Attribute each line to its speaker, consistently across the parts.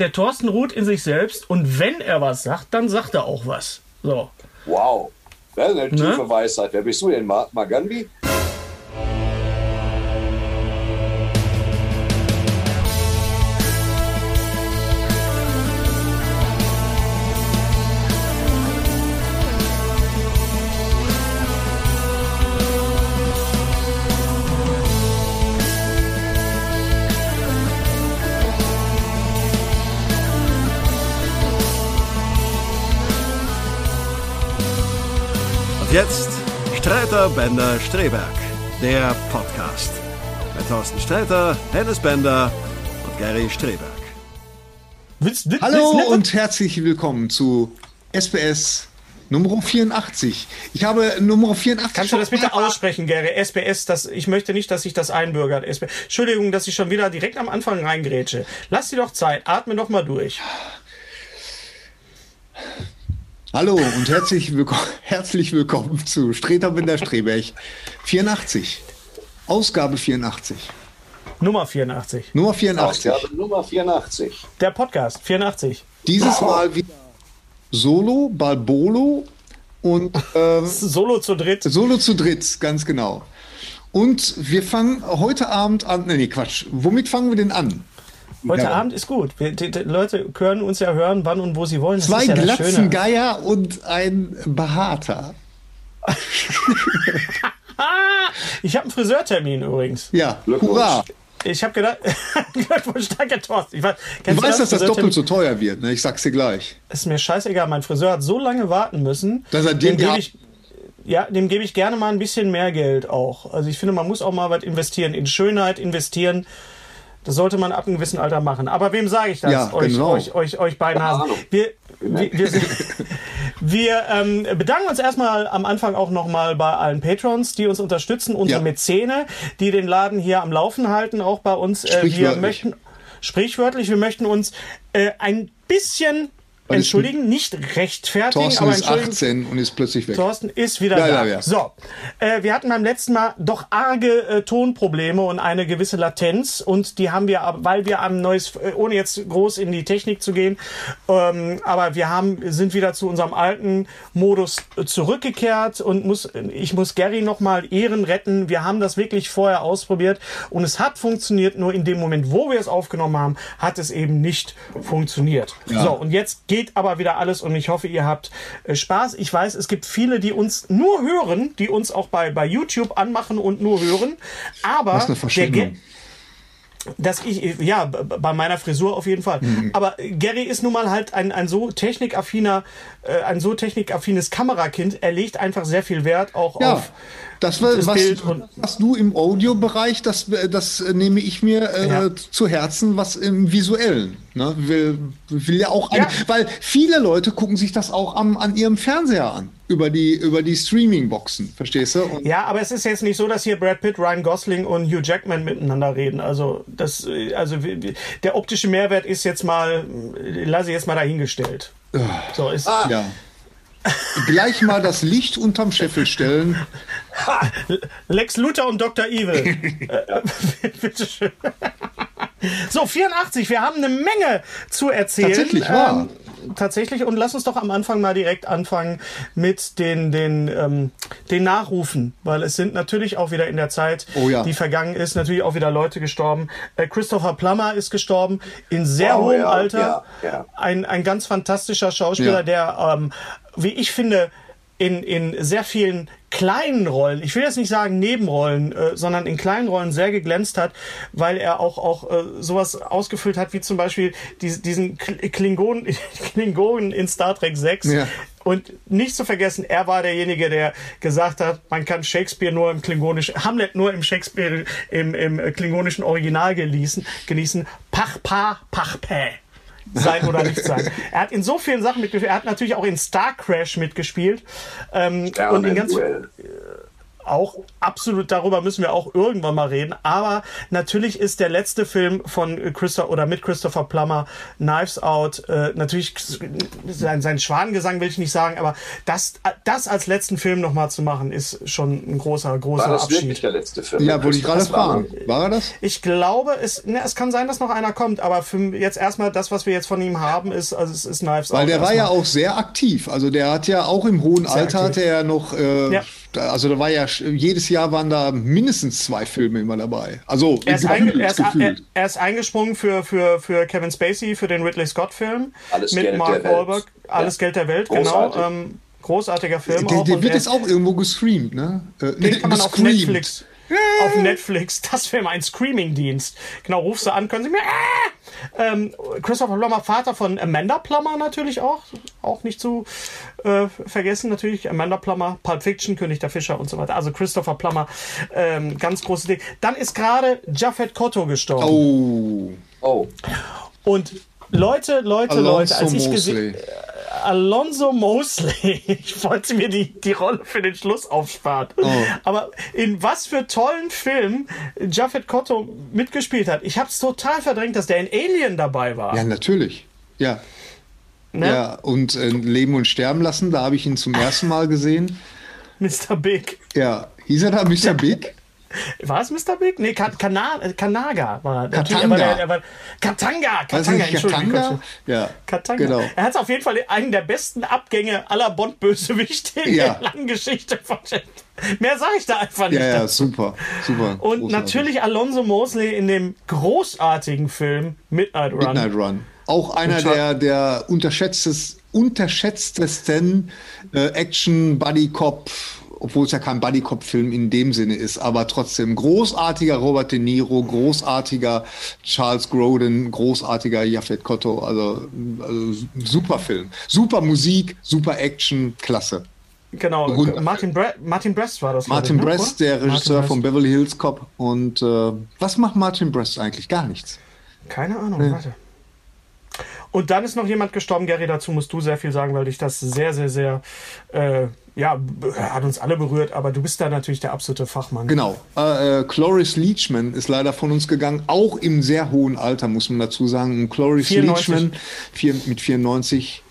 Speaker 1: der Thorsten ruht in sich selbst und wenn er was sagt, dann sagt er auch was. So.
Speaker 2: Wow. Das ist eine ne? tiefe Weisheit. Wer bist du denn, Mahatma Gandhi?
Speaker 3: Jetzt Streiter Bender Streberg, der Podcast. Mit Thorsten Streiter, Hennes Bender und Gary Streberg.
Speaker 4: Willst, willst, Hallo willst und herzlich willkommen zu SBS Nummer 84. Ich habe Nummer 84.
Speaker 1: Kannst du das bitte aussprechen, Gary? SBS, das, ich möchte nicht, dass sich das einbürgert. SBS. Entschuldigung, dass ich schon wieder direkt am Anfang reingrätsche. Lass dir doch Zeit, atme doch mal durch.
Speaker 4: Hallo und herzlich willkommen, herzlich willkommen zu Streter Binder Streberg 84. Ausgabe 84.
Speaker 1: Nummer 84.
Speaker 4: Nummer 84.
Speaker 2: Ausgabe Nummer 84.
Speaker 1: Der Podcast 84.
Speaker 4: Dieses Mal wieder Solo, Balbolo und
Speaker 1: ähm, Solo zu dritt.
Speaker 4: Solo zu dritt, ganz genau. Und wir fangen heute Abend an. Nee, Quatsch. Womit fangen wir denn an?
Speaker 1: Heute ja. Abend ist gut. Wir, die, die Leute können uns ja hören, wann und wo sie wollen.
Speaker 4: Das Zwei ja Glatzengeier und ein Behaarter.
Speaker 1: ich habe einen Friseurtermin übrigens.
Speaker 4: Ja, hurra.
Speaker 1: Ich habe gedacht, Glückwunsch, danke Thorsten.
Speaker 4: Ich weiß, du weißt, dass das doppelt so teuer wird, ne? ich sag's dir gleich.
Speaker 1: Ist mir scheißegal, mein Friseur hat so lange warten müssen.
Speaker 4: Dass er dem gebe
Speaker 1: ich, ja, dem gebe ich gerne mal ein bisschen mehr Geld auch. Also ich finde, man muss auch mal was investieren, in Schönheit investieren. Das sollte man ab einem gewissen Alter machen. Aber wem sage ich das?
Speaker 4: Ja,
Speaker 1: euch,
Speaker 4: genau.
Speaker 1: euch, euch, euch beiden Hasen. Wir, wir, wir, wir ähm, bedanken uns erstmal am Anfang auch nochmal bei allen Patrons, die uns unterstützen, unsere ja. Mäzene, die den Laden hier am Laufen halten, auch bei uns. Äh, wir möchten, sprichwörtlich, wir möchten uns äh, ein bisschen entschuldigen, nicht rechtfertigen,
Speaker 4: Thorsten aber ist 18 und ist plötzlich weg.
Speaker 1: Thorsten ist wieder ja, da. Ja, ja. So, äh, wir hatten beim letzten Mal doch arge äh, Tonprobleme und eine gewisse Latenz und die haben wir, weil wir am neues, äh, ohne jetzt groß in die Technik zu gehen, ähm, aber wir haben sind wieder zu unserem alten Modus äh, zurückgekehrt und muss ich muss Gary noch mal Ehren retten. Wir haben das wirklich vorher ausprobiert und es hat funktioniert. Nur in dem Moment, wo wir es aufgenommen haben, hat es eben nicht funktioniert. Ja. So und jetzt geht aber wieder alles und ich hoffe, ihr habt äh, Spaß. Ich weiß, es gibt viele, die uns nur hören, die uns auch bei, bei YouTube anmachen und nur hören. Aber
Speaker 4: Was eine Verschwendung
Speaker 1: dass ich, ja, bei meiner Frisur auf jeden Fall. Mhm. Aber Gary ist nun mal halt ein, ein so technikaffiner, äh, ein so technikaffines Kamerakind. Er legt einfach sehr viel Wert auch ja. auf
Speaker 4: das, das was, was du im Audiobereich, das, das nehme ich mir äh, ja. zu Herzen, was im Visuellen. Ne? Will, will ja auch, ja. Weil viele Leute gucken sich das auch am, an ihrem Fernseher an über die, über die Streaming-Boxen, verstehst du?
Speaker 1: Und ja, aber es ist jetzt nicht so, dass hier Brad Pitt, Ryan Gosling und Hugh Jackman miteinander reden. Also, das, also der optische Mehrwert ist jetzt mal, lasse ich jetzt mal dahingestellt.
Speaker 4: So ist. Ah. Ja. Gleich mal das Licht unterm Scheffel stellen.
Speaker 1: Lex Luthor und Dr. Evil. Bitteschön. So, 84, wir haben eine Menge zu erzählen.
Speaker 4: Tatsächlich wahr.
Speaker 1: Ähm, tatsächlich. Und lass uns doch am Anfang mal direkt anfangen mit den, den, ähm, den Nachrufen, weil es sind natürlich auch wieder in der Zeit,
Speaker 4: oh ja.
Speaker 1: die vergangen ist, natürlich auch wieder Leute gestorben. Äh, Christopher Plummer ist gestorben in sehr oh, hohem ja, Alter. Ja, ein, ein ganz fantastischer Schauspieler, der, ähm, wie ich finde, in, in sehr vielen kleinen Rollen, ich will jetzt nicht sagen Nebenrollen, äh, sondern in kleinen Rollen sehr geglänzt hat, weil er auch, auch äh, sowas ausgefüllt hat, wie zum Beispiel die, diesen Klingonen, Klingonen in Star Trek 6. Ja. Und nicht zu vergessen, er war derjenige, der gesagt hat, man kann Shakespeare nur im klingonischen, Hamlet nur im Shakespeare, im, im klingonischen Original genießen, genießen. Pach, pa, pach, päh sein oder nicht sein. Er hat in so vielen Sachen mitgespielt. Er hat natürlich auch in Star Crash mitgespielt. Ähm, und in ganz, auch absolut darüber müssen wir auch irgendwann mal reden. Aber natürlich ist der letzte Film von Christopher oder mit Christopher Plummer, Knives Out, äh, natürlich sein, sein Schwanengesang will ich nicht sagen, aber das, das als letzten Film nochmal zu machen, ist schon ein großer, großer
Speaker 2: War das
Speaker 1: Abschied.
Speaker 2: wirklich der letzte Film?
Speaker 4: Ja, wollte ich gerade fragen. War er das?
Speaker 1: Ich glaube, es, ne, es kann sein, dass noch einer kommt, aber für jetzt erstmal das, was wir jetzt von ihm haben, ist, also es ist Knives
Speaker 4: Weil
Speaker 1: Out.
Speaker 4: Weil der war ja auch sehr aktiv. Also der hat ja auch im hohen sehr Alter aktiv. hatte er noch äh, ja also da war ja jedes Jahr waren da mindestens zwei Filme immer dabei. Also
Speaker 1: er ist, ein, er, ist, er, er ist, eingesprungen für, für, für Kevin Spacey für den Ridley Scott Film
Speaker 2: Alles
Speaker 1: mit
Speaker 2: Geld
Speaker 1: Mark Wahlberg. Alles
Speaker 2: ja.
Speaker 1: Geld der Welt,
Speaker 2: Großartig.
Speaker 1: genau. Ähm, großartiger Film.
Speaker 4: Der,
Speaker 1: auch.
Speaker 4: der wird jetzt auch irgendwo gestreamt, ne?
Speaker 1: Äh, den kann man auf Netflix. Auf Netflix, das wäre mein Screaming-Dienst. Genau, rufst du an, können sie mir. Äh! Ähm, Christopher Plummer, Vater von Amanda Plummer natürlich auch. Auch nicht zu äh, vergessen natürlich. Amanda Plummer, Pulp Fiction, König der Fischer und so weiter. Also Christopher Plummer, ähm, ganz großes Ding. Dann ist gerade Jaffet Kotto gestorben.
Speaker 4: Oh.
Speaker 2: Oh.
Speaker 1: Und Leute, Leute,
Speaker 4: Alonso
Speaker 1: Leute, als ich gesehen Alonso Mosley. Ich wollte mir die, die Rolle für den Schluss aufsparen.
Speaker 4: Oh.
Speaker 1: Aber in was für tollen Filmen Jaffet Kotto mitgespielt hat. Ich habe es total verdrängt, dass der in Alien dabei war.
Speaker 4: Ja, natürlich. Ja.
Speaker 1: Ne?
Speaker 4: Ja, und äh, Leben und Sterben lassen, da habe ich ihn zum ersten Mal gesehen.
Speaker 1: Mr. Big.
Speaker 4: Ja, hieß er da Mr. Big?
Speaker 1: War es Mr. Big? Nee, Ka Kana Kanaga war er.
Speaker 4: Katanga.
Speaker 1: Er der, er war, Katanga, Katanga, Entschuldigung.
Speaker 4: Katanga? Ja,
Speaker 1: Katanga.
Speaker 4: genau.
Speaker 1: Er hat auf jeden Fall einen der besten Abgänge aller Bond-Bösewichte in
Speaker 4: Ja.
Speaker 1: der langen Geschichte von Mehr sage ich da einfach nicht.
Speaker 4: Ja, ja, super, super.
Speaker 1: Und
Speaker 4: großartig.
Speaker 1: natürlich Alonso Mosley in dem großartigen Film Midnight Run.
Speaker 4: Midnight Run. Auch einer der, der unterschätztes, unterschätztesten äh, Action-Buddy-Cop, obwohl es ja kein Buddy-Cop-Film in dem Sinne ist, aber trotzdem großartiger Robert De Niro, großartiger Charles Grodin, großartiger Yaphet Kotto, also, also super Film. Super Musik, super Action, klasse.
Speaker 1: Genau,
Speaker 4: Wundervoll.
Speaker 1: Martin, Bre Martin Brest war das.
Speaker 4: Martin
Speaker 1: ich, ne?
Speaker 4: Brest, der
Speaker 1: Martin
Speaker 4: Regisseur
Speaker 1: Brest.
Speaker 4: von Beverly Hills Cop. Und äh, was macht Martin Brest eigentlich? Gar nichts.
Speaker 1: Keine Ahnung, warte. Und dann ist noch jemand gestorben, Gary, dazu musst du sehr viel sagen, weil dich das sehr, sehr, sehr, äh, ja, hat uns alle berührt, aber du bist da natürlich der absolute Fachmann.
Speaker 4: Genau. Äh, äh, Cloris Leachman ist leider von uns gegangen, auch im sehr hohen Alter, muss man dazu sagen. Und Cloris
Speaker 1: 94.
Speaker 4: Leachman vier, mit 94,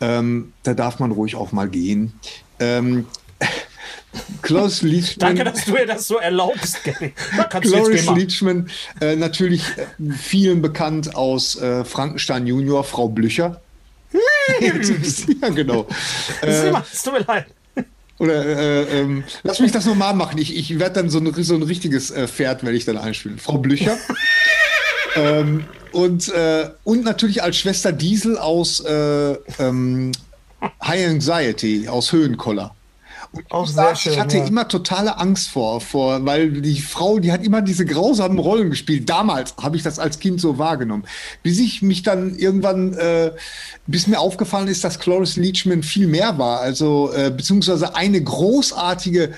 Speaker 4: ähm, da darf man ruhig auch mal gehen. Ähm, Cloris Leachman.
Speaker 1: Danke, dass du mir das so erlaubst, Gary. Mann.
Speaker 4: Leachman, äh, natürlich äh, vielen bekannt aus äh, Frankenstein Junior, Frau Blücher. ja, genau. Äh,
Speaker 1: es tut mir leid.
Speaker 4: Oder äh, ähm, lass mich das nochmal machen. Ich, ich werde dann so ein, so ein richtiges äh, Pferd, werde ich dann einspielen. Frau Blücher. ähm, und, äh, und natürlich als Schwester Diesel aus äh, ähm, High Anxiety, aus Höhenkoller.
Speaker 1: Auch
Speaker 4: ich
Speaker 1: sehr schön,
Speaker 4: Ich hatte
Speaker 1: ja.
Speaker 4: immer totale Angst vor, vor, weil die Frau, die hat immer diese grausamen Rollen gespielt. Damals habe ich das als Kind so wahrgenommen. Bis ich mich dann irgendwann, äh, bis mir aufgefallen ist, dass Cloris Leachman viel mehr war. Also, äh, beziehungsweise eine großartige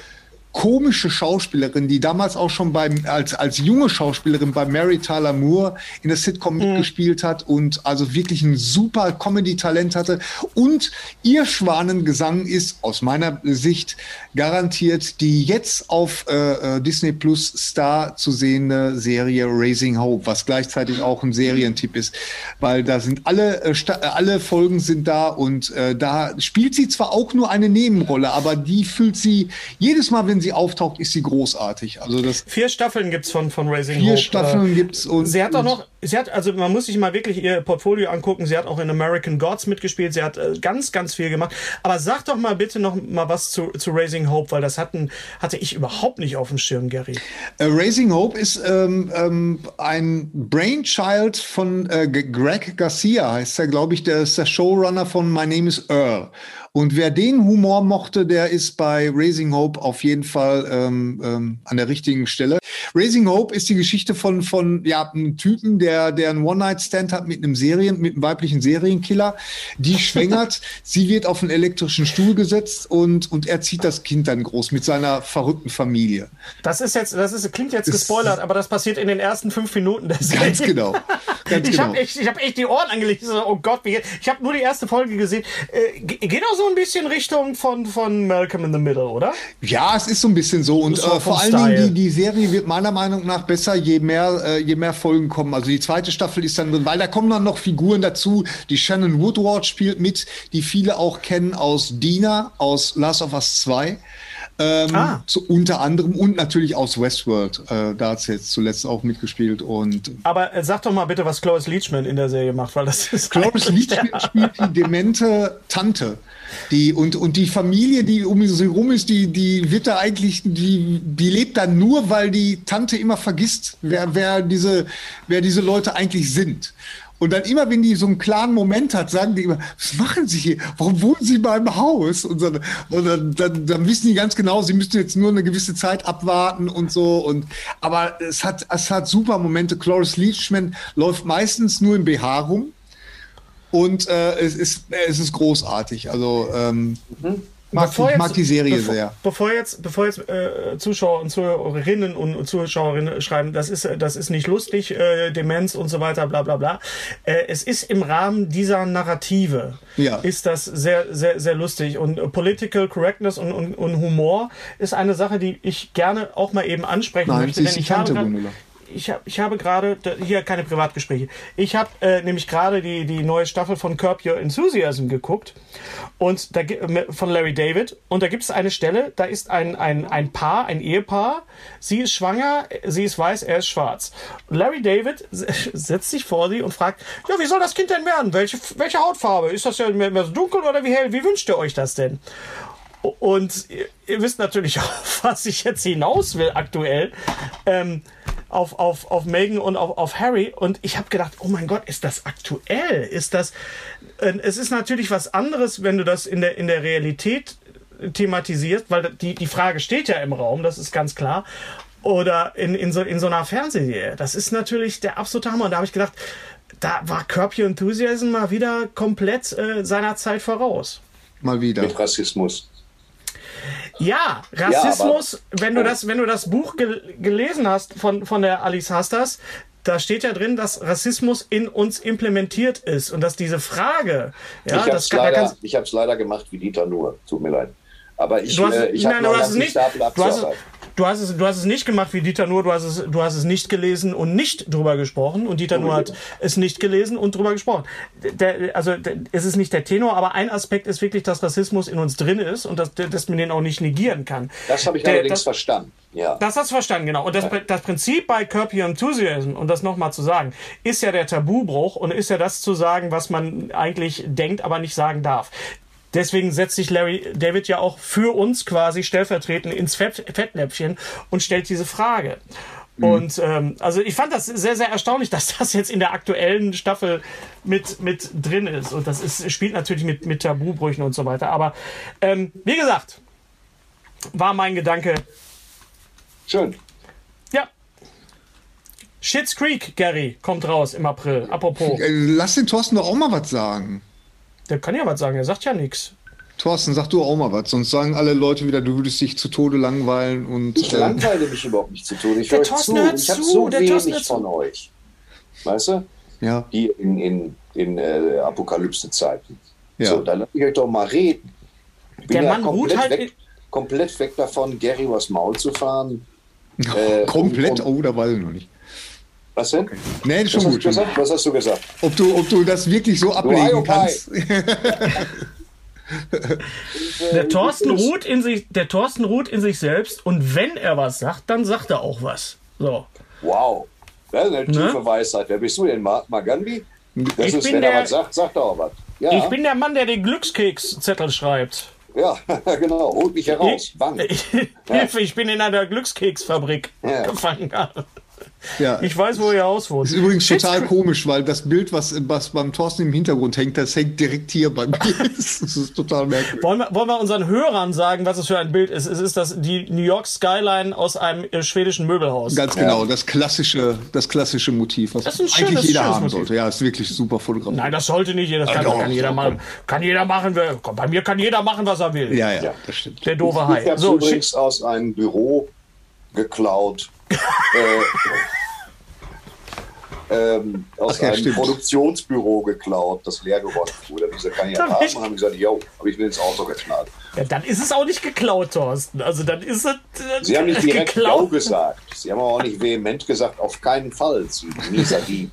Speaker 4: komische Schauspielerin, die damals auch schon beim, als, als junge Schauspielerin bei Mary Tyler Moore in der Sitcom mhm. mitgespielt hat und also wirklich ein super Comedy-Talent hatte. Und ihr Schwanengesang ist aus meiner Sicht garantiert die jetzt auf äh, äh Disney Plus Star zu sehende Serie Raising Hope, was gleichzeitig auch ein Serientipp ist, weil da sind alle, äh, äh, alle Folgen sind da und äh, da spielt sie zwar auch nur eine Nebenrolle, aber die fühlt sie jedes Mal, wenn sie auftaucht, ist sie großartig. Also das
Speaker 1: vier Staffeln gibt's von von Raising
Speaker 4: vier Hope. Vier Staffeln äh, gibt's
Speaker 1: und sie hat auch noch, sie hat also man muss sich mal wirklich ihr Portfolio angucken. Sie hat auch in American Gods mitgespielt. Sie hat äh, ganz ganz viel gemacht. Aber sag doch mal bitte noch mal was zu, zu Raising Hope, weil das hatten hatte ich überhaupt nicht auf dem Schirm, Gary.
Speaker 4: Uh, Raising Hope ist ähm, ähm, ein Brainchild von äh, Greg Garcia, heißt er, glaube ich. Der ist der Showrunner von My Name is Earl. Und wer den Humor mochte, der ist bei Raising Hope auf jeden Fall ähm, ähm, an der richtigen Stelle. Raising Hope ist die Geschichte von, von ja, einem Typen, der, der einen One-Night-Stand hat mit einem Serien, mit einem weiblichen Serienkiller. Die schwängert, sie wird auf einen elektrischen Stuhl gesetzt und, und er zieht das Kind dann groß mit seiner verrückten Familie.
Speaker 1: Das ist jetzt, das ist, klingt jetzt gespoilert, aber das passiert in den ersten fünf Minuten
Speaker 4: der Serie. Ganz genau.
Speaker 1: Ganz ich genau. habe echt, ich hab echt die Ohren angelegt. Oh Gott, ich habe nur die erste Folge gesehen. Äh, geht auch so ein bisschen Richtung von, von Malcolm in the Middle, oder?
Speaker 4: Ja, es ist so ein bisschen so. Und äh, vor allen Dingen, die, die Serie wird meiner Meinung nach besser, je mehr, äh, je mehr Folgen kommen. Also die zweite Staffel ist dann drin, weil da kommen dann noch Figuren dazu. Die Shannon Woodward spielt mit, die viele auch kennen aus Dina, aus Last of Us 2. Ähm, ah. so unter anderem und natürlich aus Westworld. Äh, da hat sie jetzt zuletzt auch mitgespielt. Und
Speaker 1: Aber äh, sag doch mal bitte, was Cloris Leachman in der Serie macht, weil das ist.
Speaker 4: Cloris Leachman spielt die demente Tante. Die, und, und die Familie, die um sie rum ist, die, die wird da eigentlich, die, die lebt da nur, weil die Tante immer vergisst, wer, wer, diese, wer diese Leute eigentlich sind. Und dann immer, wenn die so einen klaren Moment hat, sagen die immer, was machen Sie hier? Warum wohnen Sie beim Haus? Und, so, und dann, dann, dann, wissen die ganz genau, sie müssen jetzt nur eine gewisse Zeit abwarten und so. Und, aber es hat, es hat super Momente. Cloris Leachman läuft meistens nur im BH rum. Und äh, es, ist, es ist großartig. Also ähm, mhm. Mag, ich mag die Serie
Speaker 1: bevor,
Speaker 4: sehr.
Speaker 1: Bevor jetzt, bevor jetzt äh, Zuschauer und Zuhörerinnen und Zuschauerinnen schreiben, das ist, das ist nicht lustig, äh, Demenz und so weiter, bla bla bla. Äh, es ist im Rahmen dieser Narrative, ja. ist das sehr, sehr, sehr lustig. Und Political Correctness und, und, und Humor ist eine Sache, die ich gerne auch mal eben ansprechen
Speaker 4: Nein,
Speaker 1: möchte. Denn ich habe, ich, hab, ich habe gerade, hier keine Privatgespräche, ich habe äh, nämlich gerade die, die neue Staffel von Curb Your Enthusiasm geguckt und da von Larry David und da gibt es eine Stelle, da ist ein, ein, ein Paar, ein Ehepaar, sie ist schwanger, sie ist weiß, er ist schwarz. Larry David setzt sich vor sie und fragt, ja, wie soll das Kind denn werden? Welche, welche Hautfarbe? Ist das ja mehr, mehr so dunkel oder wie hell? Wie wünscht ihr euch das denn? Und ihr, ihr wisst natürlich auch, was ich jetzt hinaus will aktuell. Ähm, auf, auf, auf Megan und auf, auf Harry. Und ich habe gedacht, oh mein Gott, ist das aktuell? Ist das. Äh, es ist natürlich was anderes, wenn du das in der, in der Realität thematisierst, weil die, die Frage steht ja im Raum, das ist ganz klar. Oder in, in, so, in so einer Fernsehserie. Das ist natürlich der absolute Hammer. Und da habe ich gedacht, da war Curb Your Enthusiasm mal wieder komplett äh, seiner Zeit voraus.
Speaker 4: Mal wieder.
Speaker 2: Mit Rassismus.
Speaker 1: Ja, Rassismus, ja, wenn du das, wenn du das Buch gel gelesen hast von, von der Alice Hastas, da steht ja drin, dass Rassismus in uns implementiert ist und dass diese Frage, ja,
Speaker 2: ich habe es leider, gemacht wie Dieter nur, tut mir leid. Aber ich, du hast, äh, ich habe noch
Speaker 1: nicht, du hast, du hast es, du hast es nicht gemacht wie Dieter Nuhr, du hast es, du hast es nicht gelesen und nicht drüber gesprochen und Dieter Nuhr hat es nicht gelesen und drüber gesprochen. Der, also der, es ist nicht der Tenor, aber ein Aspekt ist wirklich, dass Rassismus in uns drin ist und dass, dass man den auch nicht negieren kann.
Speaker 2: Das habe ich der, allerdings das, verstanden. Ja.
Speaker 1: Das hast du verstanden, genau. Und das, das Prinzip bei Curb Your Enthusiasm, und das nochmal zu sagen, ist ja der Tabubruch und ist ja das zu sagen, was man eigentlich denkt, aber nicht sagen darf. Deswegen setzt sich Larry David ja auch für uns quasi stellvertretend ins Fett, Fettnäpfchen und stellt diese Frage. Mhm. Und ähm, also ich fand das sehr, sehr erstaunlich, dass das jetzt in der aktuellen Staffel mit, mit drin ist. Und das ist, spielt natürlich mit, mit Tabubrüchen und so weiter. Aber ähm, wie gesagt, war mein Gedanke.
Speaker 2: Schön.
Speaker 1: Ja. Shits Creek, Gary, kommt raus im April. Apropos.
Speaker 4: Lass den Thorsten doch auch mal was sagen.
Speaker 1: Der kann ja was sagen, er sagt ja nichts.
Speaker 4: Thorsten, sag du auch mal was, sonst sagen alle Leute wieder, du würdest dich zu Tode langweilen und.
Speaker 2: Ich
Speaker 4: äh,
Speaker 2: langweile mich überhaupt nicht zu Tode. Ich
Speaker 1: Der
Speaker 2: höre
Speaker 1: Thorsten
Speaker 2: zu.
Speaker 1: hört
Speaker 2: Ich habe
Speaker 1: zu,
Speaker 2: so
Speaker 1: der Thorsten
Speaker 2: wenig
Speaker 1: zu.
Speaker 2: von euch. Weißt du?
Speaker 4: ja,
Speaker 2: Hier in, in, in äh, Apokalypse-Zeiten.
Speaker 4: Ja.
Speaker 2: So, dann lass ich euch doch mal reden. Ich bin
Speaker 1: Der
Speaker 2: ja
Speaker 1: Mann ruht
Speaker 2: komplett,
Speaker 1: halt
Speaker 2: weg, komplett weg davon, Gary was Maul zu fahren. Äh,
Speaker 4: komplett.
Speaker 2: und-
Speaker 4: Oh, da weiß ich noch nicht.
Speaker 2: Was denn?
Speaker 4: Nee,
Speaker 2: Was
Speaker 4: schon
Speaker 2: hast,
Speaker 4: gut.
Speaker 2: du gesagt? was hast du gesagt?
Speaker 4: Ob du, ob du das wirklich so ablegen
Speaker 2: Ohio
Speaker 4: kannst.
Speaker 1: Der Thorsten ruht in sich, der Thorsten ruht in sich selbst und wenn er was sagt, dann sagt er auch was. So.
Speaker 2: Wow. Das ist eine tiefe
Speaker 1: Ne?
Speaker 2: Weisheit. Wer bist du denn, Magandi? Das
Speaker 1: Ich
Speaker 2: ist,
Speaker 1: bin
Speaker 2: wenn
Speaker 1: der-
Speaker 2: er was sagt, sagt er auch was. Ja,
Speaker 1: Ich bin der Mann, der den Glückskekszettel schreibt.
Speaker 2: ja genau. Holt mich heraus.
Speaker 1: Ich,
Speaker 2: Wann?
Speaker 1: Hilfe, ich bin in einer Glückskeksfabrik
Speaker 2: Ja.
Speaker 1: gefangen.
Speaker 4: Ja.
Speaker 1: Ich weiß, wo ihr Haus wohnt.
Speaker 4: Das ist übrigens total komisch, weil das Bild, was, was beim Thorsten im Hintergrund hängt, das hängt direkt hier bei mir. Das ist total merkwürdig.
Speaker 1: Wollen wir, wollen wir unseren Hörern sagen, was es für ein Bild ist? Es ist das, die New York Skyline aus einem äh, schwedischen Möbelhaus.
Speaker 4: Ganz genau, das klassische, das klassische Motiv, was
Speaker 1: Das ist ein
Speaker 4: eigentlich
Speaker 1: schönes-
Speaker 4: jeder
Speaker 1: schönes
Speaker 4: haben
Speaker 1: Motiv.
Speaker 4: sollte. Ja, ist wirklich super fotografiert.
Speaker 1: Nein, das sollte nicht jeder. Das kann,
Speaker 4: doch,
Speaker 1: kann jeder machen. Kann jeder machen. wer- komm, Bei mir kann jeder machen, was er will.
Speaker 4: Ja, ja,
Speaker 2: Ja.
Speaker 4: das stimmt.
Speaker 1: Der doofe
Speaker 2: Ich
Speaker 1: Hai.
Speaker 2: habe
Speaker 1: So,
Speaker 2: übrigens aus einem Büro geklaut. Äh, ähm, aus
Speaker 4: Ach ja,
Speaker 2: einem
Speaker 4: stimmt.
Speaker 2: Produktionsbüro geklaut, das leer geworden wurde. Diese kann ich ja haben. haben gesagt, yo, habe ich mir ins Auto geknallt.
Speaker 1: ja, dann ist es auch nicht geklaut, Thorsten. Also dann ist es äh,
Speaker 2: Sie haben nicht direkt yo
Speaker 1: geklaut.
Speaker 2: gesagt. Sie haben aber auch nicht vehement gesagt, auf keinen Fall, Sie mieser Dieb.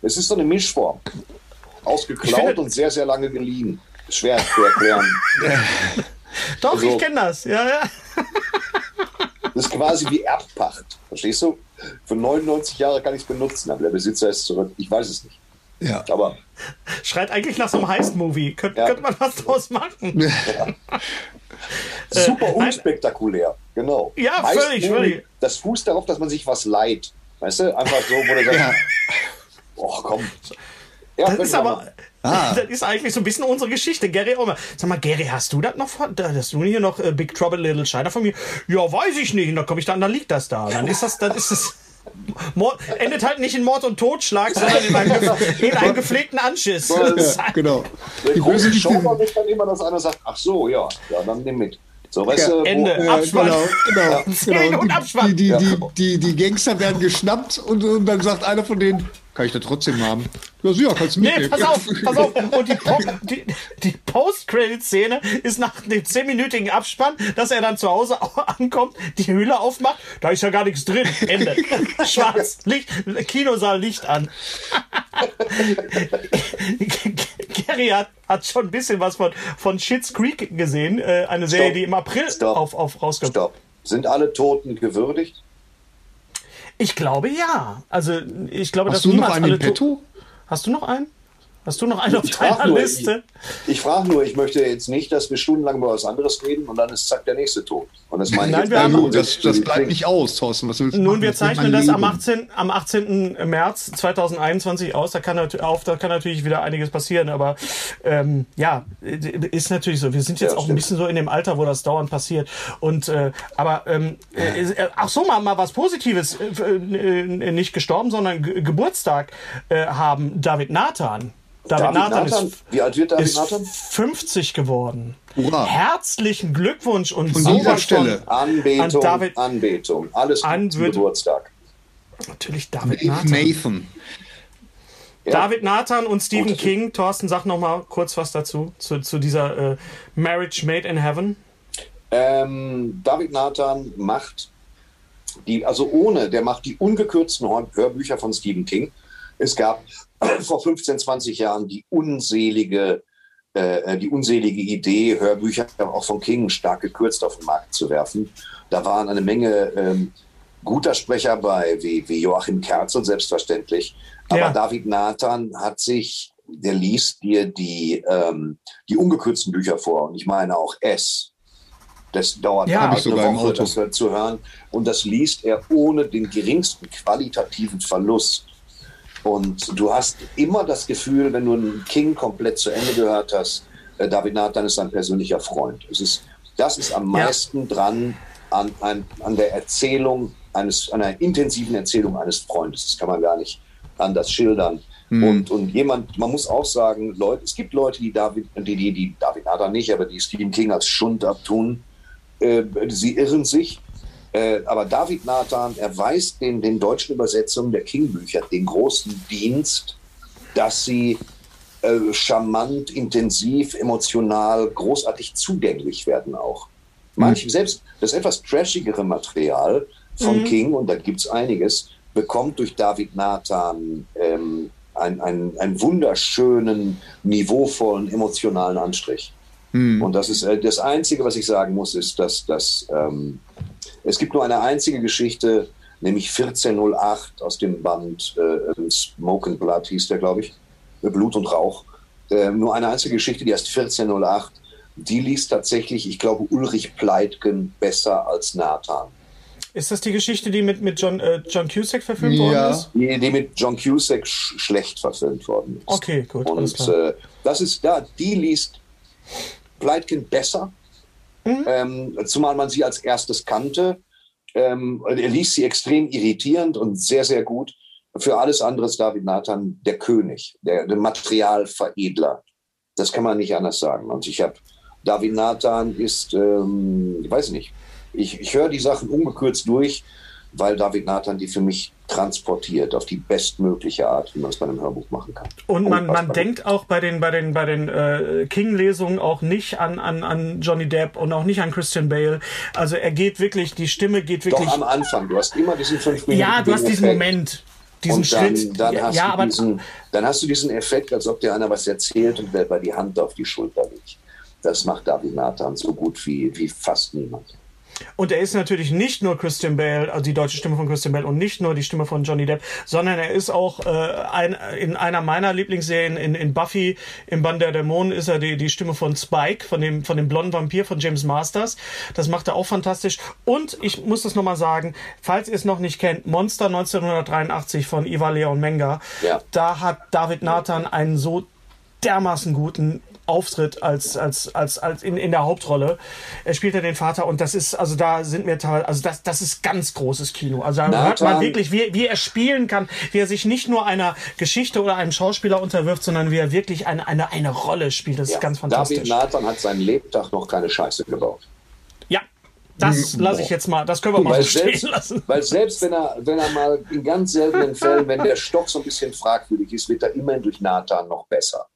Speaker 2: Es ist so eine Mischform.
Speaker 1: Ich
Speaker 2: Ausgeklaut
Speaker 1: finde-
Speaker 2: und sehr, sehr lange geliehen. Schwer zu erklären.
Speaker 1: Doch,
Speaker 2: Also-
Speaker 1: ich kenne das. Ja, ja.
Speaker 2: Das ist quasi wie Erbpacht. Verstehst du? Für 99 Jahre kann ich es benutzen, aber der Besitzer ist zurück. Ich weiß es nicht.
Speaker 4: Ja.
Speaker 2: Aber
Speaker 1: Schreit eigentlich nach so einem Heist-Movie. Könnt,
Speaker 2: Ja.
Speaker 1: Könnte man was draus machen?
Speaker 2: super
Speaker 1: nein.
Speaker 2: unspektakulär. Genau.
Speaker 1: Ja, völlig, völlig.
Speaker 2: Das fußt darauf, dass man sich was leiht. Weißt du? Einfach so, wo du sagst,
Speaker 4: Ja.
Speaker 2: oh komm. Ja,
Speaker 1: Das ist aber.
Speaker 4: Ah.
Speaker 1: Das ist eigentlich so ein bisschen unsere Geschichte. Gary Omer. Sag mal, Gary, hast du das noch von, hast du hier noch äh, Big Trouble Little China von mir? Ja, weiß ich nicht. Und dann komme ich da, und dann liegt das da. Dann ist das, dann ist es. Mord, endet halt nicht in Mord und Totschlag, sondern in einem, in einem gepflegten Anschiss.
Speaker 2: Ja,
Speaker 1: Das
Speaker 4: genau. Die
Speaker 2: große Show ist dann immer, dass einer sagt, ach so, ja, ja, dann nimm mit. So, weißt
Speaker 4: Ja,
Speaker 2: du, wo-
Speaker 1: Ende.
Speaker 4: Ja,
Speaker 1: Abspann.
Speaker 4: genau, genau, genau.
Speaker 1: und Abspann.
Speaker 4: Die, die, die, die, die Gangster werden geschnappt und, und dann sagt einer von denen, kann ich das trotzdem haben? Ja, sicher, kannst du
Speaker 1: Nee,
Speaker 4: mitnehmen.
Speaker 1: pass auf, pass auf. Und die, Po- die, die Post-Credit-Szene ist nach dem zehnminütigen Abspann, dass er dann zu Hause au- ankommt, die Höhle aufmacht, da ist ja gar nichts drin. Ende. Schwarz, Licht, Kinosaal Licht an. Gary hat, hat schon ein bisschen was von, von Schitt's Creek gesehen, äh, eine Serie,
Speaker 2: Stopp.
Speaker 1: die im April
Speaker 2: Stopp.
Speaker 1: auf, auf rauskommt.
Speaker 2: Stopp. Sind alle Toten gewürdigt?
Speaker 1: Ich glaube ja. Also ich glaube, dass
Speaker 4: Hast du noch einen
Speaker 1: alle
Speaker 4: petto?
Speaker 1: Hast du noch einen? Hast du noch einen auf deiner
Speaker 2: nur,
Speaker 1: Liste?
Speaker 2: Ich, ich frage nur, ich möchte jetzt nicht, dass wir stundenlang über was anderes reden und dann ist zack der nächste tot. Und das meine ich
Speaker 1: Nein, wir haben-
Speaker 4: das, das bleibt nicht aus, Thorsten. Was willst du
Speaker 1: Nun,
Speaker 4: machen?
Speaker 1: wir zeichnen das am
Speaker 4: Leben.
Speaker 1: 18, am 18. März 2021 aus. Da kann, auf, da kann natürlich wieder einiges passieren. Aber ähm, ja, ist natürlich so. Wir sind jetzt
Speaker 2: Ja,
Speaker 1: auch ein
Speaker 2: stimmt.
Speaker 1: bisschen so in dem Alter, wo das dauernd passiert. Und äh, aber ähm, äh, äh, ach so mal mal was Positives. Äh, äh, nicht gestorben, sondern Ge Geburtstag äh, haben David Nathan. David,
Speaker 2: David
Speaker 1: Nathan,
Speaker 2: Nathan,
Speaker 1: ist,
Speaker 2: wie alt wird David
Speaker 1: ist
Speaker 2: Nathan?
Speaker 1: 50 geworden.
Speaker 4: Hurra.
Speaker 1: Herzlichen Glückwunsch und
Speaker 4: Von dieser Stelle.
Speaker 2: Anbetung,
Speaker 1: An David-
Speaker 2: Anbetung. Alles gut
Speaker 1: An-
Speaker 2: zum Geburtstag.
Speaker 1: natürlich David Nathan.
Speaker 4: Nathan.
Speaker 2: Ja.
Speaker 1: David Nathan und Stephen
Speaker 2: Gut.
Speaker 1: King. Thorsten, sag noch mal kurz was dazu, zu, zu dieser äh, Marriage Made in Heaven.
Speaker 2: Ähm, David Nathan macht die, also ohne, der macht die ungekürzten Hör- Hörbücher von Stephen King. Es gab vor 15, 20 Jahren die unselige, äh, die unselige Idee, Hörbücher auch von King stark gekürzt auf den Markt zu werfen. Da waren eine Menge ähm, guter Sprecher bei, wie, wie Joachim Kerzel selbstverständlich. Aber
Speaker 1: Ja.
Speaker 2: David Nathan hat sich, der liest dir die, ähm, die ungekürzten Bücher vor. Und ich meine auch S. Das dauert
Speaker 1: Ja.
Speaker 4: ich sogar
Speaker 2: eine Woche, das zu hören. Und das liest er ohne den geringsten qualitativen Verlust. Und du hast immer das Gefühl, wenn du einen King komplett zu Ende gehört hast, äh, David Nathan ist ein persönlicher Freund. Es ist, das ist am
Speaker 1: Ja.
Speaker 2: meisten dran an, an, an der Erzählung eines, an einer intensiven Erzählung eines Freundes. Das kann man gar nicht anders schildern. Mhm. Und, und jemand, man muss auch sagen, Leute, es gibt Leute, die David, die, die, die David Nathan nicht, aber die Stephen King als Schund abtun. Äh, sie irren sich. Äh, aber David Nathan erweist den, den deutschen Übersetzungen der King-Bücher den großen Dienst, dass sie äh, charmant, intensiv, emotional, großartig zugänglich werden auch. Manche, mhm. selbst das etwas trashigere Material von mhm. King, und da gibt es einiges, bekommt durch David Nathan ähm, einen, einen, einen wunderschönen, niveauvollen, emotionalen Anstrich. Mhm. Und das ist äh, das Einzige, was ich sagen muss, ist, dass, dass ähm, es gibt nur eine einzige Geschichte, nämlich 1408 aus dem Band äh, Smoke and Blood hieß der, glaube ich, Blut und Rauch. Äh, nur eine einzige Geschichte, die heißt 1408. Die liest tatsächlich, ich glaube, Ulrich Pleitgen besser als Nathan.
Speaker 1: Ist das die Geschichte, die mit, mit John, äh, John Cusack verfilmt ja. worden ist?
Speaker 2: Die, die mit John Cusack sch schlecht verfilmt worden ist.
Speaker 1: Okay, gut.
Speaker 2: Und äh, das ist da, die liest Pleitgen besser, mhm. ähm, zumal man sie als erstes kannte. Ähm, er liest sie extrem irritierend und sehr, sehr gut. Für alles andere ist David Nathan der König, der, der Materialveredler. Das kann man nicht anders sagen. Und ich habe, David Nathan ist, ähm, ich weiß nicht, ich, ich höre die Sachen ungekürzt durch, weil David Nathan die für mich transportiert auf die bestmögliche Art, wie man es bei einem Hörbuch machen kann.
Speaker 1: Und man, man denkt auch bei den, bei den, bei den äh, King-Lesungen auch nicht an, an, an Johnny Depp und auch nicht an Christian Bale. Also er geht wirklich, die Stimme geht wirklich.
Speaker 2: Doch am Anfang, du hast immer diesen fünf Minuten.
Speaker 1: Ja, du hast diesen Effekt. Moment. Diesen
Speaker 2: und dann,
Speaker 1: Schritt.
Speaker 2: Dann hast,
Speaker 1: ja,
Speaker 2: du diesen, dann hast du diesen Effekt, als ob dir einer was erzählt und der bei die Hand auf die Schulter legt. Das macht David Nathan so gut wie, wie fast niemand.
Speaker 1: Und er ist natürlich nicht nur Christian Bale, also die deutsche Stimme von Christian Bale und nicht nur die Stimme von Johnny Depp, sondern er ist auch äh, ein, in einer meiner Lieblingsserien, in, in Buffy, im Band der Dämonen, ist er die, die Stimme von Spike, von dem, von dem blonden Vampir von James Masters. Das macht er auch fantastisch. Und ich muss das nochmal sagen, falls ihr es noch nicht kennt, Monster 1983 von Iva Leon Menga, ja. da hat David Nathan einen so dermaßen guten Auftritt als, als, als, als in, in der Hauptrolle. Er spielt ja den Vater und das ist, also da sind wir teilweise, also das, das ist ganz großes Kino. Also da hört man wirklich, wie, wie er spielen kann, wie er sich nicht nur einer Geschichte oder einem Schauspieler unterwirft, sondern wie er wirklich eine, eine, eine Rolle spielt. Das ja, ist ganz fantastisch.
Speaker 2: David Nathan hat seinen Lebtag noch keine Scheiße gebaut.
Speaker 1: Ja, das lasse ich jetzt mal, das können wir mal so
Speaker 2: selbst,
Speaker 1: stehen lassen.
Speaker 2: Weil selbst wenn er, wenn er mal in ganz seltenen Fällen, wenn der Stock so ein bisschen fragwürdig ist, wird er immerhin durch Nathan noch besser.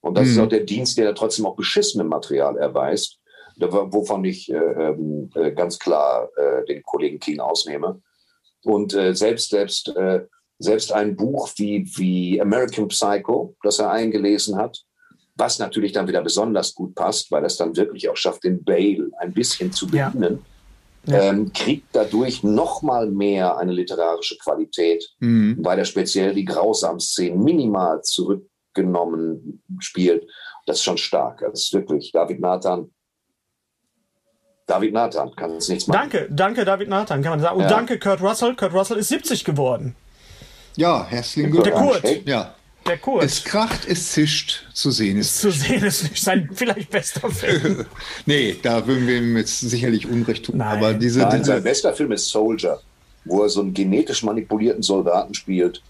Speaker 2: Und das mhm. ist auch der Dienst, der trotzdem auch beschissenem Material erweist, wovon ich äh, ähm, äh, ganz klar äh, den Kollegen King ausnehme. Und äh, selbst, selbst, äh, selbst ein Buch wie, wie American Psycho, das er eingelesen hat, was natürlich dann wieder besonders gut passt, weil es dann wirklich auch schafft, den Bale ein bisschen zu bedienen, ja. Ja. Ähm, kriegt dadurch noch mal mehr eine literarische Qualität, mhm. weil er speziell die grausamen Szenen minimal zurück genommen spielt. Das ist schon stark. Das ist wirklich David Nathan. David Nathan kann es nichts
Speaker 1: machen. Danke, danke David Nathan, kann man sagen. Und ja. danke Kurt Russell. Kurt Russell ist 70 geworden.
Speaker 4: Ja, herzlichen Glückwunsch.
Speaker 1: Der Kurt. Ja. Der Kurt.
Speaker 4: Es kracht, es zischt, zu sehen ist.
Speaker 1: Zu sehen ist nicht sein vielleicht bester Film.
Speaker 4: nee, da würden wir ihm jetzt sicherlich Unrecht tun.
Speaker 1: Nein.
Speaker 4: Aber diese,
Speaker 2: Nein,
Speaker 4: diese
Speaker 2: sein bester Film ist Soldier, wo er so einen genetisch manipulierten Soldaten spielt.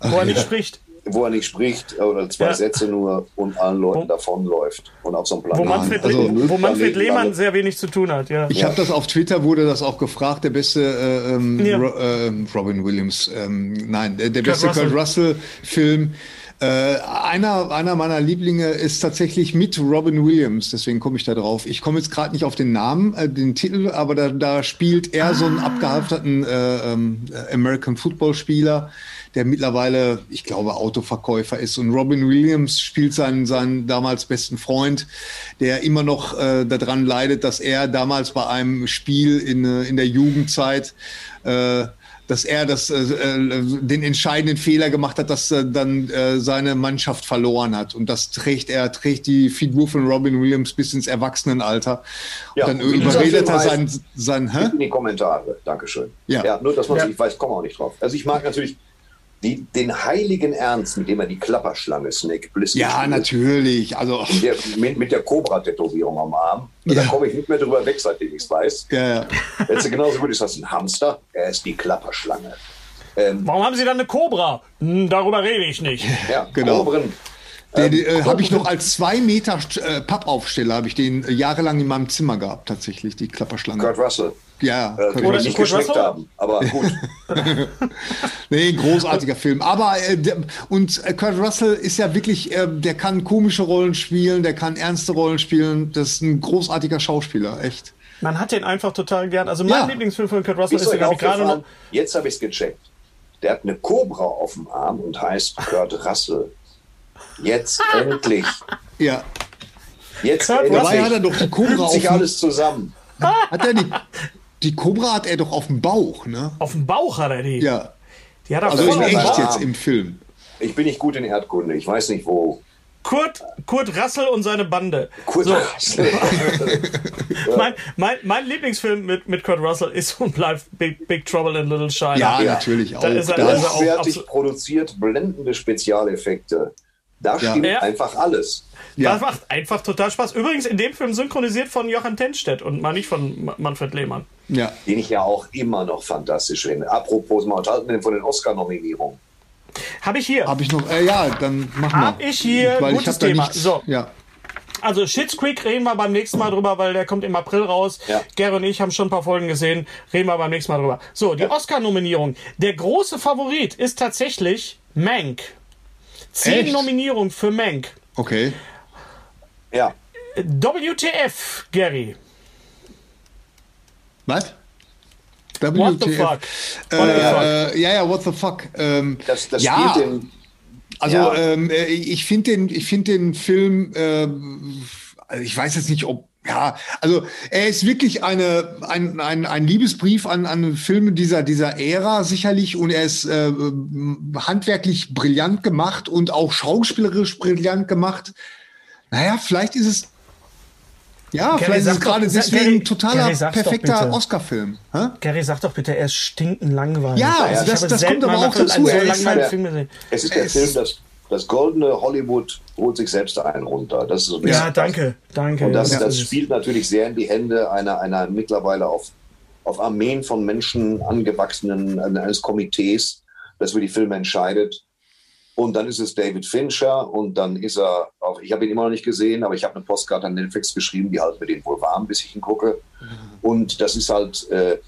Speaker 1: Wo er nicht spricht
Speaker 2: wo er nicht spricht oder zwei ja. Sätze nur und allen Leuten wo, davonläuft und auf so einem Planeten.
Speaker 1: Wo Manfred, also, wo Manfred Lehmann sehr wenig zu tun hat, ja.
Speaker 4: Ich ja. habe das auf Twitter, wurde das auch gefragt, der beste äh, ähm, ja. Ro äh, Robin Williams, ähm, nein, der, der beste Kurt Russell-Film. Äh, einer, einer meiner Lieblinge ist tatsächlich mit Robin Williams, deswegen komme ich da drauf. Ich komme jetzt gerade nicht auf den Namen, äh, den Titel, aber da, da spielt er ah. so einen ah. abgehalfterten äh, ähm, American Football Spieler, der mittlerweile, ich glaube, Autoverkäufer ist. Und Robin Williams spielt seinen, seinen damals besten Freund, der immer noch äh, daran leidet, dass er damals bei einem Spiel in, äh, in der Jugendzeit äh, dass er das, äh, äh, den entscheidenden Fehler gemacht hat, dass er dann äh, seine Mannschaft verloren hat. Und das trägt er, trägt die Figur von Robin Williams bis ins Erwachsenenalter.
Speaker 2: Ja,
Speaker 4: und dann überredet er sein, sein
Speaker 2: hä? In die Kommentare, Dankeschön. Ja. ja nur, dass man ja. ich weiß, komme auch nicht drauf. Also ich mag natürlich die, den heiligen Ernst, mit dem er die Klapperschlange Snake
Speaker 4: Plissken Ja, spielt. natürlich. Also
Speaker 2: der, mit, mit, der Cobra-Tätowierung am Arm. Ja. Da komme ich nicht mehr drüber weg, seitdem ich es weiß.
Speaker 4: Ja, ja.
Speaker 2: Jetzt genauso gut ist das ein Hamster. Er ist die Klapperschlange.
Speaker 1: Ähm, Warum haben Sie dann eine Cobra? Hm, darüber rede ich nicht.
Speaker 2: Ja, genau. Cobren.
Speaker 4: Den äh, habe ich noch als zwei Meter äh, Pappaufsteller, habe ich den äh, jahrelang in meinem Zimmer gehabt, tatsächlich, die Klapperschlange.
Speaker 2: Kurt Russell.
Speaker 4: Ja,
Speaker 2: äh, Kurt nicht geschmeckt haben, aber gut.
Speaker 4: nee, großartiger Film. Aber äh, der, und äh, Kurt Russell ist ja wirklich, äh, der kann komische Rollen spielen, der kann ernste Rollen spielen. Das ist ein großartiger Schauspieler, echt.
Speaker 1: Man hat den einfach total gern. Also mein ja. Lieblingsfilm von Kurt Russell ist, ist gerade noch.
Speaker 2: Jetzt habe ich es gecheckt. Der hat eine Cobra auf dem Arm und heißt Kurt Russell. Jetzt endlich.
Speaker 4: Ja.
Speaker 2: Jetzt
Speaker 4: Kurt endlich. Dabei hat er doch die Cobra
Speaker 2: auf sich alles zusammen.
Speaker 4: Hat er die, die Cobra hat er doch auf dem Bauch, ne?
Speaker 1: Auf dem Bauch hat er die.
Speaker 4: Ja.
Speaker 1: Die hat
Speaker 4: er also in echt jetzt im Film.
Speaker 2: Ich bin nicht gut in Erdkunde. Ich weiß nicht wo.
Speaker 1: Kurt, Kurt Russell und seine Bande.
Speaker 2: Kurt so. Russell.
Speaker 1: mein, mein, mein, Lieblingsfilm mit, mit Kurt Russell ist und bleibt Big, Big Trouble in Little China.
Speaker 4: Ja, ja. natürlich auch. Da
Speaker 2: ist er, da ist er fertig produziert, blendende Spezialeffekte. Da ja. stimmt ja. einfach alles.
Speaker 1: Ja. Das macht einfach total Spaß. Übrigens in dem Film synchronisiert von Johann Tenstedt und mal nicht von Manfred Lehmann.
Speaker 2: Ja. Den ich ja auch immer noch fantastisch finde. Apropos, mal unterhalten von den Oscar-Nominierungen.
Speaker 1: Habe ich hier.
Speaker 4: Habe ich noch, äh, ja, dann mach mal.
Speaker 1: Habe ich hier,
Speaker 4: weil
Speaker 1: gutes
Speaker 4: ich
Speaker 1: Thema.
Speaker 4: Nichts,
Speaker 1: so.
Speaker 4: Ja.
Speaker 1: Also Shits Creek reden wir beim nächsten Mal drüber, weil der kommt im April raus. Ja. Gary und ich haben schon ein paar Folgen gesehen. Reden wir beim nächsten Mal drüber. So, die ja. Oscar-Nominierung. Der große Favorit ist tatsächlich Mank. Zehn Nominierungen für Mank.
Speaker 4: Okay.
Speaker 2: Ja.
Speaker 1: WTF, Gary.
Speaker 4: Was?
Speaker 1: WTF. What the fuck?
Speaker 4: Äh, what the fuck? Äh, ja, ja, what the fuck. Ähm,
Speaker 2: das, das
Speaker 4: ja.
Speaker 2: spielt den.
Speaker 4: Also ja. ähm, äh, ich finde den, ich finde den Film, äh, ich weiß jetzt nicht, ob ja, also er ist wirklich eine, ein, ein, ein Liebesbrief an, an Filme dieser, dieser Ära sicherlich und er ist äh, handwerklich brillant gemacht und auch schauspielerisch brillant gemacht. Naja, vielleicht ist es ja, Gary, vielleicht ist es gerade deswegen ein totaler, perfekter Oscar-Film.
Speaker 1: Gary, sag doch bitte, er ist stinkend langweilig.
Speaker 4: Ja, also das, das kommt aber auch dazu.
Speaker 2: So es, ist der, es ist der es Film, das, das goldene Hollywood holt sich selbst einen runter. Das ist so
Speaker 1: ja, danke, danke.
Speaker 2: Und das, ja, das spielt natürlich sehr in die Hände einer, einer mittlerweile auf, auf Armeen von Menschen angewachsenen, eines Komitees, das für die Filme entscheidet. Und dann ist es David Fincher und dann ist er auch, ich habe ihn immer noch nicht gesehen, aber ich habe eine Postkarte an Netflix geschrieben, die halten mir den wohl warm, bis ich ihn gucke. Und das ist halt äh, äh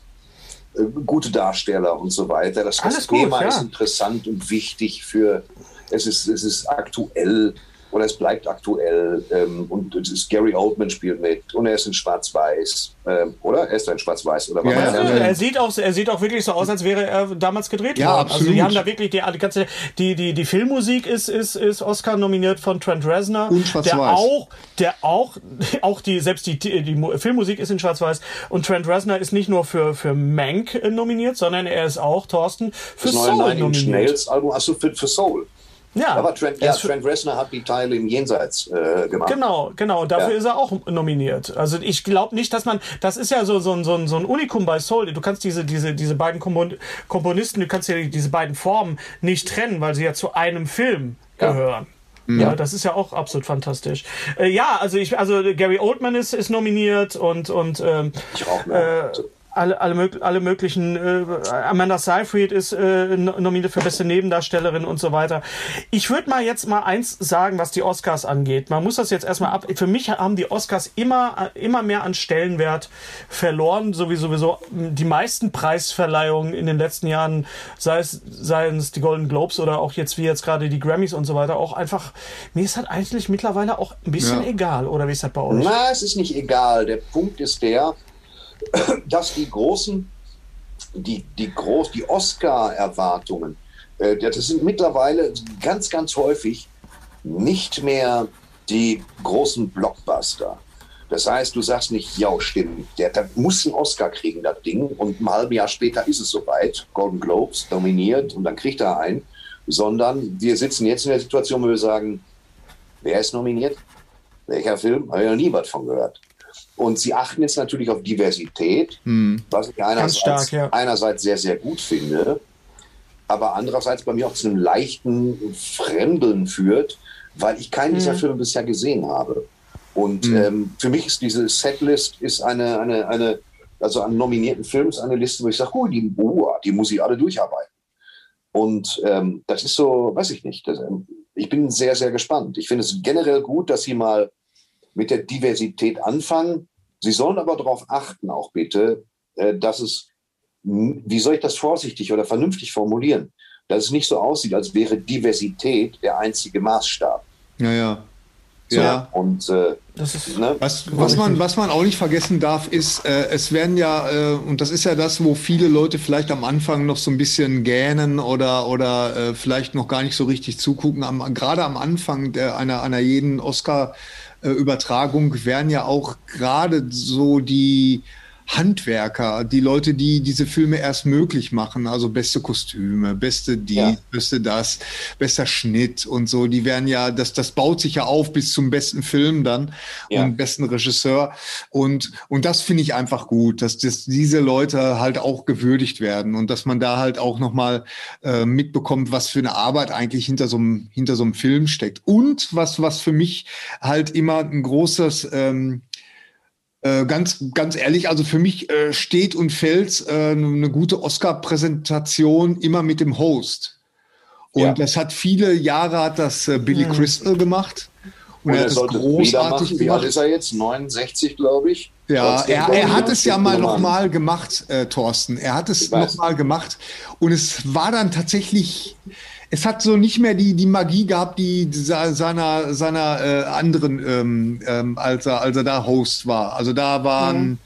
Speaker 2: gute Darsteller und so weiter. Das, das Thema gut, ja. ist interessant und wichtig für, es ist, es ist aktuell oder es bleibt aktuell. Ähm, und es ist Gary Oldman spielt mit und er ist in Schwarz-Weiß, ähm, oder? Er ist in Schwarz-Weiß, oder?
Speaker 1: Ja, ja, er, sieht auch, er sieht auch wirklich so aus, als wäre er damals gedreht
Speaker 4: ja,
Speaker 1: worden.
Speaker 4: Absolut.
Speaker 1: Also die haben da wirklich die, die ganze, die, die, die Filmmusik ist, ist, ist Oscar nominiert von Trent Reznor.
Speaker 4: Und Schwarz-Weiß.
Speaker 1: Der auch, der auch, auch die, selbst die, die, die Filmmusik ist in Schwarz-Weiß. Und Trent Reznor ist nicht nur für, für Mank nominiert, sondern er ist auch, Thorsten, für
Speaker 2: das
Speaker 1: Soul
Speaker 2: nominiert. Nails Album, achso, für, für Soul.
Speaker 1: Ja,
Speaker 2: aber Trent, ja, Trent Reznor hat die Teile im Jenseits äh, gemacht.
Speaker 1: Genau, genau. Dafür ja. ist er auch nominiert. Also ich glaube nicht, dass man, das ist ja so, so, so, so ein Unikum bei Soul. Du kannst diese, diese, diese beiden Komponisten, du kannst ja diese beiden Formen nicht trennen, weil sie ja zu einem Film gehören. Ja. Ja, das ist ja auch absolut fantastisch. Äh, ja, also ich, also Gary Oldman ist, ist nominiert und und ähm,
Speaker 2: ich auch, ne?
Speaker 1: äh, alle, alle, alle möglichen, äh, Amanda Seyfried ist äh, nominiert für beste Nebendarstellerin und so weiter. Ich würde mal jetzt mal eins sagen, was die Oscars angeht. Man muss das jetzt erstmal ab. Für mich haben die Oscars immer, immer mehr an Stellenwert verloren, so wie sowieso die meisten Preisverleihungen in den letzten Jahren, sei es, seien es die Golden Globes oder auch jetzt wie jetzt gerade die Grammys und so weiter, auch einfach, mir ist das eigentlich mittlerweile auch ein bisschen ja. egal, oder wie ist das bei euch?
Speaker 2: Na, es ist nicht egal. Der Punkt ist der, dass die großen, die, die, groß, die Oscar-Erwartungen, äh, das sind mittlerweile ganz, ganz häufig nicht mehr die großen Blockbuster. Das heißt, du sagst nicht, ja, stimmt, der, der muss einen Oscar kriegen, das Ding, und ein halbes Jahr später ist es soweit, Golden Globes dominiert und dann kriegt er einen, sondern wir sitzen jetzt in der Situation, wo wir sagen, wer ist nominiert? Welcher Film? Habe ich noch nie was von gehört. Und sie achten jetzt natürlich auf Diversität, hm. was ich einerseits, stark, ja. einerseits sehr, sehr gut finde, aber andererseits bei mir auch zu einem leichten Fremdeln führt, weil ich keinen hm. dieser Filme bisher gesehen habe. Und hm. ähm, für mich ist diese Setlist ist eine, eine, eine, also an nominierten Filmen ist eine Liste, wo ich sage, oh, die, oh, die muss ich alle durcharbeiten. Und ähm, das ist so, weiß ich nicht. Das, ähm, ich bin sehr, sehr gespannt. Ich finde es generell gut, dass Sie mal mit der Diversität anfangen. Sie sollen aber darauf achten, auch bitte, äh, dass es, wie soll ich das vorsichtig oder vernünftig formulieren, dass es nicht so aussieht, als wäre Diversität der einzige Maßstab.
Speaker 4: Ja, ja.
Speaker 2: So, ja. Und äh,
Speaker 4: ne? was, was, man, was man auch nicht vergessen darf, ist, äh, es werden ja, äh, und das ist ja das, wo viele Leute vielleicht am Anfang noch so ein bisschen gähnen oder, oder äh, vielleicht noch gar nicht so richtig zugucken. Am, gerade am Anfang der, einer, einer jeden Oscar-Übertragung werden ja auch gerade so die Handwerker, die Leute, die diese Filme erst möglich machen, also beste Kostüme, beste die, ja. beste das, bester Schnitt und so, die werden ja, das, das baut sich ja auf bis zum besten Film dann ja. und besten Regisseur und, und das finde ich einfach gut, dass, dass diese Leute halt auch gewürdigt werden und dass man da halt auch nochmal äh, mitbekommt, was für eine Arbeit eigentlich hinter so einem, hinter so einem Film steckt und was, was für mich halt immer ein großes, ähm, äh, ganz, ganz ehrlich, also für mich äh, steht und fällt äh, eine gute Oscar-Präsentation immer mit dem Host. Und ja. das hat viele Jahre hat das äh, Billy mhm. Crystal gemacht.
Speaker 2: Und, und er, hat das großartig gemacht. Wie alt ist er jetzt? 69, glaube ich.
Speaker 4: Ja, er, er hat es ja mal nochmal gemacht, äh, Thorsten. Er hat es nochmal gemacht. Und es war dann tatsächlich, es hat so nicht mehr die, die Magie gehabt, die seiner, seiner äh, anderen, ähm, ähm, als, er, als er da Host war. Also da waren, mhm.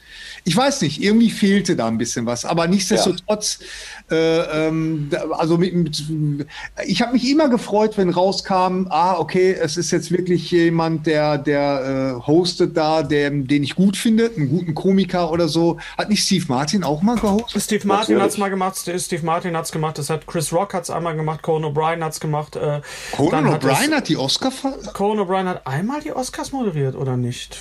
Speaker 4: Ich weiß nicht, irgendwie fehlte da ein bisschen was. Aber nichtsdestotrotz, ja. Äh, ähm, also mit, mit, ich habe mich immer gefreut, wenn rauskam, ah, okay, es ist jetzt wirklich jemand, der, der äh, hostet da, der, den ich gut finde, einen guten Komiker oder so. Hat nicht Steve Martin auch mal gehostet?
Speaker 1: Steve Martin hat es mal gemacht, Steve Martin hat es gemacht, das hat Chris Rock hat es einmal gemacht, Conan O'Brien hat es gemacht. Äh,
Speaker 4: Conan O'Brien hat die Oscar
Speaker 1: Conan O'Brien hat einmal die Oscars moderiert, oder nicht?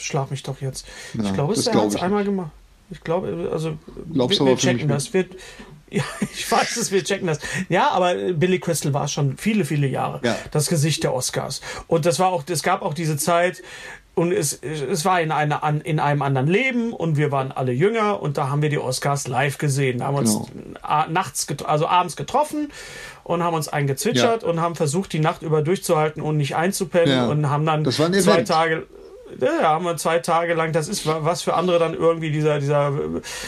Speaker 1: Schlag mich doch jetzt. Ja, ich glaube, er hat es einmal gemacht. Ich glaube, also
Speaker 4: Glaubst wir, wir checken
Speaker 1: das. Wir, ja, ich weiß es, wir checken das. Ja, aber Billy Crystal war schon viele, viele Jahre ja. das Gesicht der Oscars. Und das war auch, es gab auch diese Zeit, und es, es war in, einer, in einem anderen Leben und wir waren alle jünger und da haben wir die Oscars live gesehen. Da haben genau. uns nachts, also abends getroffen und haben uns eingezwitschert ja. und haben versucht, die Nacht über durchzuhalten und nicht einzupennen ja. und haben dann zwei Tage ja, haben wir zwei Tage lang, das ist, was für andere dann irgendwie dieser, dieser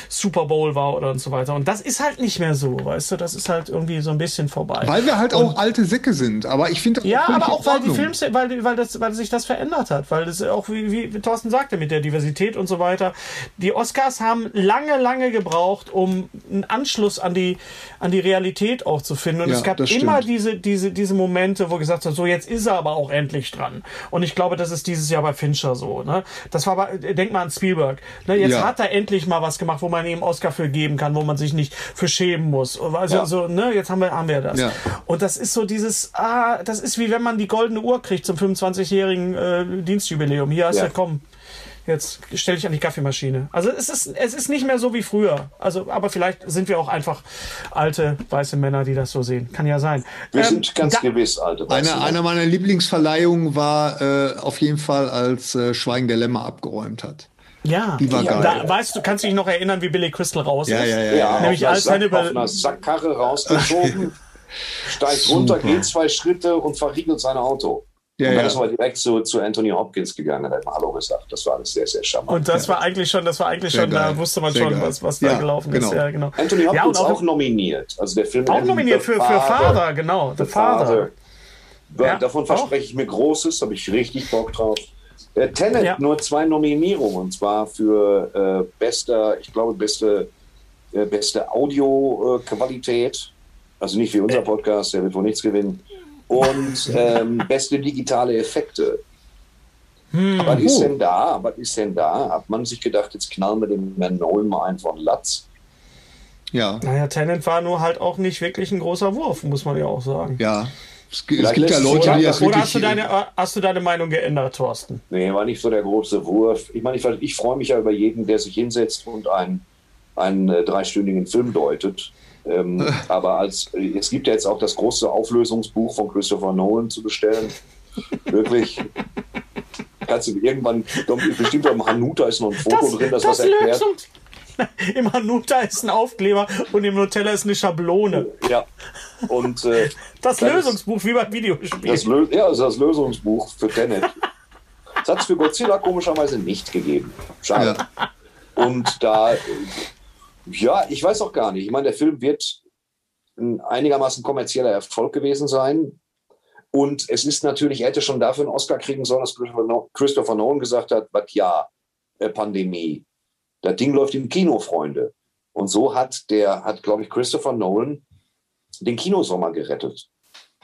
Speaker 1: Super Bowl war oder und so weiter. Und das ist halt nicht mehr so, weißt du, das ist halt irgendwie so ein bisschen vorbei.
Speaker 4: Weil wir halt und, auch alte Säcke sind, aber ich finde
Speaker 1: Ja, aber auch weil die Films, weil, weil, das, weil sich das verändert hat, weil das auch, wie, wie Thorsten sagte, mit der Diversität und so weiter. Die Oscars haben lange, lange gebraucht, um einen Anschluss an die, an die Realität auch zu finden. Und ja, es gab immer diese, diese, diese Momente, wo gesagt hat, so jetzt ist er aber auch endlich dran. Und ich glaube, das ist dieses Jahr bei Fincher so. Ne? Das war bei, denk mal an Spielberg. Ne? Jetzt ja. hat er endlich mal was gemacht, wo man ihm Oscar für geben kann, wo man sich nicht für schämen muss. Also ja. so, ne, jetzt haben wir, haben wir das. Ja. Und das ist so dieses, ah, das ist wie wenn man die goldene Uhr kriegt zum 25-jährigen äh, Dienstjubiläum. Hier hast du, komm, jetzt stell dich an die Kaffeemaschine. Also es ist, es ist nicht mehr so wie früher. Also, aber vielleicht sind wir auch einfach alte weiße Männer, die das so sehen. Kann ja sein.
Speaker 2: Wir ähm, sind ganz gewiss alte
Speaker 4: weiße Männer. Eine meiner Lieblingsverleihungen war äh, auf jeden Fall, als äh, Schweigen der Lämmer abgeräumt hat.
Speaker 1: Ja, die war ja, geil. Da, weißt du, kannst dich noch erinnern, wie Billy Crystal raus
Speaker 4: ja,
Speaker 1: ist?
Speaker 4: Ja, ja,
Speaker 2: ja. Nämlich als Sack, auf einer Sackkarre rausgeschoben, steigt runter, geht zwei Schritte und verriegelt sein Auto. Ja, und dann ja. ist aber direkt zu, zu Anthony Hopkins gegangen und hat mal Hallo gesagt. Das war alles sehr, sehr charmant.
Speaker 1: Und das war eigentlich schon, das war eigentlich sehr schon, geil. da wusste man sehr schon, geil. was, was ja, da gelaufen genau. ist. Ja, genau.
Speaker 2: Anthony Hopkins ja, auch, auch, nominiert. Also der Film
Speaker 1: auch nominiert für, für Father, genau.
Speaker 2: The, The Father. Father. Davon verspreche ich mir Großes, habe ich richtig Bock drauf. Äh, Tenet nur zwei Nominierungen und zwar für äh, bester, ich glaube, beste, äh, beste Audioqualität. also nicht wie unser äh. Podcast, der wird wohl nichts gewinnen und ähm, beste digitale Effekte. Hm. Was ist denn da? Was ist denn da? Hat man sich gedacht, jetzt knallen wir den Herrn mal einen von Latz?
Speaker 1: Ja. Naja, Tenant war nur halt auch nicht wirklich ein großer Wurf, muss man ja auch sagen.
Speaker 4: Ja. Es, es gibt ja Leute, die das
Speaker 1: Oder hast du, deine, hast du deine Meinung geändert, Thorsten?
Speaker 2: Nee, war nicht so der große Wurf. Ich meine, ich, ich freue mich ja über jeden, der sich hinsetzt und einen, einen äh, dreistündigen Film deutet. Ähm, aber als, es gibt ja jetzt auch das große Auflösungsbuch von Christopher Nolan zu bestellen. Wirklich. Kannst du irgendwann, bestimmt am Hanuta ist noch ein Foto das, drin, das, das was erklärt.
Speaker 1: Im Hanuta ist ein Aufkleber und im Nutella ist eine Schablone.
Speaker 2: Ja. Und äh,
Speaker 1: das Lösungsbuch wie beim Videospiel.
Speaker 2: Das Lö ja, ist das Lösungsbuch für Tenet. Das hat es für Godzilla komischerweise nicht gegeben. Schade. Ja. Und da, ja, ich weiß auch gar nicht. Ich meine, der Film wird ein einigermaßen kommerzieller Erfolg gewesen sein. Und es ist natürlich, er hätte schon dafür einen Oscar kriegen sollen, dass Christopher Nolan gesagt hat, was ja, äh, Pandemie. Das Ding läuft im Kino, Freunde. Und so hat der, hat, glaube ich, Christopher Nolan den Kinosommer gerettet.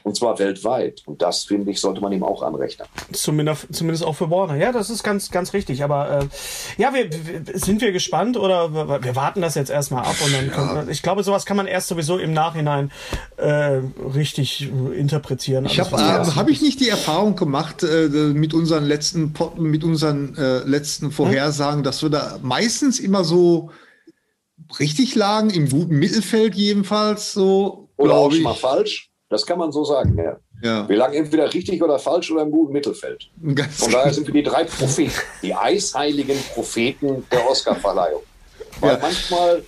Speaker 2: Und zwar weltweit. Und das, finde ich, sollte man ihm auch anrechnen.
Speaker 1: Zumindest, zumindest auch für Warner. Ja, das ist ganz, ganz richtig. Aber äh, ja, wir, wir, sind wir gespannt oder wir, wir warten das jetzt erstmal ab und dann ja. ich glaube, sowas kann man erst sowieso im Nachhinein äh, richtig interpretieren.
Speaker 4: Ich habe äh, hab ich nicht die Erfahrung gemacht äh, mit unseren letzten mit unseren äh, letzten Vorhersagen, hm? dass wir da meistens immer so richtig lagen, im guten Mittelfeld jedenfalls so.
Speaker 2: Oder auch schon mal falsch. Das kann man so sagen, ja. ja. Wir lagen entweder richtig oder falsch oder im guten Mittelfeld. Ganz Von daher sind wir die drei Propheten, die eisheiligen Propheten der Oscarverleihung. Weil ja. manchmal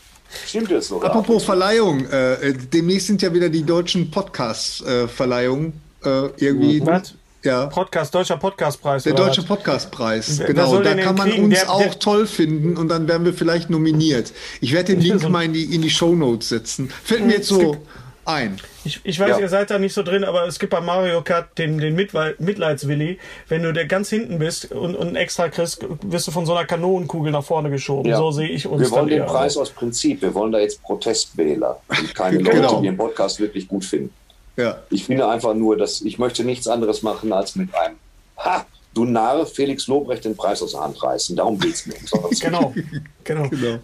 Speaker 2: stimmt es sogar.
Speaker 4: Apropos Verleihung, äh, demnächst sind ja wieder die deutschen Podcast-Verleihungen äh, irgendwie.
Speaker 1: Mhm. Was? Ja. Podcast, deutscher Podcastpreis.
Speaker 4: Der deutsche? Podcastpreis, genau. Da kann man kriegen? uns der, auch der, toll finden und dann werden wir vielleicht nominiert. Ich werde den Link so mal in die, in die Show Notes setzen. Fällt mir jetzt so ein.
Speaker 1: Ich, ich weiß, ja. ihr seid da nicht so drin, aber es gibt bei Mario Kart den, den Mitleidswilli. Wenn du der ganz hinten bist und, und extra kriegst, wirst du von so einer Kanonenkugel nach vorne geschoben. Ja. So sehe ich uns.
Speaker 2: Wir wollen den Preis aus Prinzip. Wir wollen da jetzt Protestwähler und keine Leute, genau. die den Podcast wirklich gut finden. Ja. Ich finde einfach nur, dass ich möchte nichts anderes machen, als mit einem Ha! Du Narr, Felix Lobrecht den Preis aus der Hand reißen. Darum geht es mir.
Speaker 1: genau, genau. genau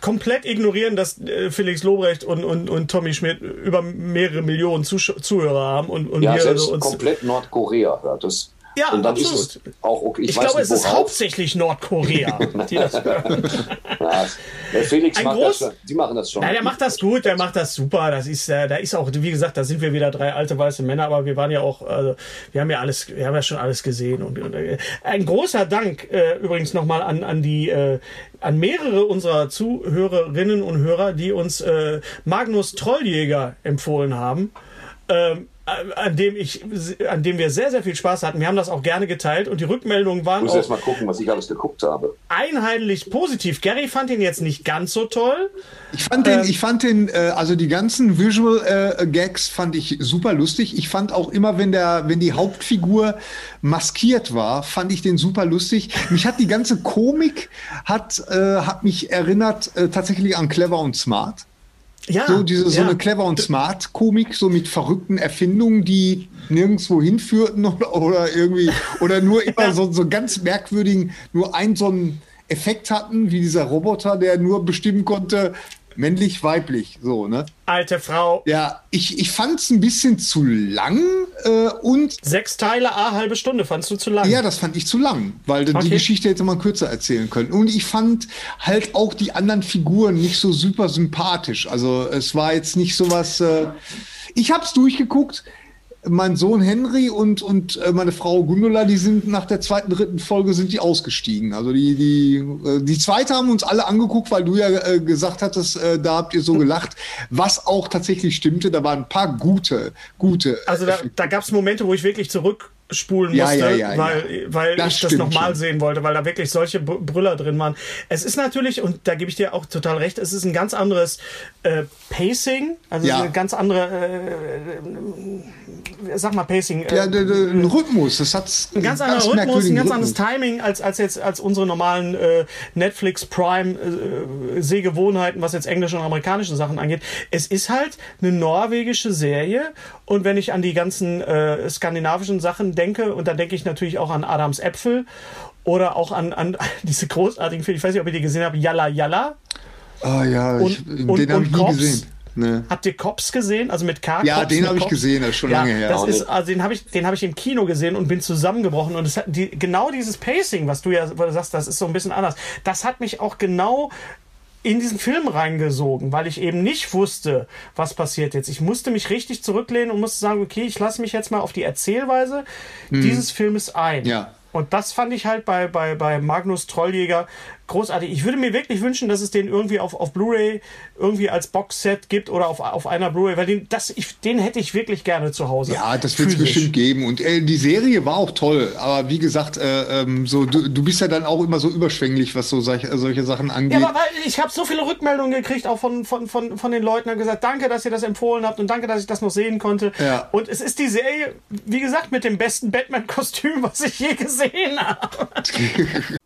Speaker 1: komplett ignorieren, dass äh, Felix Lobrecht und, und, und Tommy Schmidt über mehrere Millionen Zusch Zuhörer haben und, und
Speaker 2: ja, wir selbst also uns komplett Nordkorea hört es.
Speaker 1: Ja, und dann absolut. ist es auch okay. Ich, ich glaube, nicht, es ist hauptsächlich Nordkorea, die das hören.
Speaker 2: ja, der Felix macht groß, das, die machen das schon.
Speaker 1: Nein, der macht das gut, der macht das super. Das ist, äh, da ist auch, wie gesagt, da sind wir wieder drei alte weiße Männer, aber wir waren ja auch, also, wir haben ja alles, wir haben ja schon alles gesehen. Und, und äh, ein großer Dank äh, übrigens nochmal an, an die, äh, an mehrere unserer Zuhörerinnen und Hörer, die uns äh, Magnus Trolljäger empfohlen haben. Ähm, an dem ich, an dem wir sehr, sehr viel Spaß hatten. Wir haben das auch gerne geteilt und die Rückmeldungen waren.
Speaker 2: Ich muss erst mal gucken, was ich alles geguckt habe.
Speaker 1: Einheitlich positiv. Gary fand ihn jetzt nicht ganz so toll.
Speaker 4: Ich fand den, ähm, ich fand den, äh, also die ganzen Visual äh, Gags fand ich super lustig. Ich fand auch immer, wenn der, wenn die Hauptfigur maskiert war, fand ich den super lustig. Mich hat die ganze Komik hat, äh, hat mich erinnert äh, tatsächlich an Clever und Smart. Ja, so diese so ja. eine clever und smart Komik, so mit verrückten Erfindungen, die nirgendwo hinführten oder, oder irgendwie oder nur immer so so ganz merkwürdigen, nur ein so einen Effekt hatten, wie dieser Roboter, der nur bestimmen konnte, männlich, weiblich, so, ne?
Speaker 1: Alte Frau.
Speaker 4: Ja, ich, ich fand es ein bisschen zu lang äh, und.
Speaker 1: Sechs Teile, a halbe Stunde, fandst du zu lang?
Speaker 4: Ja, das fand ich zu lang, weil okay. die Geschichte hätte man kürzer erzählen können. Und ich fand halt auch die anderen Figuren nicht so super sympathisch. Also es war jetzt nicht so was. Äh, ich hab's durchgeguckt mein Sohn Henry und, und äh, meine Frau Gundula, die sind nach der zweiten, dritten Folge sind die ausgestiegen. Also die, die, äh, die zweite haben uns alle angeguckt, weil du ja äh, gesagt hattest, da habt ihr so gelacht, was auch tatsächlich stimmte. Da waren ein paar gute, gute.
Speaker 1: Also da, da gab es Momente, wo ich wirklich zurück spulen musste, ja, ja, ja, weil, weil das ich das nochmal sehen wollte, weil da wirklich solche Brüller drin waren. Es ist natürlich, und da gebe ich dir auch total recht, es ist ein ganz anderes äh, Pacing, also eine ganz andere, äh, äh, sag mal Pacing.
Speaker 4: Äh, ja, ein Rhythmus, das hat
Speaker 1: ein ganz anderer Rhythmus, ein ganz anderes Timing als, als jetzt als unsere normalen äh, Netflix Prime äh, Sehgewohnheiten, was jetzt englische und amerikanische Sachen angeht. Es ist halt eine norwegische Serie und wenn ich an die ganzen äh, skandinavischen Sachen denke, und da denke ich natürlich auch an Adams Äpfel oder auch an, an diese großartigen Filme, ich weiß nicht, ob ihr die gesehen habt, Yalla Yalla.
Speaker 4: Ah ja, und, ich, und, den habe ich nie Cops. gesehen.
Speaker 1: Nee. Habt ihr Cops gesehen? Also mit K.
Speaker 4: Ja, den habe ich gesehen, das ist schon ja, lange her.
Speaker 1: Das ist, also den habe ich, den ich im Kino gesehen und bin zusammengebrochen. Und es hat die, genau dieses Pacing, was du ja sagst, das ist so ein bisschen anders. Das hat mich auch genau in diesen Film reingesogen, weil ich eben nicht wusste, was passiert jetzt. Ich musste mich richtig zurücklehnen und musste sagen, okay, ich lasse mich jetzt mal auf die Erzählweise mhm. dieses Filmes ein.
Speaker 4: Ja.
Speaker 1: Und das fand ich halt bei, bei, bei Magnus Trolljäger großartig. Ich würde mir wirklich wünschen, dass es den irgendwie auf, auf Blu-ray irgendwie als Boxset gibt oder auf, auf einer Blu-ray, weil den, das, ich, den hätte ich wirklich gerne zu Hause.
Speaker 4: Ja, das wird es bestimmt geben. Und äh, die Serie war auch toll. Aber wie gesagt, äh, ähm, so, du, du bist ja dann auch immer so überschwänglich, was so solche, solche Sachen angeht. Ja, aber
Speaker 1: weil ich habe so viele Rückmeldungen gekriegt, auch von, von, von, von den Leuten, haben gesagt, danke, dass ihr das empfohlen habt und danke, dass ich das noch sehen konnte. Ja. Und es ist die Serie, wie gesagt, mit dem besten Batman-Kostüm, was ich je gesehen habe.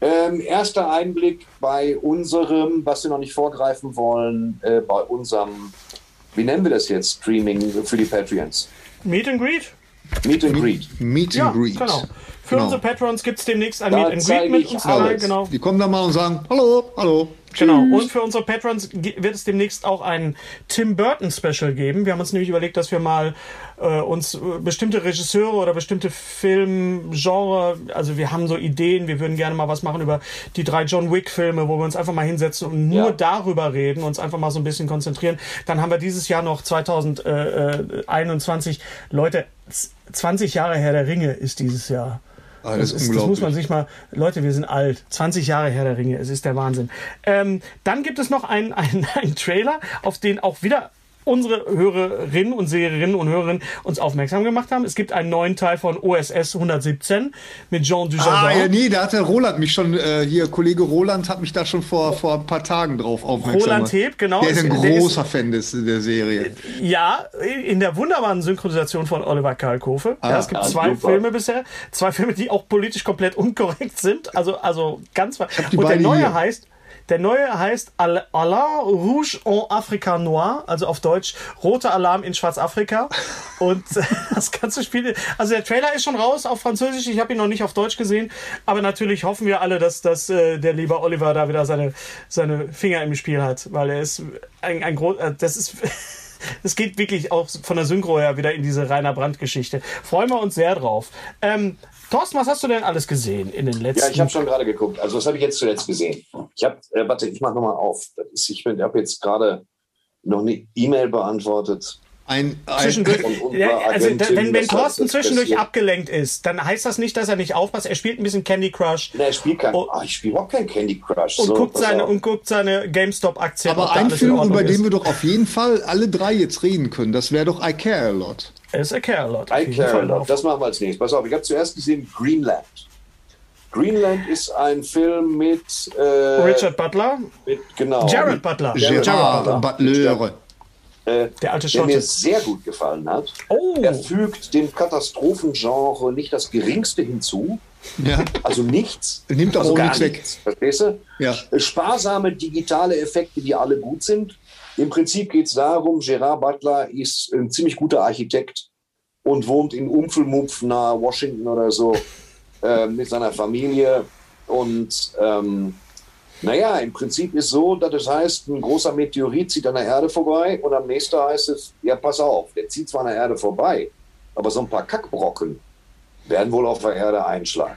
Speaker 2: Ähm, erster Einblick bei unserem, was wir noch nicht vorgreifen wollen, äh, bei unserem, wie nennen wir das jetzt, Streaming für die Patreons?
Speaker 1: Meet and Greet?
Speaker 2: Meet and Greet.
Speaker 4: Meet and ja, Greet.
Speaker 1: Genau. Für genau. unsere Patrons gibt es demnächst ein da Meet and Greet mit uns.
Speaker 4: Genau. Die kommen da mal und sagen, hallo, hallo.
Speaker 1: Genau. Und für unsere Patrons wird es demnächst auch ein Tim Burton Special geben. Wir haben uns nämlich überlegt, dass wir mal äh, uns äh, bestimmte Regisseure oder bestimmte Filmgenre, also wir haben so Ideen, wir würden gerne mal was machen über die drei John Wick Filme, wo wir uns einfach mal hinsetzen und nur ja. darüber reden, uns einfach mal so ein bisschen konzentrieren. Dann haben wir dieses Jahr noch 2021 Leute 20 Jahre her der Ringe ist dieses Jahr.
Speaker 4: Ah, das,
Speaker 1: das, das, muss man sich mal. Leute, wir sind alt. 20 Jahre her der Ringe. Es ist der Wahnsinn. Ähm, dann gibt es noch einen ein Trailer, auf den auch wieder unsere Hörerinnen und Seherinnen und Hörerinnen uns aufmerksam gemacht haben. Es gibt einen neuen Teil von OSS 117 mit Jean Dujardin. Ah,
Speaker 4: ja, nee, da hat der Roland mich schon, äh, hier, Kollege Roland hat mich da schon vor, vor ein paar Tagen drauf aufmerksam
Speaker 1: gemacht. Roland Heb, genau.
Speaker 4: Der ist ein großer ist, Fan des, der Serie.
Speaker 1: Ja, in der wunderbaren Synchronisation von Oliver Kalkofe. Ah, ja, es gibt ah, zwei super. Filme bisher. Zwei Filme, die auch politisch komplett unkorrekt sind. Also, also ganz. Und der neue hier. heißt der neue heißt Alarm Rouge en Africa Noir, also auf Deutsch Roter Alarm in Schwarzafrika. Und das ganze Spiel, also der Trailer ist schon raus auf Französisch, ich habe ihn noch nicht auf Deutsch gesehen, aber natürlich hoffen wir alle, dass, dass äh, der liebe Oliver da wieder seine, seine Finger im Spiel hat, weil er ist ein, ein groß, äh, das ist. es geht wirklich auch von der Synchro her wieder in diese Rainer Brandt-Geschichte. Freuen wir uns sehr drauf. Ähm, Thorsten, was hast du denn alles gesehen in den letzten?
Speaker 2: Ja, ich habe schon gerade geguckt. Also was habe ich jetzt zuletzt gesehen? Ich habe, äh, warte, ich mache nochmal auf. ich habe jetzt gerade noch eine E-Mail beantwortet.
Speaker 4: Ein,
Speaker 1: ein zwischendurch, ja, also wenn, wenn Thorsten zwischendurch abgelenkt ist, dann heißt das nicht, dass er nicht aufpasst. Er spielt ein bisschen Candy Crush.
Speaker 2: Nee, er spielt kein, oh, ich spiele überhaupt kein Candy Crush.
Speaker 1: Und, so, guckt, seine, und guckt seine GameStop-Aktien.
Speaker 4: Aber ein Film, über den wir doch auf jeden Fall alle drei jetzt reden können, das wäre doch I Care a Lot.
Speaker 1: Es I Care a Lot.
Speaker 2: I Care a Lot. Das machen wir als nächstes. Pass auf, ich habe zuerst gesehen Greenland. Greenland ist ein Film mit
Speaker 1: äh, Richard Butler.
Speaker 2: Mit, genau.
Speaker 1: Jared Butler.
Speaker 4: Jared, Jared Butler. Butler.
Speaker 2: Äh, der alte der mir sehr gut gefallen hat.
Speaker 1: Oh.
Speaker 2: Er fügt dem Katastrophengenre nicht das Geringste hinzu.
Speaker 4: Ja.
Speaker 2: Also nichts.
Speaker 4: Er nimmt auch
Speaker 2: also
Speaker 4: nichts weg.
Speaker 2: Verstehst du?
Speaker 4: Ja.
Speaker 2: Sparsame digitale Effekte, die alle gut sind. Im Prinzip geht es darum, Gerard Butler ist ein ziemlich guter Architekt und wohnt in Umfelmumpf nahe Washington oder so äh, mit seiner Familie. Und ähm, naja, im Prinzip ist so, dass es heißt, ein großer Meteorit zieht an der Erde vorbei und am nächsten heißt es, ja, pass auf, der zieht zwar an der Erde vorbei, aber so ein paar Kackbrocken werden wohl auf der Erde einschlagen.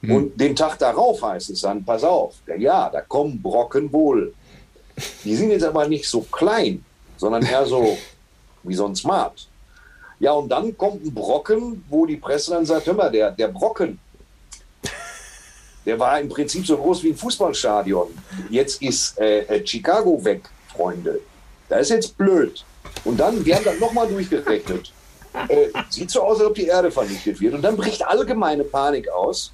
Speaker 2: Mhm. Und den Tag darauf heißt es dann, pass auf, ja, da kommen Brocken wohl. Die sind jetzt aber nicht so klein, sondern eher so wie so ein Smart. Ja, und dann kommt ein Brocken, wo die Presse dann sagt, hör mal, der, der Brocken, der war im Prinzip so groß wie ein Fußballstadion. Jetzt ist äh, äh Chicago weg, Freunde. Das ist jetzt blöd. Und dann, wir haben dann nochmal durchgerechnet. Äh, sieht so aus, als ob die Erde vernichtet wird. Und dann bricht allgemeine Panik aus.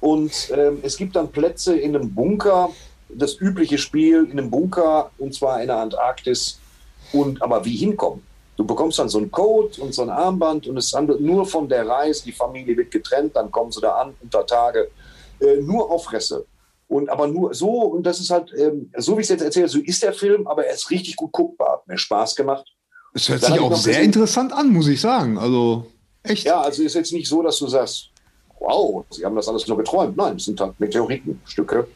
Speaker 2: Und ähm, es gibt dann Plätze in einem Bunker, das übliche Spiel in einem Bunker, und zwar in der Antarktis. Und aber wie hinkommen? Du bekommst dann so einen Code und so ein Armband und es handelt nur von der Reise. Die Familie wird getrennt, dann kommen sie da an unter Tage. Äh, nur auf Fresse. Und aber nur so, und das ist halt, ähm, so wie ich es jetzt erzähle, so ist der Film, aber er ist richtig gut guckbar. Hat mir Spaß gemacht.
Speaker 4: Es hört sich auch sehr gesehen, interessant an, muss ich sagen. Also echt.
Speaker 2: Ja, also ist jetzt nicht so, dass du sagst, wow, sie haben das alles nur geträumt. Nein, es sind halt Meteoritenstücke.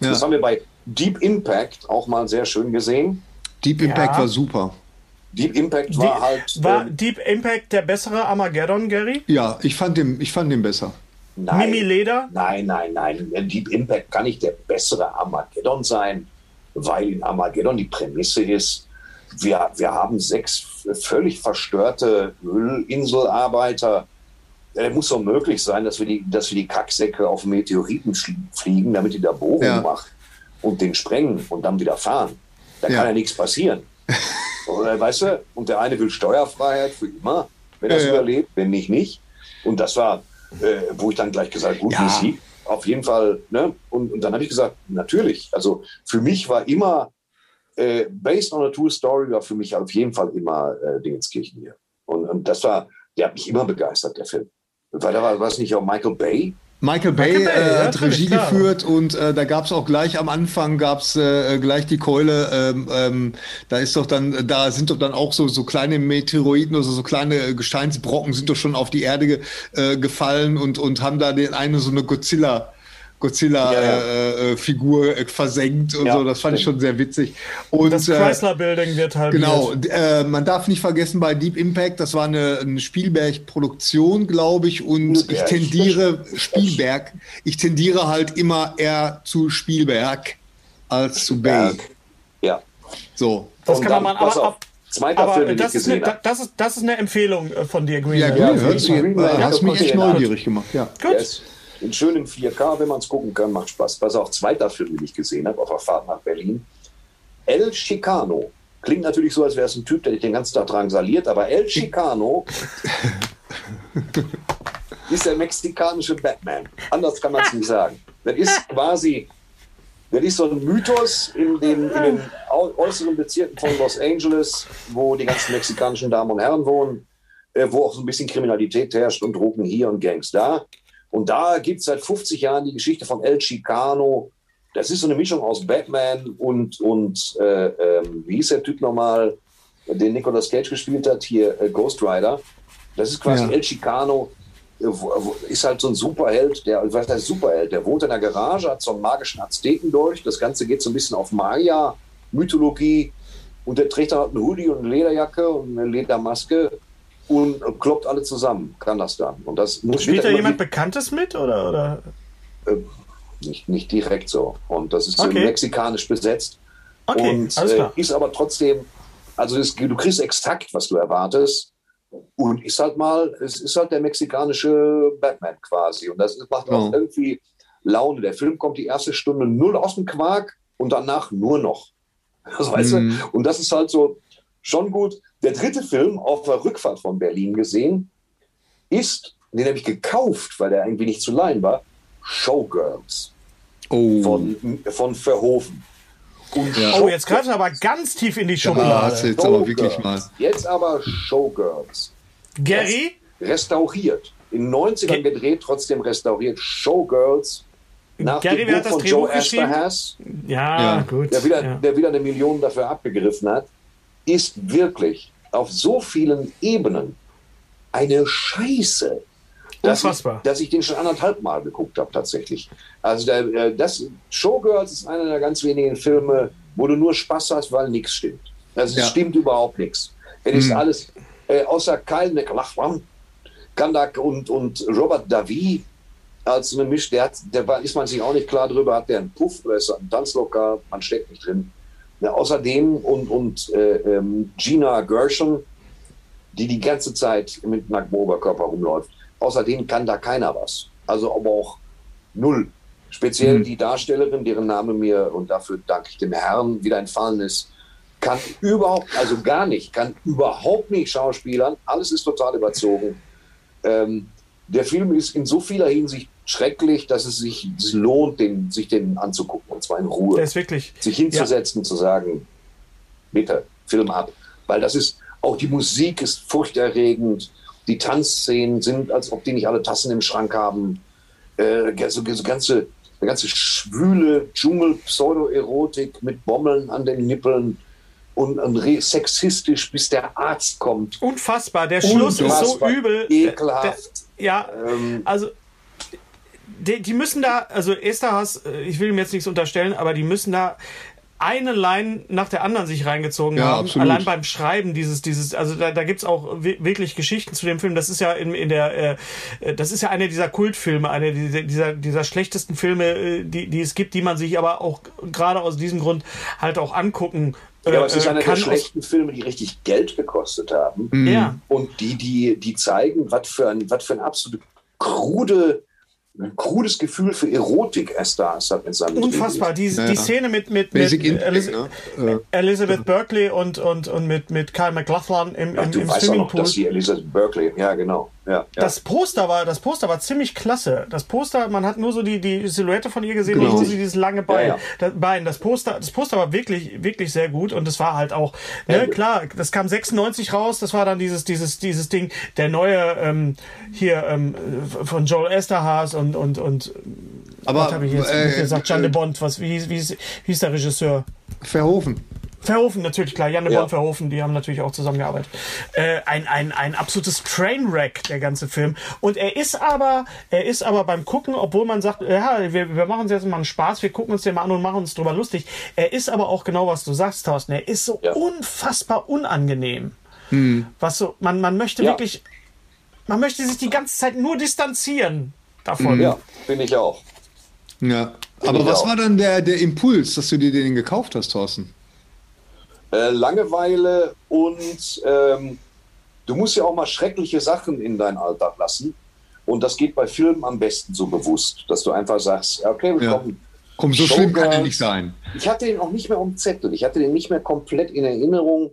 Speaker 2: Ja. Das haben wir bei Deep Impact auch mal sehr schön gesehen.
Speaker 4: Deep Impact ja. war super.
Speaker 2: Deep Impact war
Speaker 1: Die,
Speaker 2: halt.
Speaker 1: War ähm, Deep Impact der bessere Armageddon, Gary?
Speaker 4: Ja, ich fand den, ich fand den besser.
Speaker 2: Nein,
Speaker 1: Mimi Leder?
Speaker 2: Nein, nein, nein. Deep Impact kann nicht der bessere Armageddon sein, weil in Armageddon die Prämisse ist, wir, wir haben sechs völlig verstörte Ölinselarbeiter. Es muss doch möglich sein, dass wir die, dass wir die Kacksäcke auf Meteoriten fliegen, damit die da Bohrungen ja. machen und den sprengen und dann wieder fahren. Da ja. kann ja nichts passieren. weißt du? Und der eine will Steuerfreiheit für immer, wenn er es ja, überlebt, wenn nicht, nicht. Und das war, äh, wo ich dann gleich gesagt gut, ja. sie, auf jeden Fall. Ne? Und, und dann habe ich gesagt, natürlich. Also für mich war immer äh, based on a true story war für mich auf jeden Fall immer äh, Dingenskirchen hier. Und, und das war, der hat mich immer begeistert, der Film. Weil da war, war es nicht auch Michael Bay?
Speaker 4: Michael Bay, Michael Bay äh, hat Regie geführt und äh, da gab es auch gleich am Anfang gab's äh, gleich die Keule. Ähm, ähm, da ist doch dann, da sind doch dann auch so so kleine Meteoriten oder so, so kleine Gesteinsbrocken sind doch schon auf die Erde ge, äh, gefallen und und haben da den eine so eine Godzilla Godzilla-Figur ja, ja. äh, äh, versenkt und ja, so. Das fand stimmt. ich schon sehr witzig. Und,
Speaker 1: das äh, Chrysler Building wird halt.
Speaker 4: Genau. Äh, man darf nicht vergessen, bei Deep Impact, das war eine, eine Spielberg-Produktion, glaube ich. Und ich tendiere, Spielberg, ich tendiere halt immer eher zu Spielberg als zu Bay.
Speaker 2: Ja.
Speaker 4: So.
Speaker 1: Das kann man mal. Aber, Zweiter aber Film, das, ist eine, das, ist, das ist eine Empfehlung äh, von dir,
Speaker 4: Green. Ja, Green, ja, hört äh, hast mich echt neugierig gemacht. Ja.
Speaker 2: Gut. Yes in schönem 4K, wenn man es gucken kann, macht Spaß. Was auch zweiter Film, den ich gesehen habe, auf der Fahrt nach Berlin. El Chicano. Klingt natürlich so, als wäre es ein Typ, der dich den ganzen Tag drangsaliert, aber El Chicano ist der mexikanische Batman. Anders kann man es nicht sagen. Das ist quasi, das ist so ein Mythos in den, in den äußeren Bezirken von Los Angeles, wo die ganzen mexikanischen Damen und Herren wohnen, äh, wo auch so ein bisschen Kriminalität herrscht und Drogen hier und Gangs da. Und da gibt es seit 50 Jahren die Geschichte von El Chicano. Das ist so eine Mischung aus Batman und, und äh, äh, wie hieß der Typ nochmal, den Nicolas Cage gespielt hat, hier äh, Ghost Rider. Das ist quasi ja. El Chicano, äh, ist halt so ein Superheld, der, was heißt Superheld, der wohnt in der Garage, hat so einen magischen Azteken durch. Das Ganze geht so ein bisschen auf Maya-Mythologie. Und der trägt dann halt einen Hoodie und eine Lederjacke und eine Ledermaske und kloppt alle zusammen, kann das dann. Und das
Speaker 1: Spielt da jemand Bekanntes mit oder? oder?
Speaker 2: Äh, nicht, nicht direkt so. Und das ist okay. mexikanisch besetzt.
Speaker 1: Okay,
Speaker 2: und äh, ist aber trotzdem, also das, du kriegst exakt, was du erwartest. Und ist halt mal, es ist halt der mexikanische Batman quasi. Und das macht auch oh. irgendwie Laune. Der Film kommt die erste Stunde null aus dem Quark und danach nur noch. Das weißt du? Mhm. Und das ist halt so schon gut. Der dritte Film auf der Rückfahrt von Berlin gesehen ist, den habe ich gekauft, weil der irgendwie nicht zu leihen war, Showgirls oh. von, von Verhoeven.
Speaker 1: Ja. Oh, jetzt greifst du aber ganz tief in die Schublade.
Speaker 4: Ja, jetzt aber wirklich mal.
Speaker 2: Jetzt aber Showgirls.
Speaker 1: Gary?
Speaker 2: Restauriert. In den 90ern Ge gedreht, trotzdem restauriert. Showgirls.
Speaker 1: Nach Gary, dem Buch von Joe Esterhazy. Ja, ja, gut.
Speaker 2: Der wieder,
Speaker 1: ja.
Speaker 2: der wieder eine Million dafür abgegriffen hat, ist wirklich auf so vielen Ebenen eine Scheiße. Dass ich, dass ich den schon anderthalb Mal geguckt habe, tatsächlich. Also der, äh, das Showgirls ist einer der ganz wenigen Filme, wo du nur Spaß hast, weil nichts stimmt. Also ja. es stimmt überhaupt nichts. Es ist hm. alles, äh, außer Kyle McLachlan, Kandak und, und Robert Davi als eine Misch, der, hat, der war, ist man sich auch nicht klar drüber, hat der einen Puff oder ist ein Tanzlokal, man steckt nicht drin. Ja, außerdem und, und äh, ähm, Gina Gershon, die die ganze Zeit mit nacktem Oberkörper rumläuft. Außerdem kann da keiner was. Also aber auch null. Speziell mhm. die Darstellerin, deren Name mir, und dafür danke ich dem Herrn, wieder entfallen ist, kann überhaupt, also gar nicht, kann überhaupt nicht schauspielern. Alles ist total überzogen. Ähm, der Film ist in so vieler Hinsicht schrecklich, dass es sich lohnt, den, sich den anzugucken. Und zwar in Ruhe.
Speaker 1: Der ist wirklich.
Speaker 2: Sich hinzusetzen, ja. zu sagen, bitte, Film ab. Weil das ist, auch die Musik ist furchterregend. Die Tanzszenen sind, als ob die nicht alle Tassen im Schrank haben. Äh, so, so ganze, eine ganze schwüle Dschungel-Pseudo-Erotik mit Bommeln an den Nippeln und, und sexistisch, bis der Arzt kommt.
Speaker 1: Unfassbar, der Schluss Unfassbar, ist so übel.
Speaker 2: Ekelhaft.
Speaker 1: Der, ja, ähm, also die, die, müssen da, also Esther äh, ich will ihm jetzt nichts unterstellen, aber die müssen da eine Line nach der anderen sich reingezogen ja, haben. Absolut. Allein beim Schreiben dieses, dieses, also da, da gibt's auch wirklich Geschichten zu dem Film. Das ist ja in, in der, äh, das ist ja einer dieser Kultfilme, einer dieser, dieser, dieser schlechtesten Filme, äh, die, die es gibt, die man sich aber auch gerade aus diesem Grund halt auch angucken
Speaker 2: ja, aber es ist äh, einer der schlechten Filme, die richtig Geld gekostet haben.
Speaker 1: Mhm. Ja.
Speaker 2: Und die, die, die zeigen, was für ein, was für ein absolut krude ein krudes Gefühl für Erotik erst da ist mit seinem
Speaker 1: Unfassbar, die, die ja. Szene mit, mit, mit Elis ne? Elizabeth Berkeley und, und, und mit, mit Kyle McLaughlin im, Ach, im, im Swimmingpool. Dass
Speaker 2: die Elizabeth Berkeley, ja genau. Ja, ja.
Speaker 1: Das Poster war, das Poster war ziemlich klasse. Das Poster, man hat nur so die, die Silhouette von ihr gesehen, genau. nicht so dieses lange Bein. Ja, das, Bein. Das Poster, das Poster war wirklich, wirklich sehr gut und es war halt auch, ne, klar, das kam 96 raus, das war dann dieses, dieses, dieses Ding, der neue, ähm, hier, ähm, von Joel Esterhaas und, und, und,
Speaker 4: aber, was
Speaker 1: habe ich jetzt äh, gesagt? Jean de Bond, was, wie, wie, wie, wie hieß der Regisseur?
Speaker 4: Verhofen.
Speaker 1: Verhofen, natürlich, klar. Janne ja. Born Verhofen, die haben natürlich auch zusammengearbeitet. Äh, ein, ein, ein absolutes Trainwreck, der ganze Film. Und er ist aber, er ist aber beim Gucken, obwohl man sagt, ja, wir, wir machen uns jetzt mal einen Spaß, wir gucken uns den mal an und machen uns drüber lustig. Er ist aber auch genau, was du sagst, Thorsten. Er ist so ja. unfassbar unangenehm. Hm. Was so, man, man möchte ja. wirklich, man möchte sich die ganze Zeit nur distanzieren davon.
Speaker 2: Ja, bin ich auch.
Speaker 4: Ja. Aber was auch. war dann der, der Impuls, dass du dir den gekauft hast, Thorsten?
Speaker 2: Äh, Langeweile und ähm, du musst ja auch mal schreckliche Sachen in deinen Alltag lassen. Und das geht bei Filmen am besten so bewusst, dass du einfach sagst, okay, wir ja. kommen.
Speaker 4: Komm, so schlimm kann er nicht sein.
Speaker 2: Ich hatte den auch nicht mehr um Zettel. Ich hatte den nicht mehr komplett in Erinnerung.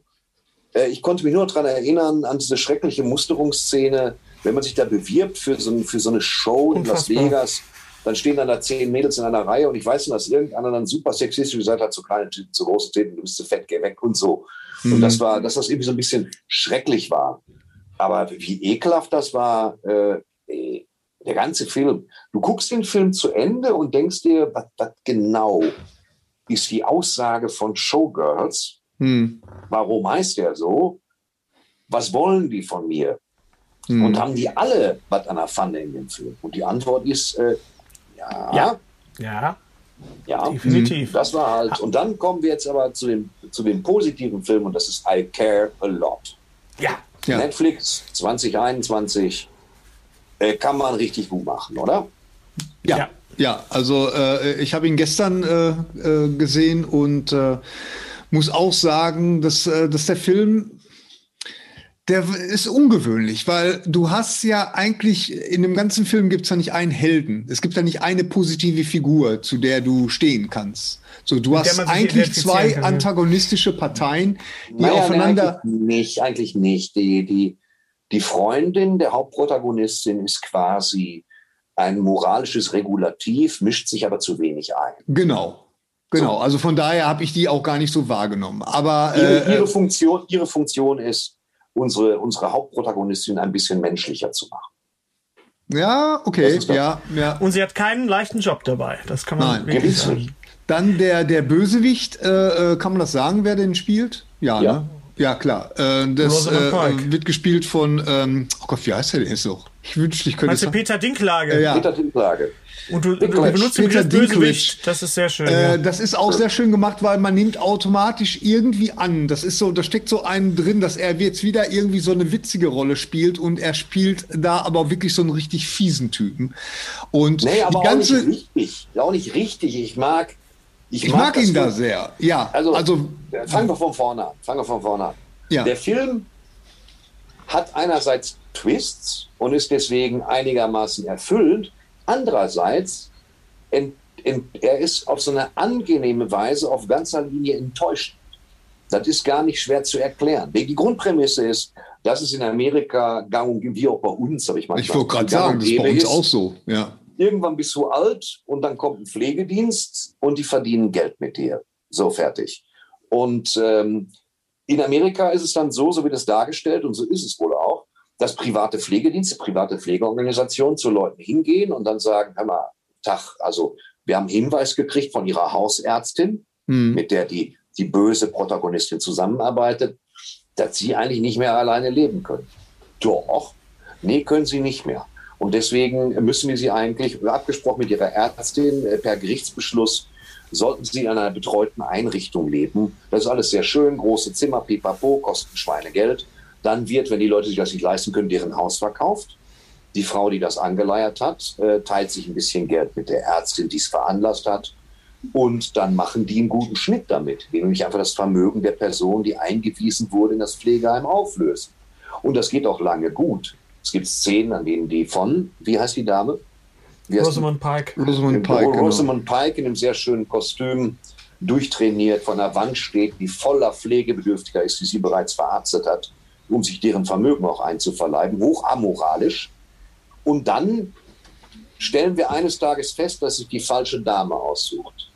Speaker 2: Äh, ich konnte mich nur daran erinnern, an diese schreckliche Musterungsszene, wenn man sich da bewirbt für so, für so eine Show Unfassbar. in Las Vegas dann stehen dann da zehn Mädels in einer Reihe und ich weiß nicht, dass irgendeiner dann super sexistisch gesagt hat, zu kleine Typen, zu große Typen, du bist zu fett, geh weg und so. Mhm. Und das war, dass das irgendwie so ein bisschen schrecklich war. Aber wie ekelhaft das war, äh, der ganze Film. Du guckst den Film zu Ende und denkst dir, was, genau ist die Aussage von Showgirls? Mhm. Warum heißt der so? Was wollen die von mir? Mhm. Und haben die alle was an der Pfanne in dem Film? Und die Antwort ist, äh,
Speaker 1: ja. Ja.
Speaker 2: Ja, definitiv. Das war halt. Und dann kommen wir jetzt aber zu dem, zu dem positiven Film und das ist I Care a Lot.
Speaker 1: Ja.
Speaker 2: ja. Netflix 2021 äh, kann man richtig gut machen, oder?
Speaker 4: Ja. Ja, ja also äh, ich habe ihn gestern äh, äh gesehen und äh, muss auch sagen, dass, äh, dass der Film der ist ungewöhnlich, weil du hast ja eigentlich, in dem ganzen Film gibt es ja nicht einen Helden. Es gibt ja nicht eine positive Figur, zu der du stehen kannst. So, du hast eigentlich zwei kann, antagonistische Parteien, die naja, aufeinander.
Speaker 2: Nein, eigentlich nicht, eigentlich nicht. Die, die, die Freundin der Hauptprotagonistin ist quasi ein moralisches Regulativ, mischt sich aber zu wenig ein.
Speaker 4: Genau. Genau, also von daher habe ich die auch gar nicht so wahrgenommen. Aber
Speaker 2: ihre, äh, ihre, Funktion, ihre Funktion ist, unsere, unsere Hauptprotagonistin ein bisschen menschlicher zu machen.
Speaker 4: Ja, okay, ja, ja.
Speaker 1: Und sie hat keinen leichten Job dabei. Das kann man
Speaker 4: Nein, wirklich sagen. Dann der, der Bösewicht, äh, äh, kann man das sagen, wer den spielt? Ja, ja. Ne? Ja, klar. Äh, das äh, wird gespielt von, ähm, oh Gott, wie heißt der denn jetzt noch?
Speaker 1: Ich wünschte, ich könnte. Meinst du Peter Dinklage?
Speaker 2: Äh, ja. Peter Dinklage.
Speaker 1: Und du, du benutzt den Begriff Bösewicht. Das ist sehr schön.
Speaker 4: Äh, ja. Das ist auch sehr schön gemacht, weil man nimmt automatisch irgendwie an. Das ist so, da steckt so einen drin, dass er jetzt wieder irgendwie so eine witzige Rolle spielt und er spielt da aber wirklich so einen richtig fiesen Typen. Und
Speaker 2: nee, aber die ganze, auch nicht richtig. Auch nicht richtig. Ich mag,
Speaker 4: ich, ich mag, mag ihn da sehr. Ja.
Speaker 2: Also, also fangen wir von vorne an. Fangen wir von vorne an. Ja. Der Film hat einerseits Twists und ist deswegen einigermaßen erfüllend. Andererseits, ent, ent, er ist auf so eine angenehme Weise auf ganzer Linie enttäuscht. Das ist gar nicht schwer zu erklären. Die Grundprämisse ist, dass es in Amerika gang und wie auch bei uns, habe ich mal
Speaker 4: Ich wollte gerade sagen, das ist bei uns ist, auch so. Ja.
Speaker 2: Irgendwann bist du alt und dann kommt ein Pflegedienst und die verdienen Geld mit dir. So fertig. Und ähm, in Amerika ist es dann so, so wird es dargestellt und so ist es wohl auch, dass private Pflegedienste, private Pflegeorganisationen zu Leuten hingehen und dann sagen, hör mal, Tag, also wir haben Hinweis gekriegt von ihrer Hausärztin, hm. mit der die, die böse Protagonistin zusammenarbeitet, dass sie eigentlich nicht mehr alleine leben können. Doch, nee, können sie nicht mehr. Und deswegen müssen wir sie eigentlich, abgesprochen mit ihrer Ärztin, äh, per Gerichtsbeschluss, sollten sie in einer betreuten Einrichtung leben. Das ist alles sehr schön, große Zimmer, pipapo, kosten Schweinegeld. Dann wird, wenn die Leute sich das nicht leisten können, deren Haus verkauft. Die Frau, die das angeleiert hat, äh, teilt sich ein bisschen Geld mit der Ärztin, die es veranlasst hat. Und dann machen die einen guten Schnitt damit, nämlich einfach das Vermögen der Person, die eingewiesen wurde, in das Pflegeheim auflösen. Und das geht auch lange gut. Es gibt Szenen, an denen die von, wie heißt die Dame?
Speaker 1: Rosamund Pike.
Speaker 2: Rosamund Pike, genau. Rosamund Pike in einem sehr schönen Kostüm, durchtrainiert, von der Wand steht, die voller Pflegebedürftiger ist, die sie bereits verarztet hat, um sich deren Vermögen auch einzuverleiben, hoch amoralisch. Und dann stellen wir eines Tages fest, dass sich die falsche Dame aussucht.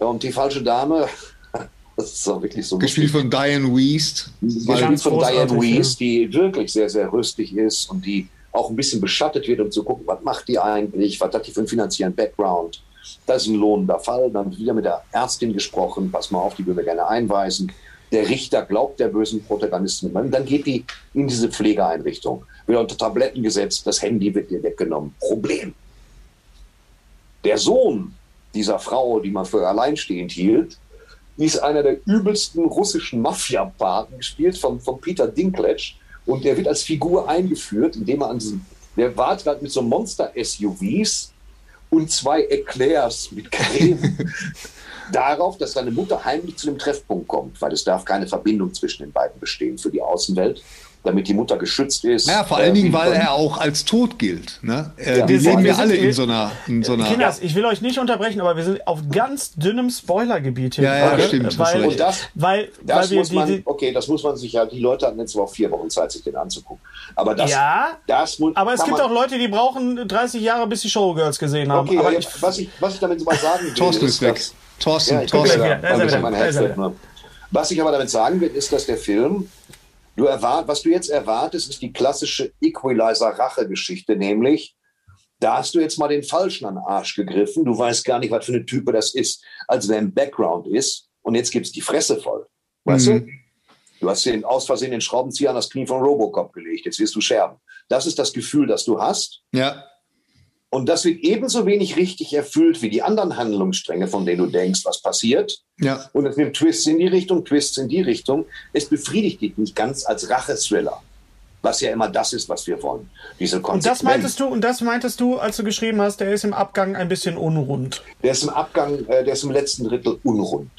Speaker 2: Ja, und die falsche Dame, das ist auch wirklich so.
Speaker 4: Gespielt von Diane Weist.
Speaker 2: Gespielt von Diane Weist, die wirklich sehr, sehr rüstig ist und die auch ein bisschen beschattet wird, um zu gucken, was macht die eigentlich, was hat die für einen finanziellen Background. Das ist ein lohnender Fall. Dann wieder mit der Ärztin gesprochen, pass mal auf, die würden wir gerne einweisen. Der Richter glaubt der bösen Protagonistin. Dann geht die in diese Pflegeeinrichtung, wird unter Tabletten gesetzt, das Handy wird ihr weggenommen. Problem. Der Sohn dieser Frau, die man für alleinstehend hielt, ist einer der übelsten russischen Mafia-Paten, gespielt von, von Peter Dinklage. Und der wird als Figur eingeführt, indem er an diesem, der wartet halt mit so Monster-SUVs und zwei Eclairs mit Creme darauf, dass seine Mutter heimlich zu dem Treffpunkt kommt, weil es darf keine Verbindung zwischen den beiden bestehen für die Außenwelt damit die Mutter geschützt ist.
Speaker 4: Ja, vor allen äh, Dingen, weil er auch als tot gilt. Ne? Äh, ja. Wir leben ja alle in so einer. In so einer
Speaker 1: Kinders, ich will euch nicht unterbrechen, aber wir sind auf ganz dünnem Spoilergebiet
Speaker 4: hier. Ja, ja, okay? stimmt.
Speaker 1: Weil, und das, weil,
Speaker 2: das
Speaker 1: weil
Speaker 2: muss man, okay, das muss man sich ja, die Leute hatten jetzt auch vier Wochen Zeit, sich den anzugucken. Aber das,
Speaker 1: ja,
Speaker 2: das
Speaker 1: muss, aber es gibt man, auch Leute, die brauchen 30 Jahre, bis sie Showgirls gesehen haben. Okay, aber
Speaker 2: ich, was, ich, was ich damit mal sagen will,
Speaker 4: Thorsten ist weg. Thorsten,
Speaker 2: ja, Thorsten. Was ich aber damit sagen will, ist, dass der Film Du erwart, was du jetzt erwartest, ist die klassische Equalizer-Rache-Geschichte, nämlich, da hast du jetzt mal den Falschen an den Arsch gegriffen. Du weißt gar nicht, was für eine Type das ist, als wer im Background ist. Und jetzt gibt's die Fresse voll. Weißt mhm. du? Du hast den aus Versehen den Schraubenzieher an das Knie von Robocop gelegt. Jetzt wirst du scherben. Das ist das Gefühl, das du hast.
Speaker 4: Ja.
Speaker 2: Und das wird ebenso wenig richtig erfüllt wie die anderen Handlungsstränge, von denen du denkst, was passiert.
Speaker 4: Ja.
Speaker 2: Und es nimmt Twists in die Richtung, Twists in die Richtung. Es befriedigt dich nicht ganz als Rache-Thriller. Was ja immer das ist, was wir wollen. Diese
Speaker 1: und das meintest du, und das meintest du, als du geschrieben hast, der ist im Abgang ein bisschen unrund.
Speaker 2: Der ist im Abgang, äh, der ist im letzten Drittel unrund.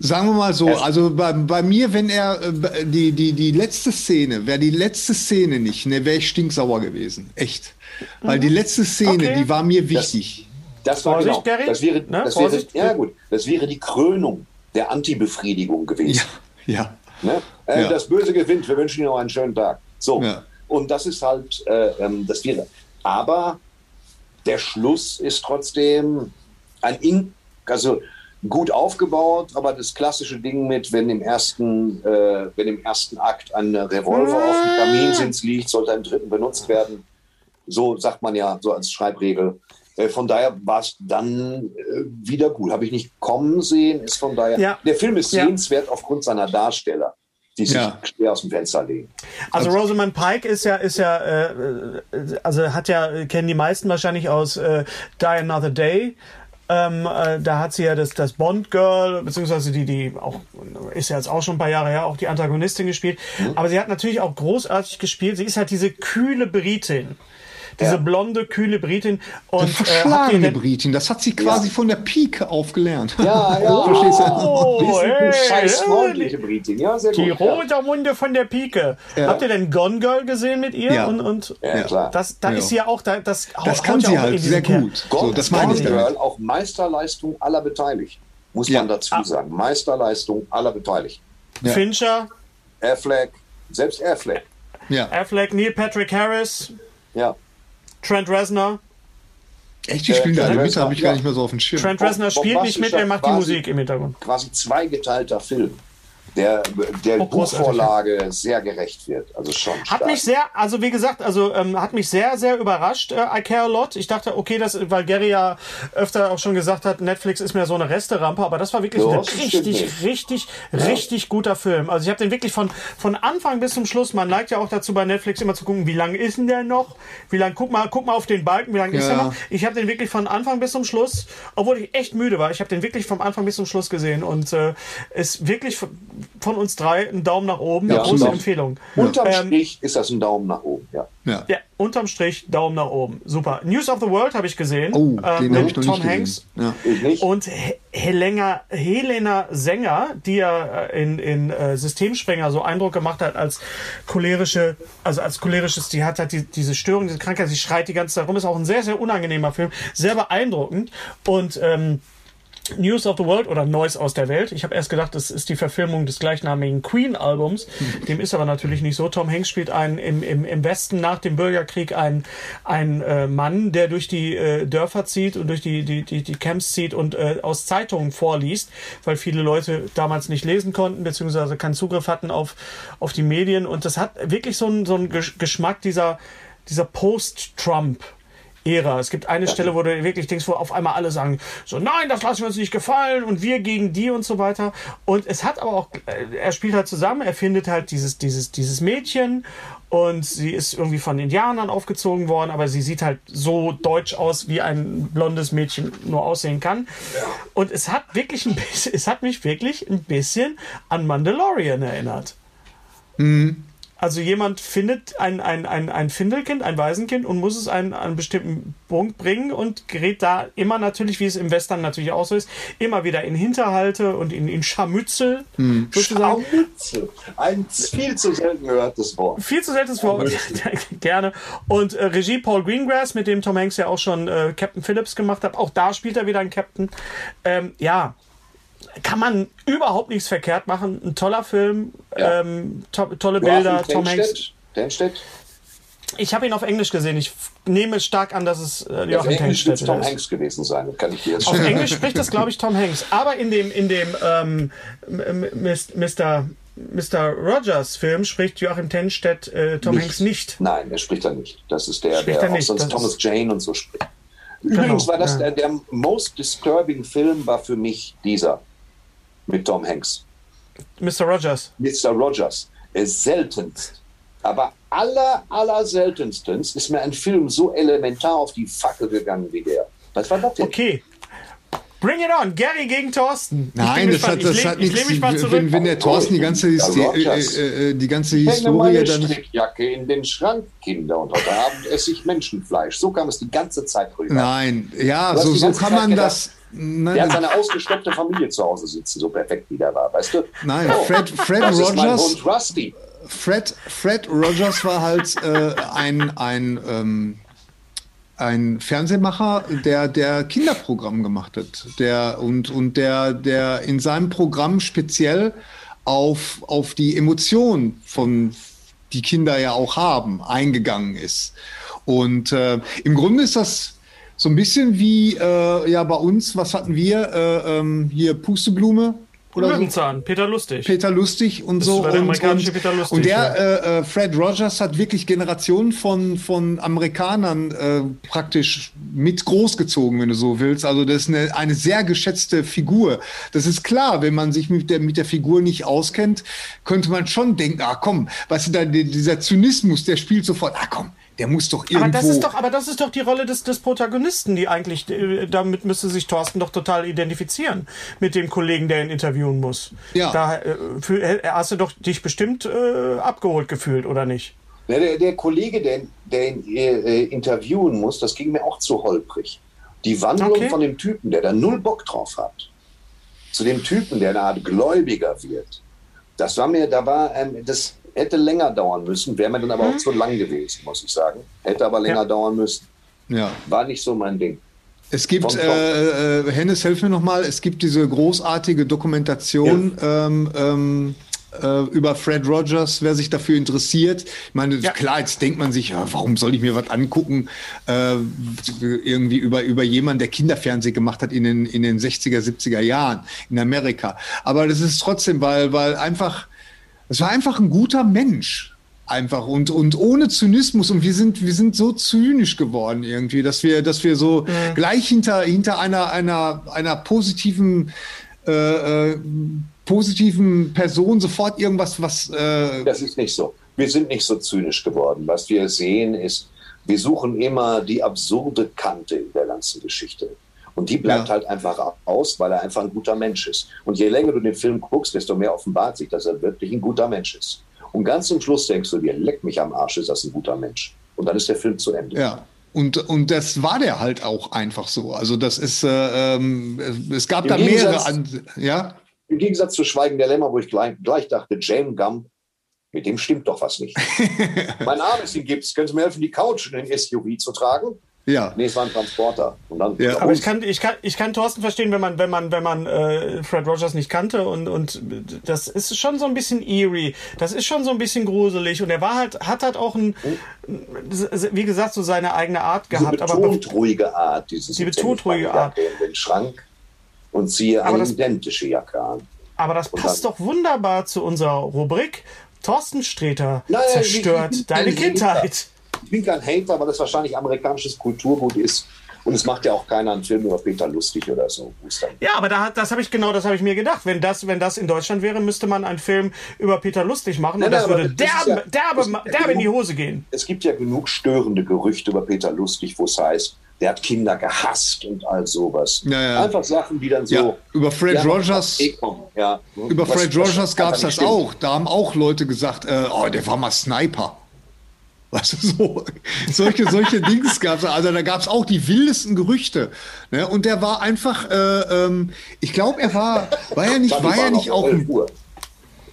Speaker 4: Sagen wir mal so, also bei, bei mir, wenn er äh, die, die, die letzte Szene, wäre die letzte Szene nicht, ne, wäre ich stinksauer gewesen. Echt. Weil die letzte Szene, okay. die war mir wichtig.
Speaker 2: Das, das war genau. Das wäre, ne? das wäre, ja gut, das wäre die Krönung der Antibefriedigung gewesen.
Speaker 4: Ja.
Speaker 2: ja. Ne? Äh, ja. Das Böse gewinnt. Wir wünschen Ihnen noch einen schönen Tag. So. Ja. Und das ist halt, äh, ähm, das wäre. Aber der Schluss ist trotzdem ein, In also gut aufgebaut, aber das klassische Ding mit, wenn im ersten, äh, wenn im ersten Akt ein Revolver auf dem Kaminsitz liegt, sollte im dritten benutzt werden. So sagt man ja, so als Schreibregel. Äh, von daher war es dann äh, wieder gut. Habe ich nicht kommen sehen, ist von daher. Ja. Der Film ist ja. sehenswert aufgrund seiner Darsteller die sich ja. schwer aus dem Fenster legen.
Speaker 1: Also, also Rosamund Pike ist ja, ist ja, äh, also hat ja, kennen die meisten wahrscheinlich aus äh, Die Another Day. Ähm, äh, da hat sie ja das, das Bond-Girl, beziehungsweise die, die auch, ist ja jetzt auch schon ein paar Jahre her, auch die Antagonistin gespielt. Mhm. Aber sie hat natürlich auch großartig gespielt. Sie ist halt diese kühle Britin diese
Speaker 2: Ja.
Speaker 1: blonde, kühle Britin. Und,
Speaker 4: Eine
Speaker 1: äh,
Speaker 4: verschlagene
Speaker 1: denn-
Speaker 4: Britin, das hat sie quasi
Speaker 2: Ja.
Speaker 4: von der Pike aufgelernt.
Speaker 2: Ja, ja.
Speaker 4: Verstehst du?
Speaker 1: Oh, hey,
Speaker 2: scheiß freundliche Britin. Ja, sehr
Speaker 1: Die
Speaker 2: gut. Ja.
Speaker 1: Rosamunde von der Pike.
Speaker 4: Ja.
Speaker 1: Habt ihr denn Gone Girl gesehen mit ihr?
Speaker 4: Ja.
Speaker 1: Und, und
Speaker 2: Ja, klar.
Speaker 1: das, da
Speaker 4: Ja.
Speaker 1: ist sie ja auch, da, das,
Speaker 4: Das
Speaker 1: haut
Speaker 4: kann sie
Speaker 1: auch
Speaker 4: halt sehr
Speaker 1: Kern.
Speaker 4: gut. So,
Speaker 2: Gone,
Speaker 4: das meine ich
Speaker 2: Gone
Speaker 4: damit.
Speaker 2: Girl, auch Meisterleistung aller Beteiligten. Muss
Speaker 4: Ja.
Speaker 2: man dazu
Speaker 1: Ah.
Speaker 2: sagen. Meisterleistung aller Beteiligten.
Speaker 4: Ja.
Speaker 1: Fincher,
Speaker 2: Affleck, selbst Affleck.
Speaker 4: Ja.
Speaker 1: Affleck, Neil Patrick Harris,
Speaker 2: Ja.
Speaker 1: Trent Reznor.
Speaker 4: Echt, die spielen da alle mit, habe ich
Speaker 2: Reznor,
Speaker 4: gar nicht mehr so auf dem Schirm.
Speaker 1: Trent Reznor spielt nicht mit, er macht die
Speaker 2: quasi-
Speaker 1: Musik im Hintergrund.
Speaker 2: Quasi zweigeteilter Film, der der
Speaker 1: Oh.
Speaker 2: Buchvorlage sehr gerecht wird. Also schon
Speaker 1: Hat
Speaker 2: stark.
Speaker 1: mich sehr, also wie gesagt, also ähm, hat mich sehr, sehr überrascht, äh, I Care a Lot. Ich dachte, okay, das, weil Gary ja öfter auch schon gesagt hat, Netflix ist mehr so eine Resterampe, aber das war wirklich
Speaker 2: Ja,
Speaker 1: ein
Speaker 2: stimmt
Speaker 1: richtig,
Speaker 2: nicht.
Speaker 1: richtig, richtig guter Film. Also ich habe den wirklich von, von Anfang bis zum Schluss, man neigt ja auch dazu bei Netflix immer zu gucken, wie lang ist denn der noch? Wie lang, guck mal, guck mal auf den Balken, wie lang ist
Speaker 4: Ja.
Speaker 1: der noch? Ich habe den wirklich von Anfang bis zum Schluss, obwohl ich echt müde war, ich habe den wirklich vom Anfang bis zum Schluss gesehen und äh, ist wirklich von, uns drei ein Daumen nach oben,
Speaker 2: Ja,
Speaker 1: eine große. Empfehlung.
Speaker 2: Unterm
Speaker 1: Ähm,
Speaker 2: Strich ist das ein Daumen nach oben. Ja.
Speaker 4: Ja.
Speaker 1: ja, unterm Strich Daumen nach oben. Super. News of the World habe ich gesehen.
Speaker 4: Oh,
Speaker 1: ähm, mit
Speaker 4: ich noch
Speaker 1: Tom
Speaker 4: nicht
Speaker 1: Hanks.
Speaker 4: gesehen. Ja.
Speaker 1: Und He- Helena, Helena Sänger, die ja äh, in, in äh, Systemsprenger so Eindruck gemacht hat als cholerische, also als cholerisches, die hat halt die, diese Störung, diese Krankheit, sie schreit die ganze Zeit rum, ist auch ein sehr, sehr unangenehmer Film, sehr beeindruckend und ähm, News of the World oder Neues aus der Welt. Ich habe erst gedacht, das ist die Verfilmung des gleichnamigen Queen-Albums. Dem ist aber natürlich nicht so. Tom Hanks spielt einen im, im, im Westen nach dem Bürgerkrieg einen, einen äh, Mann, der durch die äh, Dörfer zieht und durch die, die, die, die Camps zieht und äh, aus Zeitungen vorliest, weil viele Leute damals nicht lesen konnten, beziehungsweise keinen Zugriff hatten auf, auf die Medien. Und das hat wirklich so einen, so einen Gesch- Geschmack dieser, dieser Post-Trump. Ära. Es gibt eine Stelle, wo du wirklich denkst, wo auf einmal alle sagen, so nein, das lassen wir uns nicht gefallen und wir gegen die und so weiter. Und es hat aber auch, äh, er spielt halt zusammen, er findet halt dieses, dieses, dieses Mädchen und sie ist irgendwie von Indianern aufgezogen worden, aber sie sieht halt so deutsch aus, wie ein blondes Mädchen nur aussehen kann. Und es hat wirklich ein bisschen, es hat mich wirklich ein bisschen an Mandalorian erinnert. Also jemand findet ein, ein, ein, ein Findelkind, ein Waisenkind und muss es an einen bestimmten Punkt bringen und gerät da immer natürlich, wie es im Western natürlich auch so ist, immer wieder in Hinterhalte und in, in Scharmützel. Sozusagen.
Speaker 2: Scharmützel. Ein viel zu selten gehörtes Wort.
Speaker 1: Viel zu seltenes Wort. Gerne. Und äh, Regie Paul Greengrass, mit dem Tom Hanks ja auch schon äh, Captain Phillips gemacht hat. Auch da spielt er wieder einen Captain. Ähm, ja, kann man überhaupt nichts verkehrt machen. Ein toller Film,
Speaker 2: Ja.
Speaker 1: ähm, to tolle Bilder, Tom Hanks.
Speaker 2: Tenstedt.
Speaker 1: Ich habe ihn auf Englisch gesehen. Ich nehme stark an, dass es äh, Joachim
Speaker 2: Englisch wird Tom. Hanks gewesen sein. Das kann ich dir jetzt
Speaker 1: Auf Englisch spricht das, glaube ich, Tom Hanks. Aber in dem, in dem ähm, Mr. Mr. Rogers Film spricht Joachim Tenstedt äh, Tom Hanks nicht.
Speaker 2: Nein, der spricht da nicht. Das ist der,
Speaker 1: Spricht
Speaker 2: der
Speaker 1: er
Speaker 2: auch
Speaker 1: nicht,
Speaker 2: sonst
Speaker 1: das
Speaker 2: Thomas Jane und so spricht. Übrigens war das
Speaker 1: ja.
Speaker 2: der, der most disturbing Film war für mich dieser mit Tom Hanks.
Speaker 1: Mr. Rogers.
Speaker 2: Mr. Rogers. Seltenst. Aber aller, aller seltenstens ist mir ein Film so elementar auf die Fackel gegangen wie der. Was war das denn?
Speaker 1: Okay. Bring it on. Gary gegen Thorsten. Ich
Speaker 4: Nein, das
Speaker 1: gespannt.
Speaker 4: hat, das
Speaker 1: ich
Speaker 4: hat
Speaker 1: lehn- ich
Speaker 4: nichts.
Speaker 1: lehn mich mal zurück.
Speaker 4: Wenn, wenn der Thorsten die ganze,
Speaker 2: Ja,
Speaker 4: Hyste-
Speaker 2: Rogers.
Speaker 4: äh, äh, die ganze Historie
Speaker 2: meine
Speaker 4: dann.
Speaker 2: Strickjacke in den Schrank, Kinder, und heute Abend esse ich Menschenfleisch. So kam es die ganze Zeit rüber.
Speaker 4: Nein, ja, so,
Speaker 2: die
Speaker 4: so
Speaker 2: ganze
Speaker 4: kann
Speaker 2: Zeit
Speaker 4: man
Speaker 2: gedacht,
Speaker 4: das. Nein,
Speaker 2: Der hat seine ausgestopfte Familie zu Hause sitzen, so perfekt wie der war, weißt du?
Speaker 4: nein
Speaker 2: Oh,
Speaker 4: Fred, Fred
Speaker 2: das ist mein
Speaker 4: Rogers.
Speaker 2: Hund Rusty.
Speaker 4: Fred, Fred Rogers war halt äh, ein, ein, ähm, ein Fernsehmacher, der, der Kinderprogramm gemacht hat. Der, und und der, der in seinem Programm speziell auf, auf die Emotionen von die Kinder ja auch haben, eingegangen ist. Und äh, im Grunde ist das so ein bisschen wie äh, ja bei uns, was hatten wir? Äh, ähm, hier Pusteblume oder so.
Speaker 1: Löwenzahn. Peter Lustig.
Speaker 4: Peter Lustig und so.
Speaker 1: war der
Speaker 4: und,
Speaker 1: amerikanische
Speaker 4: und,
Speaker 1: Peter Lustig,
Speaker 4: und der
Speaker 1: ja.
Speaker 4: äh, äh, Fred Rogers hat wirklich Generationen von, von Amerikanern äh, praktisch mit großgezogen, wenn du so willst. Also das ist eine, eine sehr geschätzte Figur. Das ist klar, wenn man sich mit der, mit der Figur nicht auskennt, könnte man schon denken, ah komm, weißt du, da, dieser Zynismus, der spielt sofort, ah komm, der muss doch irgendwo...
Speaker 1: Aber das ist doch, aber das ist doch die Rolle des, des Protagonisten, die eigentlich, äh, damit müsste sich Thorsten doch total identifizieren mit dem Kollegen, der ihn interviewen muss.
Speaker 4: Ja.
Speaker 1: Da äh, äh, hast du doch dich bestimmt äh, abgeholt gefühlt, oder nicht?
Speaker 2: Ja, der, der, Kollege, der, der ihn äh, interviewen muss, das ging mir auch zu holprig. Die Wandlung okay. von dem Typen, der da null Bock drauf hat, zu dem Typen, der eine Art Gläubiger wird, das war mir, da war, ähm, das hätte länger dauern müssen, wäre mir dann aber mhm. auch zu lang gewesen, muss ich sagen. Hätte aber länger ja. dauern müssen. Ja. War nicht so mein Ding.
Speaker 4: Es gibt, äh, äh, Hennes, helf mir nochmal, es gibt diese großartige Dokumentation ja. ähm, ähm, äh, über Fred Rogers, wer sich dafür interessiert. Ich meine, ja. klar, jetzt denkt man sich, ja, warum soll ich mir was angucken, äh, irgendwie über, über jemanden, der Kinderfernsehen gemacht hat in den, in den 60er, 70er Jahren in Amerika. Aber das ist trotzdem, weil, weil einfach, es war einfach ein guter Mensch einfach und, und ohne Zynismus und wir sind, wir sind so zynisch geworden irgendwie, dass wir, dass wir so mhm. gleich hinter, hinter einer, einer, einer positiven, äh, äh, positiven Person sofort irgendwas, was. Äh
Speaker 2: das ist nicht so. Wir sind nicht so zynisch geworden. Was wir sehen ist, wir suchen immer die absurde Kante in der ganzen Geschichte. Und die bleibt ja. halt einfach aus, weil er einfach ein guter Mensch ist. Und je länger du den Film guckst, desto mehr offenbart sich, dass er wirklich ein guter Mensch ist. Und ganz zum Schluss denkst du dir, leck mich am Arsch, ist das ein guter Mensch. Und dann ist der Film zu Ende.
Speaker 4: Ja. Und, und das war der halt auch einfach so. Also das ist, äh, ähm, es gab Im da mehrere, an, ja.
Speaker 2: Im Gegensatz zu Schweigen der Lämmer, wo ich gleich, gleich dachte, James Gump, mit dem stimmt doch was nicht. mein Arm ist in Gips, können Sie mir helfen, die Couch in den SUV zu tragen?
Speaker 4: Ja.
Speaker 2: Nee, es war ein Transporter.
Speaker 1: Und dann, ja. Aber ich kann, ich, kann, ich kann Thorsten verstehen, wenn man, wenn man, wenn man äh, Fred Rogers nicht kannte und, und das ist schon so ein bisschen eerie. Das ist schon so ein bisschen gruselig und er war halt, hat halt auch ein, wie gesagt, so seine eigene Art gehabt. Diese
Speaker 2: betont aber, ruhige Art, dieses
Speaker 1: die betont ruhige Art.
Speaker 2: In den Schrank und ziehe eine das, identische Jacke an.
Speaker 1: Aber das und passt dann, doch wunderbar zu unserer Rubrik. Thorsten Streter zerstört ich, deine Kindheit
Speaker 2: ich bin kein Hater, weil das wahrscheinlich amerikanisches Kulturgut ist. Und es macht ja auch keiner einen Film über Peter Lustig oder so.
Speaker 1: Ja, aber da, das habe ich genau, das habe ich mir gedacht. Wenn das, wenn das in Deutschland wäre, müsste man einen Film über Peter Lustig machen nein, und das würde das derbe, ja, derbe, derbe in die Hose gehen.
Speaker 2: Es gibt ja genug störende Gerüchte über Peter Lustig, wo es heißt, der hat Kinder gehasst und all sowas. Ja, ja. Einfach Sachen, die dann so. Ja,
Speaker 4: über Fred Rogers.
Speaker 2: Ja,
Speaker 4: über was, Fred Rogers gab es das stimmt. auch. Da haben auch Leute gesagt, äh, oh, der war mal Sniper. Weißt du, so, solche, solche Dings gab es. Also da gab es auch die wildesten Gerüchte. Ne? Und der war einfach, äh, ähm, ich glaube, er war, war er nicht, war er nicht auch.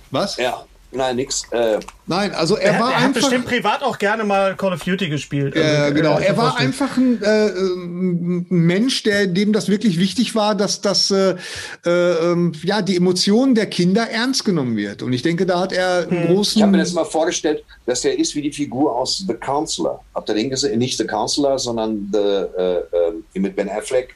Speaker 2: Was? Ja, Nein, nix. Äh,
Speaker 4: Nein, also er, er war er einfach.
Speaker 1: hat bestimmt privat auch gerne mal Call of Duty gespielt.
Speaker 4: Ja, also, genau. Er war einfach ein, äh, ein, Mensch, der dem das wirklich wichtig war, dass das äh, äh, ja die Emotionen der Kinder ernst genommen wird. Und ich denke, da hat er einen hm. großen.
Speaker 2: Ich habe mir das mal vorgestellt, dass er ist wie die Figur aus The Counselor. Habt ihr den gesehen? Nicht The Counselor, sondern the, äh, äh, mit Ben Affleck.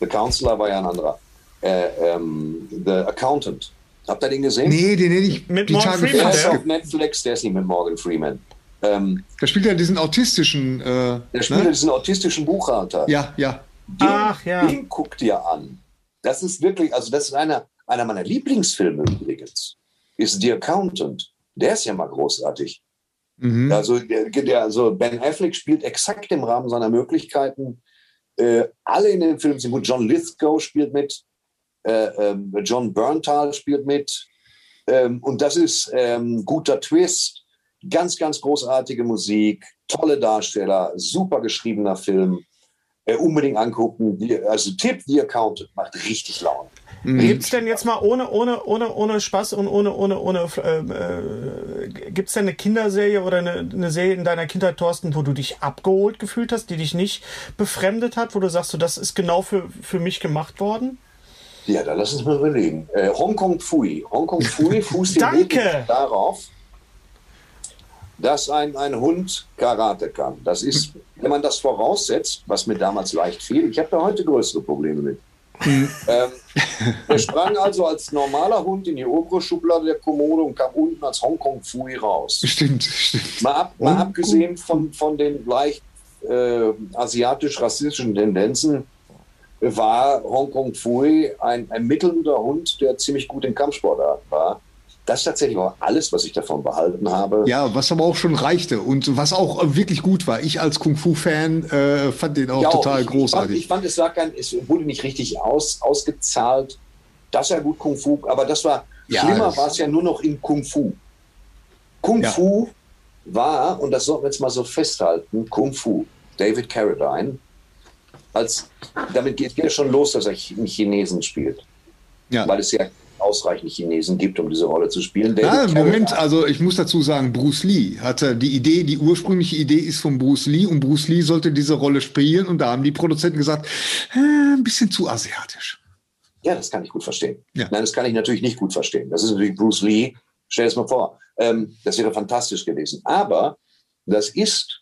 Speaker 2: The Counselor war ja ein anderer. Ähm, the Accountant. Habt ihr den gesehen?
Speaker 4: Nee, den hätte ich
Speaker 1: mit Morgan Tage Freeman.
Speaker 2: Der ist auf Netflix, der ist nicht mit Morgan Freeman.
Speaker 4: Ähm, da spielt er diesen autistischen.
Speaker 2: Äh, der spielt ne? diesen autistischen Buchhalter.
Speaker 4: Ja, ja.
Speaker 2: Den, Ach ja. Den guck dir an. Das ist wirklich, also das ist einer, einer meiner Lieblingsfilme übrigens. Ist The Accountant. Der ist ja mal großartig. Mhm. Also, der, der, also Ben Affleck spielt exakt im Rahmen seiner Möglichkeiten. Äh, alle in dem Film sind gut. John Lithgow spielt mit. Äh, ähm, John Berntal spielt mit. Ähm, und das ist ähm, guter Twist, ganz, ganz großartige Musik, tolle Darsteller, super geschriebener Film. Äh, unbedingt angucken. also Tipp, The Accountant macht richtig Laune.
Speaker 1: Mhm. Gibt es denn jetzt mal ohne, ohne, ohne, ohne Spaß und ohne, ohne, ohne, ähm, äh, gibt es denn eine Kinderserie oder eine, eine Serie in deiner Kindheit, Thorsten, wo du dich abgeholt gefühlt hast, die dich nicht befremdet hat, wo du sagst, so, das ist genau für, für mich gemacht worden?
Speaker 2: Ja, dann lass uns mal überlegen. Äh, Hongkong Fui. Hongkong Fui fußt darauf, dass ein, ein Hund Karate kann. Das ist, wenn man das voraussetzt, was mir damals leicht fiel, ich habe da heute größere Probleme mit. ähm, er sprang also als normaler Hund in die obere Schublade der Kommode und kam unten als Hongkong Fui raus.
Speaker 4: Stimmt, stimmt.
Speaker 2: Mal, ab, mal abgesehen von, von den leicht äh, asiatisch-rassistischen Tendenzen, war Hongkong Fui ein ermittelnder Hund, der ziemlich gut in Kampfsportarten war. Das ist tatsächlich auch alles, was ich davon behalten habe.
Speaker 4: Ja, was aber auch schon reichte und was auch wirklich gut war. Ich als Kung-Fu-Fan äh, fand den auch ja, total
Speaker 2: ich,
Speaker 4: großartig.
Speaker 2: Ich fand, ich fand, es, kein, es wurde nicht richtig aus, ausgezahlt, dass er gut Kung-Fu, aber das war, ja, schlimmer war es ja nur noch in Kung-Fu. Kung-Fu war, und das sollten wir jetzt mal so festhalten, Kung Fu. David Carradine. Als, damit geht es schon los, dass er einen Chinesen spielt. Ja. Weil es ja ausreichend Chinesen gibt, um diese Rolle zu spielen.
Speaker 4: Ja, Moment, also ich muss dazu sagen, Bruce Lee hatte die Idee, die ursprüngliche Idee ist von Bruce Lee und Bruce Lee sollte diese Rolle spielen und da haben die Produzenten gesagt, äh, ein bisschen zu asiatisch.
Speaker 2: Ja, das kann ich gut verstehen. Ja. Nein, das kann ich natürlich nicht gut verstehen. Das ist natürlich Bruce Lee. Stell es mal vor. Ähm, das wäre fantastisch gewesen. Aber das ist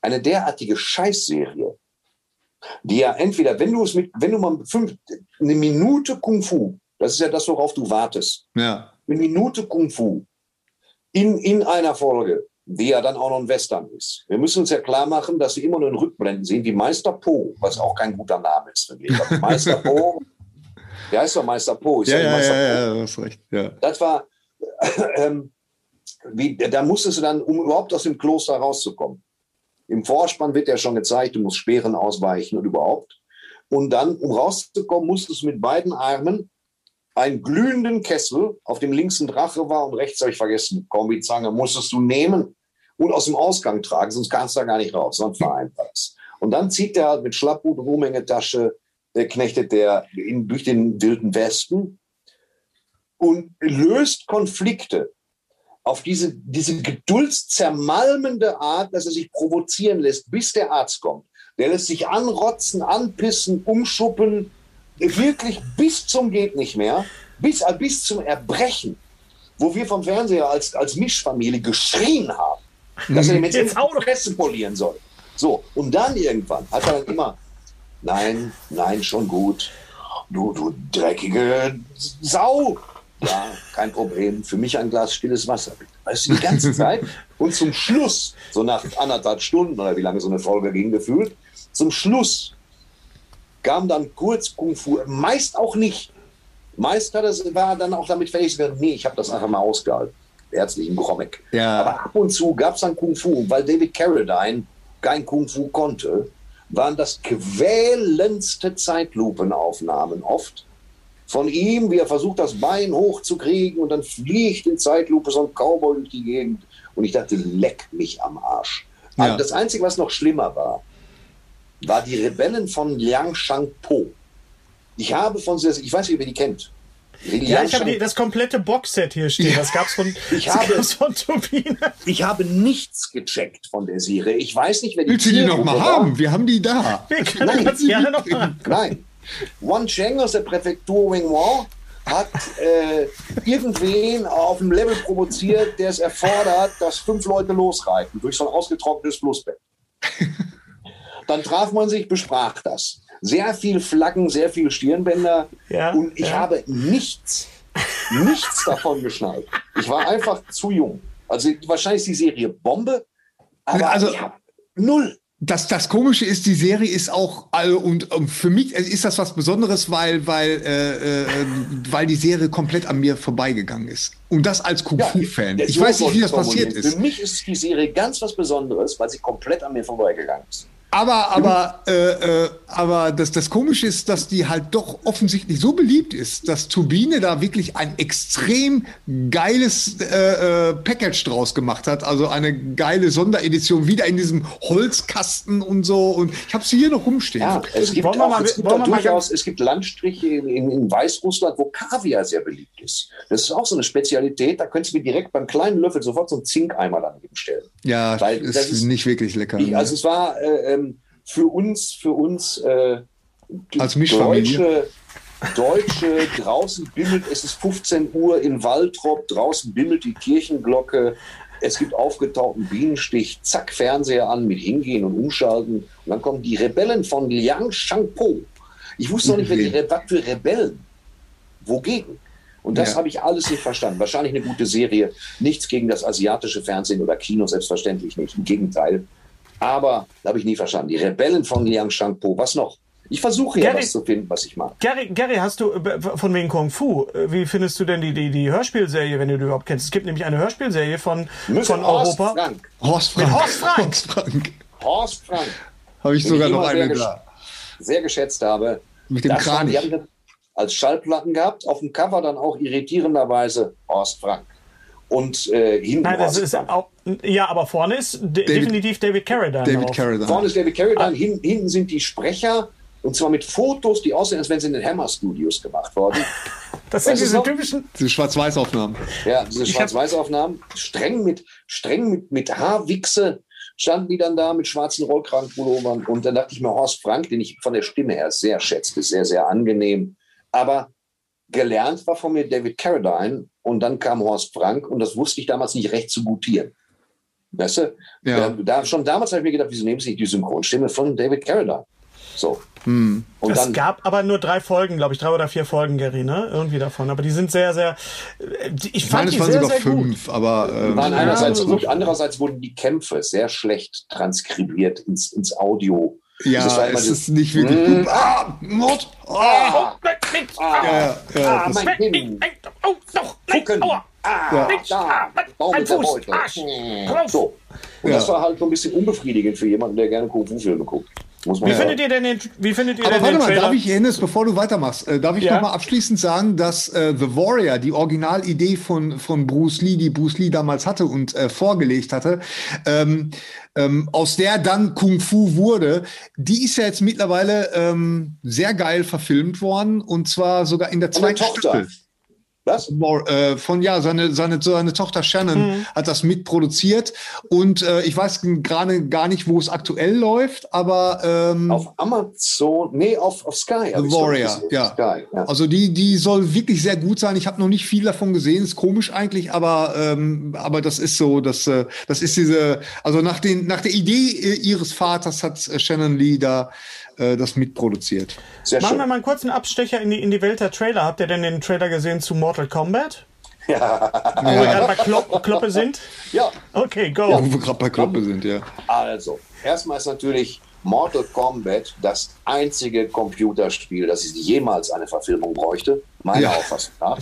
Speaker 2: eine derartige Scheißserie, die ja entweder, wenn du es mit, wenn du mal fünf, eine Minute Kung Fu, das ist ja das, worauf du wartest.
Speaker 4: Ja.
Speaker 2: Eine Minute Kung Fu in, in einer Folge, die ja dann auch noch ein Western ist. Wir müssen uns ja klar machen, dass sie immer nur in Rückblenden sehen, wie Meister Po, was auch kein guter Name ist. Meister Po, der heißt doch Meister Po.
Speaker 4: ja, ja, ja, ja, ja, hast recht. Ja.
Speaker 2: Das war, ähm, wie, da musstest du dann, um überhaupt aus dem Kloster rauszukommen, im Vorspann wird ja schon gezeigt, du musst Speeren ausweichen und überhaupt. Und dann, um rauszukommen, musstest du mit beiden Armen einen glühenden Kessel, auf dem links ein Drache war und rechts habe ich vergessen, Kombizange, musstest du nehmen und aus dem Ausgang tragen, sonst kannst du da gar nicht raus, sonst vereinfacht Und dann zieht der halt mit Schlapphut, Ruhmängetasche, der knechtet der in, durch den wilden Westen und löst Konflikte auf diese, diese geduldszermalmende Art, dass er sich provozieren lässt, bis der Arzt kommt. Der lässt sich anrotzen, anpissen, umschuppen, wirklich bis zum geht nicht mehr, bis, äh, bis zum Erbrechen, wo wir vom Fernseher als, als Mischfamilie geschrien haben, dass er dem jetzt, jetzt auch Fresse polieren soll. So, und dann irgendwann hat er dann immer, nein, nein, schon gut, du, du dreckige Sau, ja, kein Problem. Für mich ein Glas stilles Wasser. Weißt du, die ganze Zeit. Und zum Schluss, so nach anderthalb Stunden oder wie lange so eine Folge ging, gefühlt, zum Schluss kam dann kurz Kung Fu, meist auch nicht. Meist hat es, war dann auch damit fertig, nee, ich habe das einfach mal ausgehalten. Herzlichen Comic. Ja. Aber ab und zu gab es dann Kung Fu, weil David Carradine kein Kung Fu konnte, waren das quälendste Zeitlupenaufnahmen oft von ihm, wie er versucht, das Bein hochzukriegen und dann fliegt in Zeitlupe so ein Cowboy durch die Gegend. Und ich dachte, leck mich am Arsch. Ja. Also das Einzige, was noch schlimmer war, war die Rebellen von Liang Shangpo. Ich habe von, ich weiß nicht, ob ihr die kennt.
Speaker 1: ja, ich habe die, das komplette Boxset hier stehen. Ja. Das gab's von,
Speaker 2: ich habe, von Turbine. Ich habe nichts gecheckt von der Serie. Ich weiß nicht, wer die
Speaker 4: Willst du die noch mal haben? Wir haben die da.
Speaker 1: Wir können Nein, das gerne noch
Speaker 2: mal. Nein, Wan Cheng aus der Präfektur Wingwang hat äh, irgendwen auf dem Level provoziert, der es erfordert, dass fünf Leute losreiten durch so ein ausgetrocknetes Flussbett. Dann traf man sich, besprach das. Sehr viel Flaggen, sehr viele Stirnbänder. Ja, und ich ja. habe nichts, nichts davon geschnallt. Ich war einfach zu jung. Also wahrscheinlich ist die Serie Bombe, aber also, null
Speaker 4: das, das Komische ist, die Serie ist auch, also, und, und für mich ist das was Besonderes, weil, weil, äh, äh, weil die Serie komplett an mir vorbeigegangen ist. Und das als Kung-Fu-Fan. Ja, ich weiß nicht, wie das passiert ist.
Speaker 2: Für mich ist die Serie ganz was Besonderes, weil sie komplett an mir vorbeigegangen ist.
Speaker 4: Aber, aber, äh, äh, aber das, das Komische ist, dass die halt doch offensichtlich so beliebt ist, dass Turbine da wirklich ein extrem geiles äh, äh, Package draus gemacht hat. Also eine geile Sonderedition, wieder in diesem Holzkasten und so. Und ich habe sie hier noch rumstehen. Ja,
Speaker 2: es gibt, auch, mal, es gibt durchaus, es gibt Landstriche in, in, in, Weißrussland, wo Kaviar sehr beliebt ist. Das ist auch so eine Spezialität. Da könntest du mir direkt beim kleinen Löffel sofort so einen Zinkeimer daneben stellen.
Speaker 4: Ja, Weil ist, das ist nicht wirklich lecker.
Speaker 2: Ich, also es war äh, ähm, für uns, für uns äh,
Speaker 4: als
Speaker 2: Deutsche, Deutsche, draußen bimmelt, es ist 15 Uhr in Waltrop, draußen bimmelt die Kirchenglocke, es gibt aufgetauchten Bienenstich, zack, Fernseher an mit Hingehen und Umschalten. Und dann kommen die Rebellen von Liang Shangpo. Ich wusste noch nicht, wer die Re was für Rebellen. Wogegen? Und das ja. habe ich alles nicht verstanden. Wahrscheinlich eine gute Serie. Nichts gegen das asiatische Fernsehen oder Kino, selbstverständlich nicht. Im Gegenteil. Aber da habe ich nie verstanden. Die Rebellen von Liang Shangpo, was noch? Ich versuche ja was zu finden, was ich mag.
Speaker 1: Gary, Gary, hast du äh, von wegen Kung Fu, äh, wie findest du denn die, die, die Hörspielserie, wenn du die überhaupt kennst? Es gibt nämlich eine Hörspielserie von, von
Speaker 2: Horst
Speaker 1: Europa.
Speaker 2: Frank.
Speaker 4: Horst Frank.
Speaker 1: Mit Horst Frank. Horst
Speaker 2: Frank. Horst Frank.
Speaker 4: Habe ich sogar ich noch eine
Speaker 2: sehr, gesch sehr geschätzt habe.
Speaker 4: Mit dem Kranich.
Speaker 2: Die haben als Schallplatten gehabt, auf dem Cover dann auch irritierenderweise Horst Frank. Und äh, hinten
Speaker 1: Nein, das ist auch, ja, aber vorne ist de definitiv David Carradine.
Speaker 4: David. Carradine.
Speaker 2: Vorne ist David Carradine,
Speaker 1: Ah.
Speaker 2: hin, hinten sind die Sprecher und zwar mit Fotos, die aussehen, als wären sie in den Hammer Studios gemacht worden.
Speaker 1: Das sind
Speaker 2: Weißt
Speaker 1: diese typischen.
Speaker 4: Diese Schwarz-Weiß-Aufnahmen.
Speaker 2: Ja, diese Schwarz-Weiß-Aufnahmen, streng mit, streng mit, mit Haarwichse standen die dann da mit schwarzen Rollkragenpullovern. Und dann dachte ich mir, Horst Frank, den ich von der Stimme her sehr schätzte, sehr, sehr angenehm. Aber gelernt war von mir David Carradine und dann kam Horst Frank und das wusste ich damals nicht recht zu gutieren. Weißt du?
Speaker 4: Ja.
Speaker 2: Da, da, schon damals habe ich mir gedacht, wieso nehmen Sie nicht die Synchronstimme von David Carradine? So.
Speaker 4: Hm.
Speaker 2: Und
Speaker 1: Es
Speaker 2: dann,
Speaker 1: gab aber nur drei Folgen, glaube ich, drei oder vier Folgen, Gary, ne? Irgendwie davon. Aber die sind sehr, sehr. Ich fand
Speaker 4: es
Speaker 1: die
Speaker 4: waren
Speaker 1: sehr,
Speaker 4: sogar
Speaker 1: sehr gut.
Speaker 4: fünf, aber ähm,
Speaker 2: waren
Speaker 1: Ja,
Speaker 2: einerseits
Speaker 1: so-
Speaker 2: gut, andererseits wurden die Kämpfe sehr schlecht transkribiert ins, ins Audio.
Speaker 4: Ja,
Speaker 2: immer
Speaker 4: es ist nicht wirklich
Speaker 2: Mm.
Speaker 4: gut. Ah, Mord! Ah,
Speaker 2: Ah,
Speaker 4: ja, ja, ja,
Speaker 2: ah, mein Kind.
Speaker 1: Oh, noch, nein,
Speaker 2: Gucken.
Speaker 1: aua.
Speaker 2: Ah,
Speaker 4: Ja.
Speaker 2: da. Baum der
Speaker 1: Fuß. Arsch.
Speaker 2: Hm. So. Und
Speaker 4: Ja.
Speaker 2: das war halt so ein bisschen unbefriedigend für jemanden, der gerne Kung-Fu-Filme guckt. Muss man
Speaker 1: Wie
Speaker 2: ja
Speaker 1: findet ihr denn den, wie findet ihr
Speaker 4: Aber
Speaker 1: denn
Speaker 4: warte
Speaker 1: den
Speaker 4: mal,
Speaker 1: Trailer?
Speaker 4: darf ich, Hennes, bevor du weitermachst, äh, darf ich
Speaker 1: Ja.
Speaker 4: noch mal abschließend sagen, dass äh, The Warrior, die Originalidee von, von Bruce Lee, die Bruce Lee damals hatte und äh, vorgelegt hatte, ähm, ähm, aus der dann Kung Fu wurde, die ist ja jetzt mittlerweile ähm, sehr geil verfilmt worden und zwar sogar in der zweiten. Staffel.
Speaker 2: Was?
Speaker 4: Äh, von ja, seine, seine, seine Tochter Shannon
Speaker 1: Mhm.
Speaker 4: hat das mitproduziert und äh, ich weiß gerade gar nicht, wo es aktuell läuft, aber ähm,
Speaker 2: Auf Amazon, nee, auf, auf Sky.
Speaker 4: The Warrior, ja.
Speaker 2: Sky, ja.
Speaker 4: Also die, die soll wirklich sehr gut sein. Ich habe noch nicht viel davon gesehen. Ist komisch eigentlich, aber, ähm, aber das ist so, das, äh, das ist diese, also nach, den, nach der Idee äh, ihres Vaters hat äh, Shannon Lee da äh, das mitproduziert.
Speaker 2: Sehr
Speaker 1: Machen wir
Speaker 2: schön.
Speaker 1: mal einen kurzen Abstecher in die, in die Welt der Trailer. Habt ihr denn den Trailer gesehen zu Mortal Kombat? Wo wir gerade bei Klopp, Kloppe sind?
Speaker 2: Ja,
Speaker 1: Okay, go.
Speaker 4: Wo wir gerade bei Kloppe sind, ja.
Speaker 2: also, erstmal ist natürlich Mortal Kombat das einzige Computerspiel, das jemals eine Verfilmung bräuchte, meiner
Speaker 4: Ja.
Speaker 2: Auffassung nach.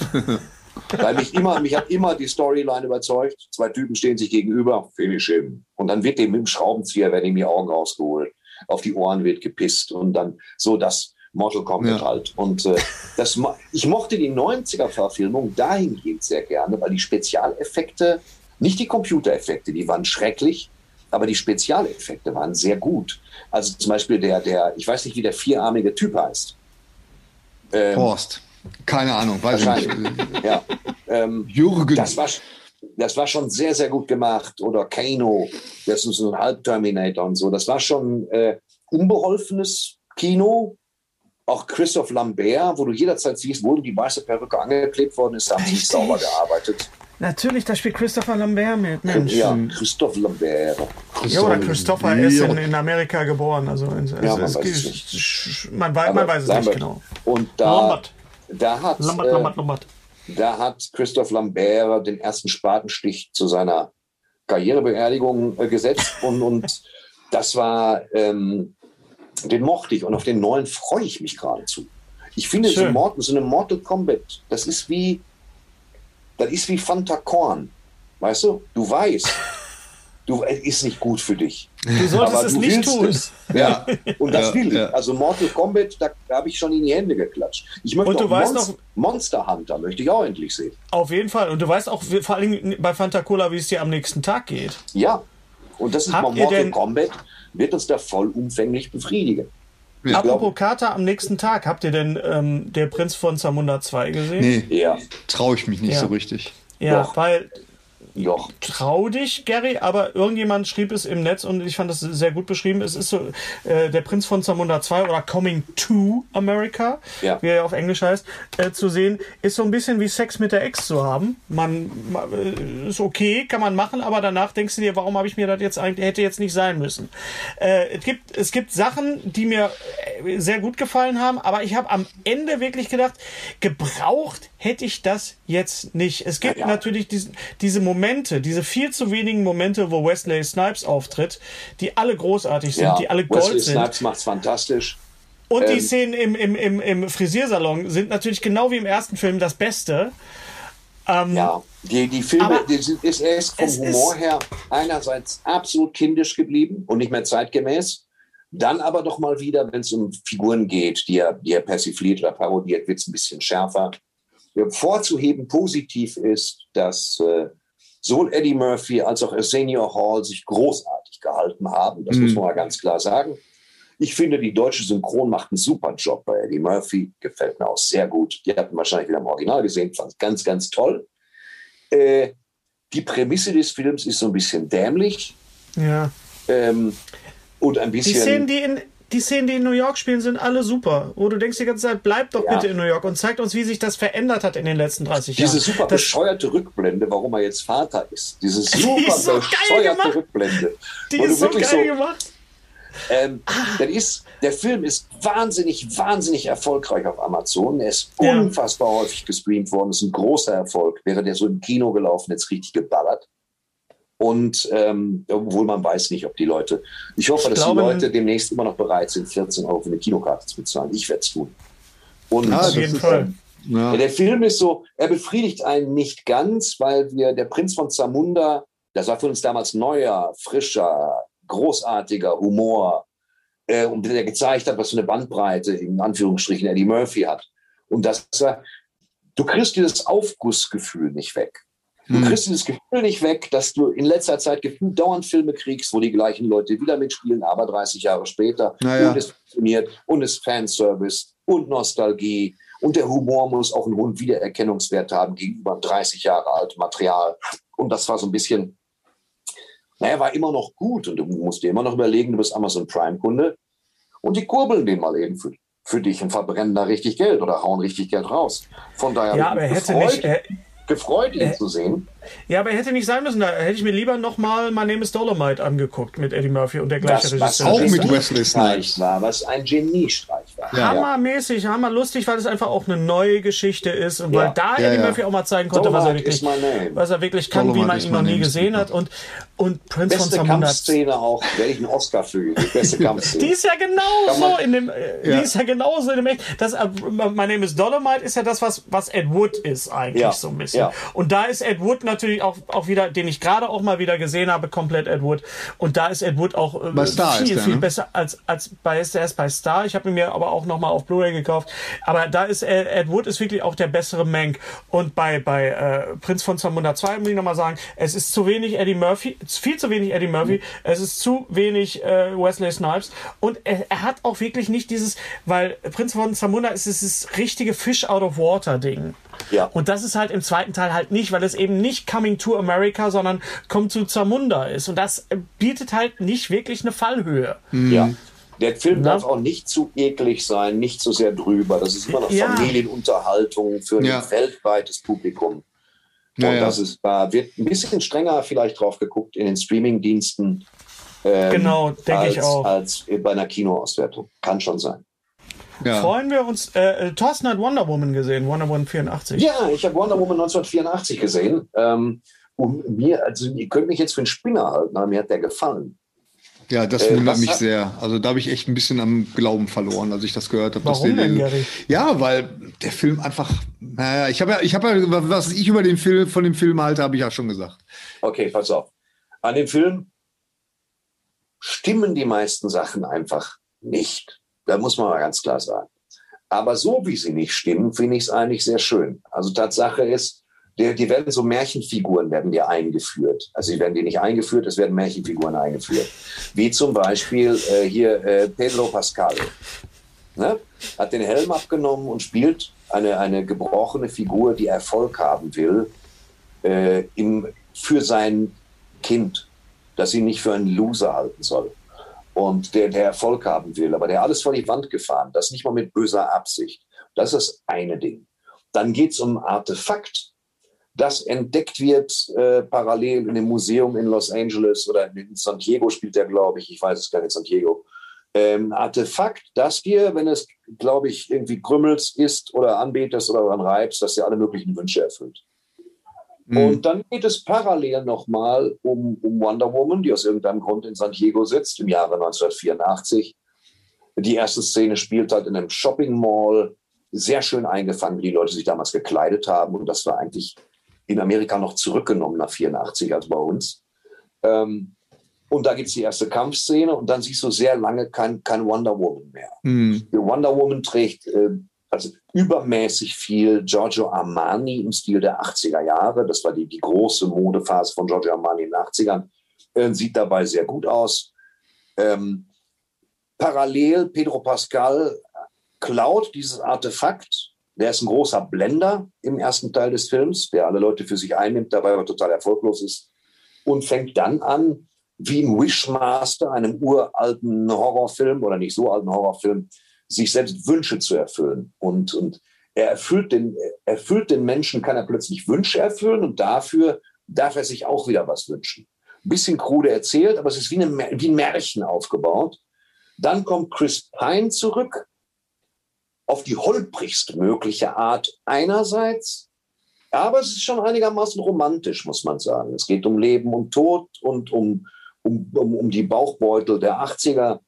Speaker 2: Weil mich immer, mich hat immer die Storyline überzeugt. Zwei Typen stehen sich gegenüber, finish him. Und dann wird dem mit dem Schraubenzieher, werden ihm die Augen rausgeholt, auf die Ohren wird gepisst und dann so das Mortal Kombat
Speaker 4: Ja.
Speaker 2: halt. Und äh, das, ich mochte die 90er-Verfilmung dahingehend sehr gerne, weil die Spezialeffekte, nicht die Computereffekte, die waren schrecklich, aber die Spezialeffekte waren sehr gut. Also zum Beispiel der, der, ich weiß nicht, wie der vierarmige Typ heißt. Ähm,
Speaker 4: Horst. Keine Ahnung, weiß ich nicht.
Speaker 2: ja. Ähm,
Speaker 4: Jürgen.
Speaker 2: das war, das war schon sehr, sehr gut gemacht. Oder Kano, das ist so ein Halbterminator und so. Das war schon äh, unbeholfenes Kino. Auch Christoph Lambert, wo du jederzeit siehst, wo die weiße Perücke angeklebt worden ist, haben sie sauber gearbeitet.
Speaker 1: Natürlich, da spielt Christopher Lambert mit. Mensch.
Speaker 2: Ja, Christoph Lambert.
Speaker 1: Ja, oder Christopher ist in, in Amerika geboren. Also es,
Speaker 2: Ja, man
Speaker 1: es,
Speaker 2: weiß
Speaker 1: es,
Speaker 2: nicht.
Speaker 1: man, man weiß es
Speaker 2: Lambert.
Speaker 1: nicht genau.
Speaker 2: Und da,
Speaker 1: Lambert.
Speaker 2: da hat
Speaker 1: Lambert,
Speaker 2: äh,
Speaker 1: Lambert, Lambert.
Speaker 2: Da hat Christoph Lambert den ersten Spatenstich zu seiner Karrierebeerdigung äh, gesetzt und, und das war, ähm, den mochte ich und auf den neuen freue ich mich geradezu. Ich finde so. Mord, so eine Mortal Kombat, das ist wie, das ist wie Fanta Korn. Weißt du? Du weißt, du, es ist nicht gut für dich.
Speaker 1: Du solltest
Speaker 2: Aber
Speaker 1: es
Speaker 2: du
Speaker 1: nicht
Speaker 2: willst
Speaker 1: tun.
Speaker 2: es. Ja, und das
Speaker 4: Ja,
Speaker 2: will ich.
Speaker 4: ja.
Speaker 2: Also Mortal Kombat, da, da habe ich schon in die Hände geklatscht. Ich möchte
Speaker 1: Und du
Speaker 2: auch
Speaker 1: weißt
Speaker 2: Monst-
Speaker 1: noch-
Speaker 2: Monster Hunter möchte ich auch endlich sehen.
Speaker 1: Auf jeden Fall. Und du weißt auch vor allem bei Fanta Cola, wie es dir am nächsten Tag geht.
Speaker 2: Ja, und das ist
Speaker 1: Habt
Speaker 2: mal Mortal
Speaker 1: denn-
Speaker 2: Kombat, wird uns da vollumfänglich befriedigen.
Speaker 4: Ja.
Speaker 1: Apropos Kater, am nächsten Tag, habt ihr denn ähm, Der Prinz von Zamunda 2 gesehen?
Speaker 4: Nee,
Speaker 2: Ja,
Speaker 4: traue ich mich nicht
Speaker 1: Ja.
Speaker 4: so richtig.
Speaker 1: Ja,
Speaker 2: Doch.
Speaker 1: weil
Speaker 2: doch.
Speaker 1: trau dich, Gary, aber irgendjemand schrieb es im Netz und ich fand das sehr gut beschrieben. Es ist so äh, der Prinz von Zamunda 2 oder Coming to America,
Speaker 2: Ja.
Speaker 1: wie er auf Englisch heißt, äh, zu sehen, ist so ein bisschen wie Sex mit der Ex zu haben. Man ma- äh, ist okay, kann man machen, aber danach denkst du dir, warum habe ich mir das jetzt eigentlich hätte jetzt nicht sein müssen. Äh, es gibt es gibt Sachen, die mir äh, sehr gut gefallen haben, aber ich habe am Ende wirklich gedacht, gebraucht hätte ich das jetzt nicht. Es gibt
Speaker 2: Ja.
Speaker 1: natürlich diese, diese Momente, diese viel zu wenigen Momente, wo Wesley Snipes auftritt, die alle großartig sind,
Speaker 2: Ja,
Speaker 1: die alle Gold
Speaker 2: Wesley
Speaker 1: sind.
Speaker 2: Snipes macht's fantastisch.
Speaker 1: Und die
Speaker 2: ähm,
Speaker 1: Szenen im, im, im, im Frisiersalon sind natürlich genau wie im ersten Film das Beste. Ähm,
Speaker 2: Ja, die, die Filme, die sind, ist, er ist vom Humor
Speaker 1: ist-
Speaker 2: her einerseits absolut kindisch geblieben und nicht mehr zeitgemäß. Dann aber doch mal wieder, wenn es um Figuren geht, die er, die er persifliert oder parodiert, wird es ein bisschen schärfer. Vorzuheben positiv ist, dass äh, sowohl Eddie Murphy als auch Arsenio Hall sich großartig gehalten haben. Das
Speaker 5: Mhm.
Speaker 2: muss man mal ganz klar sagen. Ich finde, die deutsche Synchron macht einen super Job bei Eddie Murphy. Gefällt mir auch sehr gut. Die hatten wahrscheinlich wieder im Original gesehen. Fand es ganz, ganz toll. Äh, die Prämisse des Films ist so ein bisschen dämlich
Speaker 1: Ja.
Speaker 2: ähm, und ein
Speaker 1: Die
Speaker 2: bisschen.
Speaker 1: Szenen, die in, die Szenen, die in New York spielen, sind alle super. Wo du denkst die ganze Zeit, bleib doch
Speaker 2: Ja.
Speaker 1: bitte in New York und zeigt uns, wie sich das verändert hat in den letzten 30 Jahren.
Speaker 2: Diese super
Speaker 1: das,
Speaker 2: bescheuerte Rückblende, warum er jetzt Vater ist. Diese
Speaker 1: Die
Speaker 2: super
Speaker 1: ist so
Speaker 2: bescheuerte. Rückblende.
Speaker 1: die ist so geil
Speaker 2: so-
Speaker 1: gemacht.
Speaker 2: Ähm, das ist, der Film ist wahnsinnig, wahnsinnig erfolgreich auf Amazon. Er ist
Speaker 1: Ja.
Speaker 2: unfassbar häufig gestreamt worden. Das ist ein großer Erfolg. Wäre der so im Kino gelaufen, jetzt richtig geballert. Und ähm, obwohl man weiß nicht, ob die Leute. Ich hoffe,
Speaker 1: Ich
Speaker 2: dass
Speaker 1: glaube,
Speaker 2: die Leute demnächst immer noch bereit sind, 14 Euro für eine Kinokarte zu bezahlen. Ich werde es tun. Und
Speaker 5: Ah,
Speaker 1: Auf jeden Fall.
Speaker 2: ja,
Speaker 5: Ja.
Speaker 2: der Film ist so, er befriedigt einen nicht ganz, weil wir, der Prinz von Zamunda, das war für uns damals neuer, frischer, großartiger Humor, äh, und der gezeigt hat, was für eine Bandbreite in Anführungsstrichen Eddie Murphy hat. Und das war, du kriegst dieses Aufgussgefühl nicht weg. Du
Speaker 5: Hm.
Speaker 2: kriegst dieses Gefühl nicht weg, dass du in letzter Zeit gefühlt dauernd Filme kriegst, wo die gleichen Leute wieder mitspielen, aber 30 Jahre später.
Speaker 5: Naja.
Speaker 2: Und es funktioniert und es ist Fanservice und Nostalgie. Und der Humor muss auch einen hohen Wiedererkennungswert haben gegenüber 30 Jahre altem Material. Und das war so ein bisschen, naja, war immer noch gut. Und du musst dir immer noch überlegen, du bist Amazon Prime-Kunde und die kurbeln den mal eben für, für dich und verbrennen da richtig Geld oder hauen richtig Geld raus. Von daher
Speaker 1: Ja, aber er hätte nicht, er,
Speaker 2: gefreut, ihn
Speaker 1: äh,
Speaker 2: zu sehen.
Speaker 1: Ja, aber er hätte nicht sein müssen. Da hätte ich mir lieber nochmal My Name is Dolomite angeguckt mit Eddie Murphy und der gleiche
Speaker 2: Was, was
Speaker 1: Regisseur.
Speaker 5: auch
Speaker 2: ein
Speaker 5: mit Wesley
Speaker 2: Geniestreich
Speaker 5: Snipes.
Speaker 2: war, was ein Geniestreich war.
Speaker 5: Ja.
Speaker 1: Hammermäßig, hammerlustig, weil es einfach auch eine neue Geschichte ist und weil
Speaker 2: Ja.
Speaker 1: da
Speaker 5: Ja,
Speaker 1: Eddie
Speaker 5: ja.
Speaker 1: Murphy auch mal zeigen konnte, was er wirklich,
Speaker 2: is my name.
Speaker 1: was er wirklich kann, wie
Speaker 5: Dolomite
Speaker 1: man
Speaker 5: is
Speaker 1: ihn noch nie gesehen hat und und Prinz von
Speaker 2: Beste
Speaker 1: Zamunda.
Speaker 2: Kampfszene auch, werde ich einen Oscar für. Die beste Kampfszene.
Speaker 1: Die ist ja genauso
Speaker 2: man-
Speaker 1: in dem, äh,
Speaker 5: Ja.
Speaker 1: die ist ja genauso in dem Echt. Das, äh, My Name is Dolomite ist ja das, was, was Ed Wood ist eigentlich
Speaker 2: Ja.
Speaker 1: so ein bisschen.
Speaker 2: Ja.
Speaker 1: Und da ist Ed Wood natürlich auch, auch wieder, den ich gerade auch mal wieder gesehen habe, komplett Ed Wood. Und da ist Ed Wood auch äh, viel,
Speaker 5: der,
Speaker 1: viel
Speaker 5: ne?
Speaker 1: besser als, als bei, er ist bei Star. Ich habe ihn mir aber auch noch mal auf Blu-ray gekauft. Aber da ist Ed, Ed Wood ist wirklich auch der bessere Mank. Und bei, bei äh, Prinz von Zamunda 2 muss ich noch mal sagen, es ist zu wenig Eddie Murphy, viel zu wenig Eddie Murphy, es ist zu wenig äh, Wesley Snipes und er, er hat auch wirklich nicht dieses, weil Prinz von Zamunda ist dieses richtige Fish out of water Ding.
Speaker 2: Ja.
Speaker 1: Und das ist halt im zweiten Teil halt nicht, weil es eben nicht Coming to America, sondern Come to Zamunda ist. Und das bietet halt nicht wirklich eine Fallhöhe.
Speaker 2: Ja. Der Film
Speaker 1: Na?
Speaker 2: darf auch nicht zu eklig sein, nicht zu sehr drüber. Das ist immer noch
Speaker 1: Ja.
Speaker 2: Familienunterhaltung für ein
Speaker 5: Ja.
Speaker 2: weltweites Publikum.
Speaker 5: Ja,
Speaker 2: und das ist, da wird ein bisschen strenger vielleicht drauf geguckt in den Streaming-Diensten. ähm,
Speaker 1: Genau, denke ich auch.
Speaker 2: Als bei einer Kinoauswertung. Kann schon sein.
Speaker 5: Ja.
Speaker 1: Freuen wir uns. Äh, äh, Thorsten hat Wonder Woman gesehen, Wonder Woman 84.
Speaker 2: Ja, ich habe Wonder Woman 1984 gesehen. Ähm, und mir, also ihr könnt mich jetzt für einen Spinner halten, aber mir hat der gefallen.
Speaker 5: Ja, das
Speaker 2: Äh,
Speaker 5: wundert
Speaker 2: was
Speaker 5: mich
Speaker 2: hat-
Speaker 5: sehr. Also da habe ich echt ein bisschen am Glauben verloren, als ich das gehört habe.
Speaker 1: Warum denn, Gary?
Speaker 5: Ja, weil der Film einfach, naja, ich habe ja, ich habe ja, was ich über den Film, von dem Film halte, habe ich ja schon gesagt.
Speaker 2: Okay, pass auf. An dem Film stimmen die meisten Sachen einfach nicht. Da muss man mal ganz klar sagen. Aber so wie sie nicht stimmen, finde ich es eigentlich sehr schön. Also Tatsache ist, die, die werden so Märchenfiguren werden dir eingeführt. Also sie werden dir nicht eingeführt, es werden Märchenfiguren eingeführt. Wie zum Beispiel äh, hier äh, Pedro Pascal. Ne? Hat den Helm abgenommen und spielt eine, eine gebrochene Figur, die Erfolg haben will äh, im, für sein Kind, das ihn nicht für einen Loser halten soll und der, der Erfolg haben will, aber der alles vor die Wand gefahren, das nicht mal mit böser Absicht. Das ist das eine Ding. Dann geht es um ein Artefakt, das entdeckt wird äh, parallel in dem Museum in Los Angeles oder in San Diego spielt er, glaube ich, ich weiß es gar nicht, San Diego. Ähm, Artefakt, das dir, wenn es, glaube ich, irgendwie krümmelst, isst oder anbetest oder daran reibst, dass dir alle möglichen Wünsche erfüllt.
Speaker 5: Mhm.
Speaker 2: Und dann geht es parallel nochmal um, um Wonder Woman, die aus irgendeinem Grund in San Diego sitzt, im Jahre 1984. Die erste Szene spielt halt in einem Shopping Mall, sehr schön eingefangen, wie die Leute sich damals gekleidet haben. Und das war eigentlich in Amerika noch zurückgenommen nach 84 als bei uns. Ähm, und da gibt es die erste Kampfszene und dann siehst du sehr lange kein, kein Wonder Woman mehr.
Speaker 5: Mhm.
Speaker 2: Die Wonder Woman trägt äh, also übermäßig viel Giorgio Armani im Stil der 80er Jahre. Das war die, die große Modephase von Giorgio Armani in den 80ern. Äh, sieht dabei sehr gut aus. Ähm, parallel Pedro Pascal klaut dieses Artefakt. Der ist ein großer Blender im ersten Teil des Films, der alle Leute für sich einnimmt, dabei aber total erfolglos ist. Und fängt dann an, wie im Wishmaster, einem uralten Horrorfilm oder nicht so alten Horrorfilm, sich selbst Wünsche zu erfüllen. Und, und er erfüllt den, erfüllt den Menschen, kann er plötzlich Wünsche erfüllen und dafür darf er sich auch wieder was wünschen. Ein bisschen krude erzählt, aber es ist wie, eine, wie ein Märchen aufgebaut. Dann kommt Chris Pine zurück, auf die holprigst mögliche Art einerseits, aber es ist schon einigermaßen romantisch, muss man sagen. Es geht um Leben und Tod und um, um, um, um die Bauchbeutel der 80er.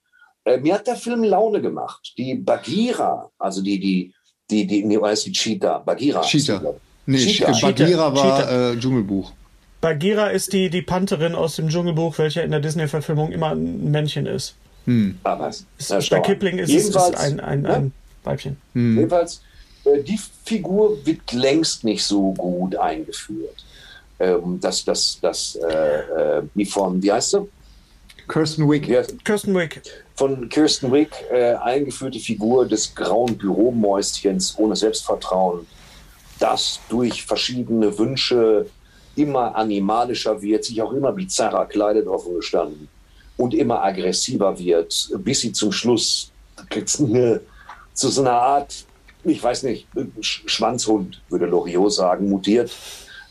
Speaker 2: Äh, mir hat der Film Laune gemacht. Die Bagheera, also die, die, die, die, nee, ist die Cheetah? Bagheera.
Speaker 5: Cheetah. Nee, Cheetah. Bagheera war Äh, Dschungelbuch.
Speaker 1: Bagheera ist die, die Pantherin aus dem Dschungelbuch, welche in der Disney-Verfilmung immer ein Männchen ist.
Speaker 2: Hm. Ah, was?
Speaker 1: Bei Kipling ist es ein, ein, ja? ein Weibchen.
Speaker 2: Hm. Jedenfalls, äh, die Figur wird längst nicht so gut eingeführt. Ähm, das, das, das, äh, äh, wie von, wie heißt sie?
Speaker 5: Kirsten Wick.
Speaker 1: Ja, Kirsten Wick.
Speaker 2: Von Kirsten Wick äh, eingeführte Figur des grauen Büromäuschens ohne Selbstvertrauen, das durch verschiedene Wünsche immer animalischer wird, sich auch immer bizarrer kleidet, offen gestanden, und immer aggressiver wird, bis sie zum Schluss zu so einer Art, ich weiß nicht, Schwanzhund, würde Loriot sagen, mutiert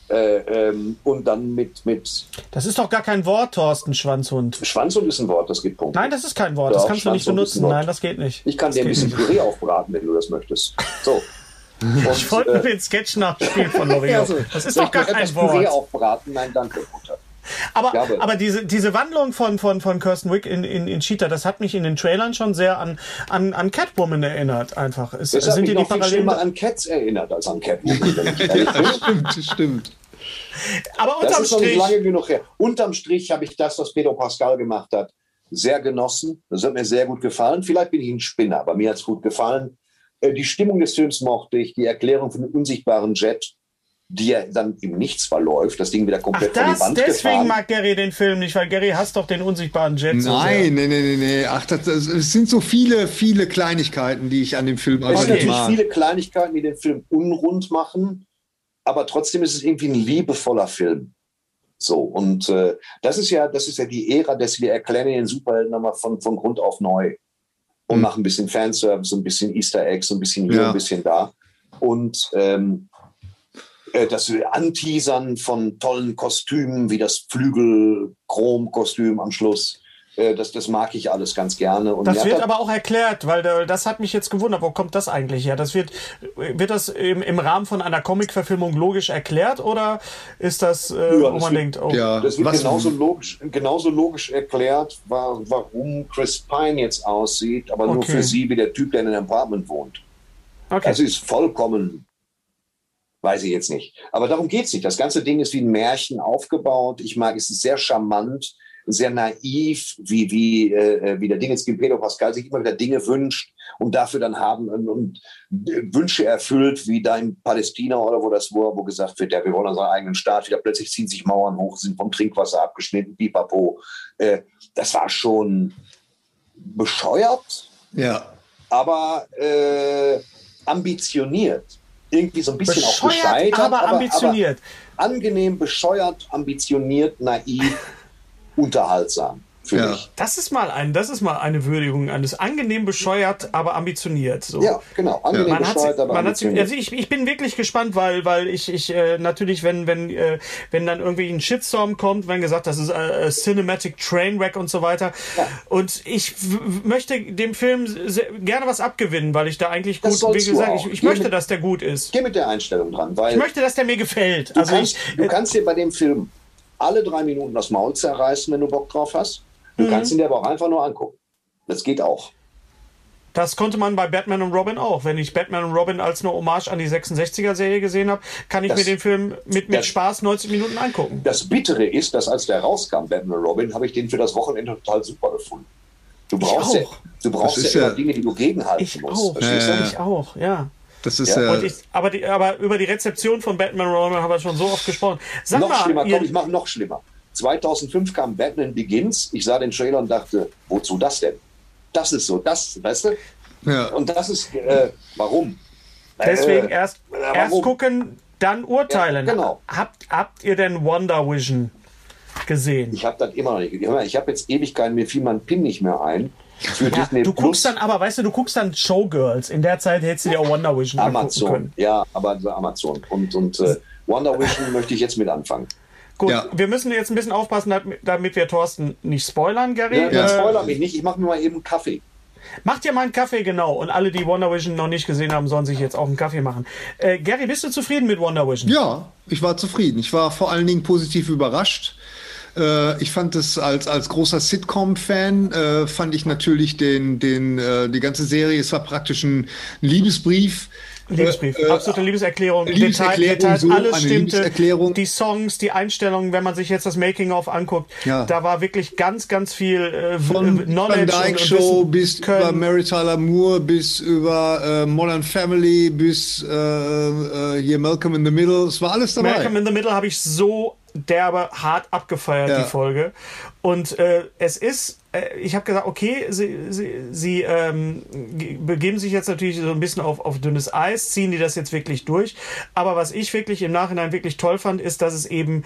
Speaker 2: äh, ähm, und dann mit, mit.
Speaker 1: Das ist doch gar kein Wort, Thorsten, Schwanzhund.
Speaker 2: Schwanzhund ist ein Wort, das gibt Punkte.
Speaker 1: Nein, das ist kein Wort, das kannst du nicht benutzen. Nein, das geht nicht.
Speaker 2: Ich kann
Speaker 1: das
Speaker 2: dir ein bisschen Püree aufbraten, wenn du das möchtest. So.
Speaker 1: Und, ich wollte äh, den Sketch nachspielen von Loriot. Also, das ist doch gar kein Wort. Püree
Speaker 2: aufbraten? Nein, danke, Mutter.
Speaker 1: Aber, aber diese, diese Wandlung von, von, von Kirsten Wick in, in, in Cheetah, das hat mich in den Trailern schon sehr an, an, an Catwoman erinnert, einfach.
Speaker 2: Es, das hat sind mich noch viel schlimmer an Cats erinnert als an Catwoman.
Speaker 5: stimmt, stimmt.
Speaker 2: Aber unterm das ist noch nicht lange genug her. Unterm Strich habe ich das, was Pedro Pascal gemacht hat, sehr genossen. Das hat mir sehr gut gefallen. Vielleicht bin ich ein Spinner, aber mir hat es gut gefallen. Äh, die Stimmung des Films mochte ich, die Erklärung von dem unsichtbaren Jet, die ja dann im Nichts verläuft, das Ding wieder komplett
Speaker 1: Ach, das,
Speaker 2: von die Wand
Speaker 1: deswegen
Speaker 2: gefahren.
Speaker 1: mag Gary den Film nicht, weil Gary hasst doch den unsichtbaren Jet.
Speaker 5: Nein, so nein, nein, nein, nein. Ach, das, das, es sind so viele, viele Kleinigkeiten, die ich an dem Film
Speaker 2: einfach okay. nicht mag. viele Kleinigkeiten, die den Film unrund machen, aber trotzdem ist es irgendwie ein liebevoller Film. So, und äh, das ist ja, das ist ja die Ära, dass wir erklären den Superhelden nochmal von, von Grund auf neu. Und mhm. machen ein bisschen Fanservice, ein bisschen Easter Eggs, ein bisschen hier, ja. ein bisschen da. Und ähm, äh, das Anteasern von tollen Kostümen, wie das Flügel-Chrom-Kostüm am Schluss. Äh, das, das mag ich alles ganz gerne.
Speaker 1: Und das wird aber auch erklärt, weil das hat mich jetzt gewundert, wo kommt das eigentlich her? Das wird, wird das im, im Rahmen von einer Comic-Verfilmung logisch erklärt oder ist das, äh, ja, wo man
Speaker 2: wird,
Speaker 1: denkt, oh.
Speaker 2: Ja, das wird genauso logisch, genauso logisch erklärt, warum Chris Pine jetzt aussieht, aber okay. nur für sie wie der Typ, der in einem Apartment wohnt. Okay. Das ist vollkommen weiß ich jetzt nicht. Aber darum geht es nicht. Das ganze Ding ist wie ein Märchen aufgebaut. Ich mag es ist sehr charmant, sehr naiv, wie, wie, äh, wie der Ding jetzt Pedro Pascal sich immer wieder Dinge wünscht und dafür dann haben und, und Wünsche erfüllt, wie da in Palästina oder wo das war, wo gesagt wird, ja, wir wollen unseren eigenen Staat wieder. Plötzlich ziehen sich Mauern hoch, sind vom Trinkwasser abgeschnitten, pipapo. Äh, das war schon bescheuert.
Speaker 5: Ja.
Speaker 2: Aber äh, ambitioniert irgendwie so ein bisschen bescheuert, auch gescheitert.
Speaker 1: Aber, aber ambitioniert.
Speaker 2: Aber angenehm, bescheuert, ambitioniert, naiv, unterhaltsam ja. mich.
Speaker 1: Das ist mal ein, das ist mal eine Würdigung eines angenehm bescheuert, aber ambitioniert. So.
Speaker 2: Ja, genau. Angenehm
Speaker 1: man
Speaker 2: bescheuert, aber
Speaker 1: man ambitioniert. also ich, ich bin wirklich gespannt, weil, weil ich, ich äh, natürlich, wenn, wenn, äh, wenn dann irgendwie ein Shitstorm kommt, wenn gesagt, das ist äh, Cinematic Trainwreck und so weiter. Ja. Und ich möchte dem Film gerne was abgewinnen, weil ich da eigentlich gut, wie gesagt, ich, ich möchte,
Speaker 2: mit,
Speaker 1: dass der gut ist.
Speaker 2: Geh mit der Einstellung dran, weil
Speaker 1: ich möchte, dass der mir gefällt.
Speaker 2: Du
Speaker 1: also
Speaker 2: kannst,
Speaker 1: ich,
Speaker 2: du kannst dir bei dem Film alle drei Minuten das Maul zerreißen, wenn du Bock drauf hast. Du mhm. kannst ihn dir aber auch einfach nur angucken. Das geht auch.
Speaker 1: Das konnte man bei Batman und Robin auch. Wenn ich Batman und Robin als eine Hommage an die 66er-Serie gesehen habe, kann ich das, mir den Film mit, mit das, Spaß 90 Minuten angucken.
Speaker 2: Das Bittere ist, dass als der rauskam, Batman und Robin, habe ich den für das Wochenende total super gefunden. Du brauchst, ja, du brauchst ja, ja Dinge, die du gegenhalten
Speaker 1: ich
Speaker 2: musst.
Speaker 1: Auch. Ja, ich auch, ja.
Speaker 4: Das ist
Speaker 1: ja.
Speaker 4: äh,
Speaker 1: ich, aber, die, aber über die Rezeption von Batman Roman haben wir schon so oft gesprochen.
Speaker 2: Sag noch mal, schlimmer, komm, ich mache noch schlimmer. 2005 kam Batman Begins. Ich sah den Trailer und dachte, wozu das denn? Das ist so, das, weißt du? Ja. Und das ist, äh, warum?
Speaker 1: Deswegen äh, erst, warum? erst gucken, dann urteilen.
Speaker 2: Ja, genau.
Speaker 1: Habt, habt ihr denn Wonder Vision gesehen?
Speaker 2: Ich habe das immer noch nicht. Ich habe jetzt Ewigkeiten, mir fiel mein Pin nicht mehr ein.
Speaker 1: Für ja, Disney du Plus. guckst dann aber, weißt du, du guckst dann Showgirls. In der Zeit hättest du dir auch Wonder Vision
Speaker 2: Amazon, können. ja, aber Amazon. Und, und äh, Wonder Vision möchte ich jetzt mit anfangen.
Speaker 1: Gut, ja. wir müssen jetzt ein bisschen aufpassen, damit wir Thorsten nicht spoilern, Gary.
Speaker 2: Ja, ja äh, spoiler mich nicht, ich mache mir mal eben einen Kaffee.
Speaker 1: Macht dir mal einen Kaffee, genau. Und alle, die Wonder Vision noch nicht gesehen haben, sollen sich jetzt auch einen Kaffee machen. Äh, Gary, bist du zufrieden mit Wonder Vision?
Speaker 4: Ja, ich war zufrieden. Ich war vor allen Dingen positiv überrascht. Äh, ich fand es als, als großer Sitcom-Fan, äh, fand ich natürlich den, den, äh, die ganze Serie, es war praktisch ein Liebesbrief.
Speaker 1: Liebesbrief, äh, absolute Liebeserklärung,
Speaker 4: Liebeserklärung
Speaker 1: Detail, Details,
Speaker 4: so,
Speaker 1: alles stimmte. Die Songs, die Einstellungen, wenn man sich jetzt das Making-of anguckt, ja. da war wirklich ganz, ganz viel äh,
Speaker 4: Von Knowledge. Van Dyke Show bis können. über Mary Tyler Moore, bis über äh, Modern Family, bis äh, äh, hier Malcolm in the Middle, es war alles dabei.
Speaker 1: Malcolm in the Middle habe ich so derbe hart abgefeiert, ja. die Folge. Und äh, es ist, äh, ich habe gesagt, okay, sie, sie, sie ähm, begeben sich jetzt natürlich so ein bisschen auf, auf dünnes Eis, ziehen die das jetzt wirklich durch. Aber was ich wirklich im Nachhinein wirklich toll fand, ist, dass es eben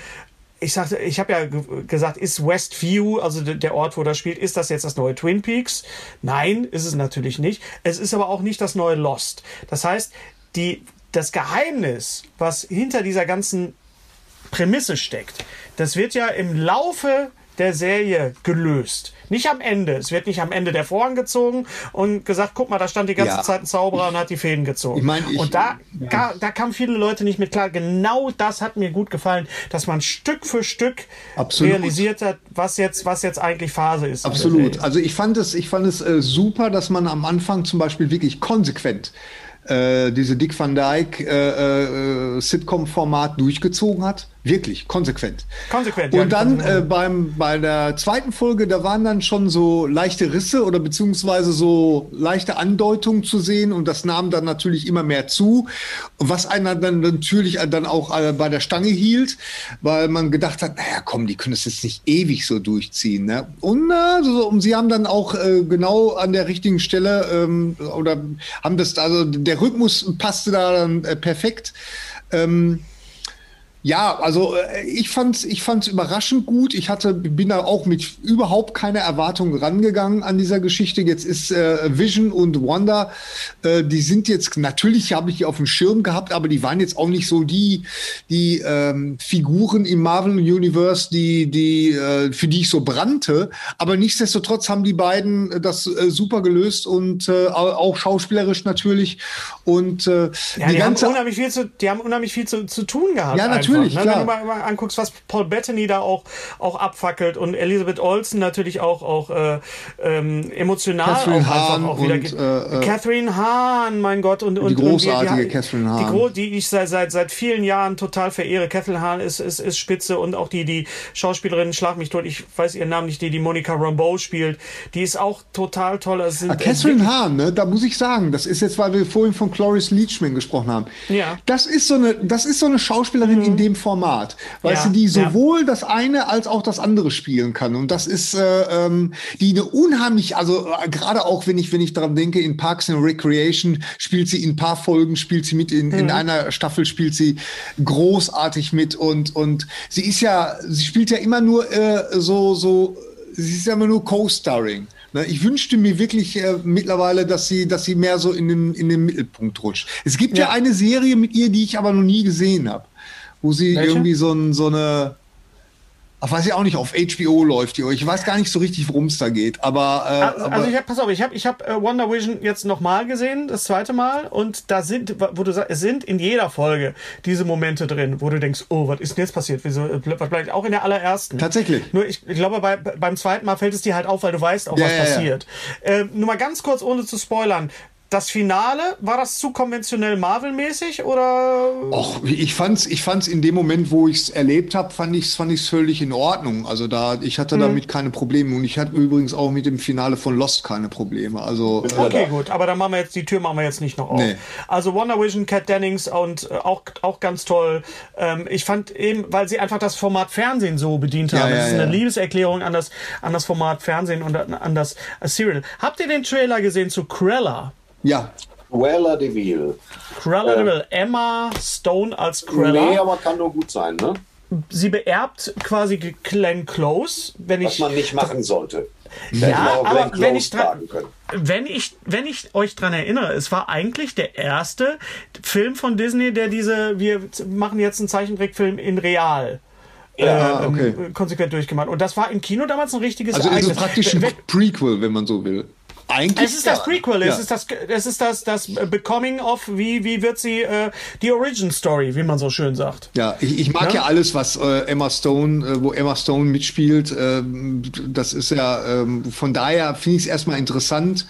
Speaker 1: ich sagte, ich habe ja gesagt, ist Westview, also der Ort, wo das spielt, ist das jetzt das neue Twin Peaks? Nein, ist es natürlich nicht. Es ist aber auch nicht das neue Lost. Das heißt, die, das Geheimnis, was hinter dieser ganzen Prämisse steckt. Das wird ja im Laufe der Serie gelöst. Nicht am Ende. Es wird nicht am Ende der Vorhang gezogen und gesagt, guck mal, da stand die ganze ja. Zeit ein Zauberer und hat die Fäden gezogen. Ich mein, ich, und da, ja. da kamen viele Leute nicht mit klar. Genau das hat mir gut gefallen, dass man Stück für Stück Absolut. realisiert hat, was jetzt, was jetzt eigentlich Phase ist.
Speaker 4: Absolut. Also ich fand es, ich fand es äh, super, dass man am Anfang zum Beispiel wirklich konsequent äh, diese Dick Van Dyke äh, äh, Sitcom-Format durchgezogen hat. Wirklich, konsequent.
Speaker 1: Konsequent.
Speaker 4: Und dann äh, beim, bei der zweiten Folge, da waren dann schon so leichte Risse oder beziehungsweise so leichte Andeutungen zu sehen und das nahm dann natürlich immer mehr zu, was einer dann natürlich dann auch äh, bei der Stange hielt, weil man gedacht hat, naja, komm, die können das jetzt nicht ewig so durchziehen. Ne? Und, äh, so, und sie haben dann auch äh, genau an der richtigen Stelle ähm, oder haben das, also der Rhythmus passte da dann äh, perfekt. Ähm, ja, also äh, ich fand's, ich fand's überraschend gut. Ich hatte, bin da auch mit überhaupt keiner Erwartung rangegangen an dieser Geschichte. Jetzt ist äh, Vision und Wanda, äh, die sind jetzt natürlich habe ich die auf dem Schirm gehabt, aber die waren jetzt auch nicht so die, die ähm, Figuren im Marvel Universe, die, die äh, für die ich so brannte. Aber nichtsdestotrotz haben die beiden das äh, super gelöst und äh, auch schauspielerisch natürlich. Und äh,
Speaker 1: ja, die, die ganze, haben unheimlich viel zu, die haben unheimlich viel zu, zu tun gehabt.
Speaker 4: Ja, natürlich natürlich,
Speaker 1: ne? Wenn du mal, mal, anguckst, was Paul Bettany da auch, auch abfackelt und Elizabeth Olsen natürlich auch, auch äh, ähm, emotional
Speaker 4: Catherine
Speaker 1: auch
Speaker 4: Hahn
Speaker 1: auch wieder.
Speaker 4: Und, äh,
Speaker 1: äh, Catherine Hahn, mein Gott. Und, und,
Speaker 4: die großartige und die, Catherine Hahn.
Speaker 1: Die, Gro die ich seit, seit, seit vielen Jahren total verehre. Catherine Hahn ist, ist, ist spitze und auch die, die Schauspielerin, schlag mich tot, ich weiß ihren Namen nicht, die die Monica Rambeau spielt, die ist auch total toll. Also
Speaker 4: sind, ah, Catherine Hahn, ne, da muss ich sagen, das ist jetzt, weil wir vorhin von Cloris Leachman gesprochen haben.
Speaker 1: Ja.
Speaker 4: Das ist so eine, das ist so eine Schauspielerin mhm. Dem Format. Weißt ja, du, die sowohl ja. das eine als auch das andere spielen kann. Und das ist äh, ähm, die eine unheimlich, also äh, gerade auch wenn ich, wenn ich daran denke, in Parks and Recreation spielt sie in ein paar Folgen, spielt sie mit, in, mhm. in einer Staffel spielt sie großartig mit und, und sie ist ja, sie spielt ja immer nur äh, so, so, sie ist ja immer nur Co-Starring. Ne, ich wünschte mir wirklich äh, mittlerweile, dass sie, dass sie mehr so in den, in den Mittelpunkt rutscht. Es gibt ja. ja eine Serie mit ihr, die ich aber noch nie gesehen habe wo sie Welche? irgendwie so, ein, so eine, Ach, weiß ich auch nicht, auf HBO läuft die. Ich weiß gar nicht so richtig, worum es da geht. Aber, äh,
Speaker 1: also, aber ich hab, pass auf, ich habe ich hab, äh, Wonder Vision jetzt nochmal gesehen, das zweite Mal. Und da sind, wo du sagst, es sind in jeder Folge diese Momente drin, wo du denkst, oh, was ist denn jetzt passiert? Wieso, äh, was bleibt auch in der allerersten?
Speaker 4: Tatsächlich.
Speaker 1: Nur ich, ich glaube, bei, beim zweiten Mal fällt es dir halt auf, weil du weißt auch, ja, was ja, passiert. Ja. Äh, nur mal ganz kurz, ohne zu spoilern das Finale, war das zu konventionell Marvel-mäßig oder?
Speaker 4: Och, ich fand's, ich fand's in dem Moment, wo ich's erlebt habe, fand ich's, fand ich's völlig in Ordnung. Also da, ich hatte mhm. damit keine Probleme und ich hatte übrigens auch mit dem Finale von Lost keine Probleme. Also
Speaker 1: okay, gut, aber dann machen wir jetzt die Tür machen wir jetzt nicht noch auf. Nee. Also Wonder Vision, Cat Dennings und äh, auch auch ganz toll. Ähm, ich fand eben, weil sie einfach das Format Fernsehen so bedient haben. Ja, ja, das ist eine. Liebeserklärung an das an das Format Fernsehen und an das Serial. Habt ihr den Trailer gesehen zu Cruella?
Speaker 4: Ja.
Speaker 2: Cruella de Vil.
Speaker 1: Cruella de Vil. Emma Stone als Cruella.
Speaker 2: Nee, aber kann nur gut sein, ne?
Speaker 1: Sie beerbt quasi Glenn Close, wenn
Speaker 2: Was
Speaker 1: ich.
Speaker 2: man nicht machen sollte.
Speaker 1: Ja, aber wenn ich, wenn ich, wenn ich euch dran erinnere, es war eigentlich der erste Film von Disney, der diese, wir machen jetzt einen Zeichentrickfilm in real. Ja, äh, okay. konsequent durchgemacht. Und das war im Kino damals ein richtiges
Speaker 4: Also ist es praktisch ein Prequel, wenn man so will.
Speaker 1: Eigentlich es ist das Prequel, ja. es ist das, es ist das, das Becoming of, wie, wie wird sie, äh, die Origin Story, wie man so schön sagt.
Speaker 4: Ja, ich, ich mag ja, ja alles, was äh, Emma Stone, äh, wo Emma Stone mitspielt. Ähm, das ist ja, ähm, von daher finde ich es erstmal interessant.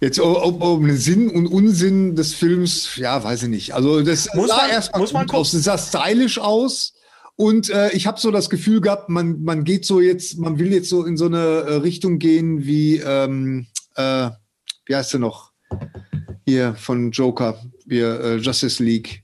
Speaker 4: Jetzt ob, ob Sinn und Unsinn des Films, ja, weiß ich nicht. Also das
Speaker 1: muss sah erstmal muss man
Speaker 4: aus, das sah stylisch aus. Und äh, ich habe so das Gefühl gehabt, man, man geht so jetzt, man will jetzt so in so eine äh, Richtung gehen wie, ähm, äh, wie heißt der noch? Hier von Joker, wir, äh, Justice League.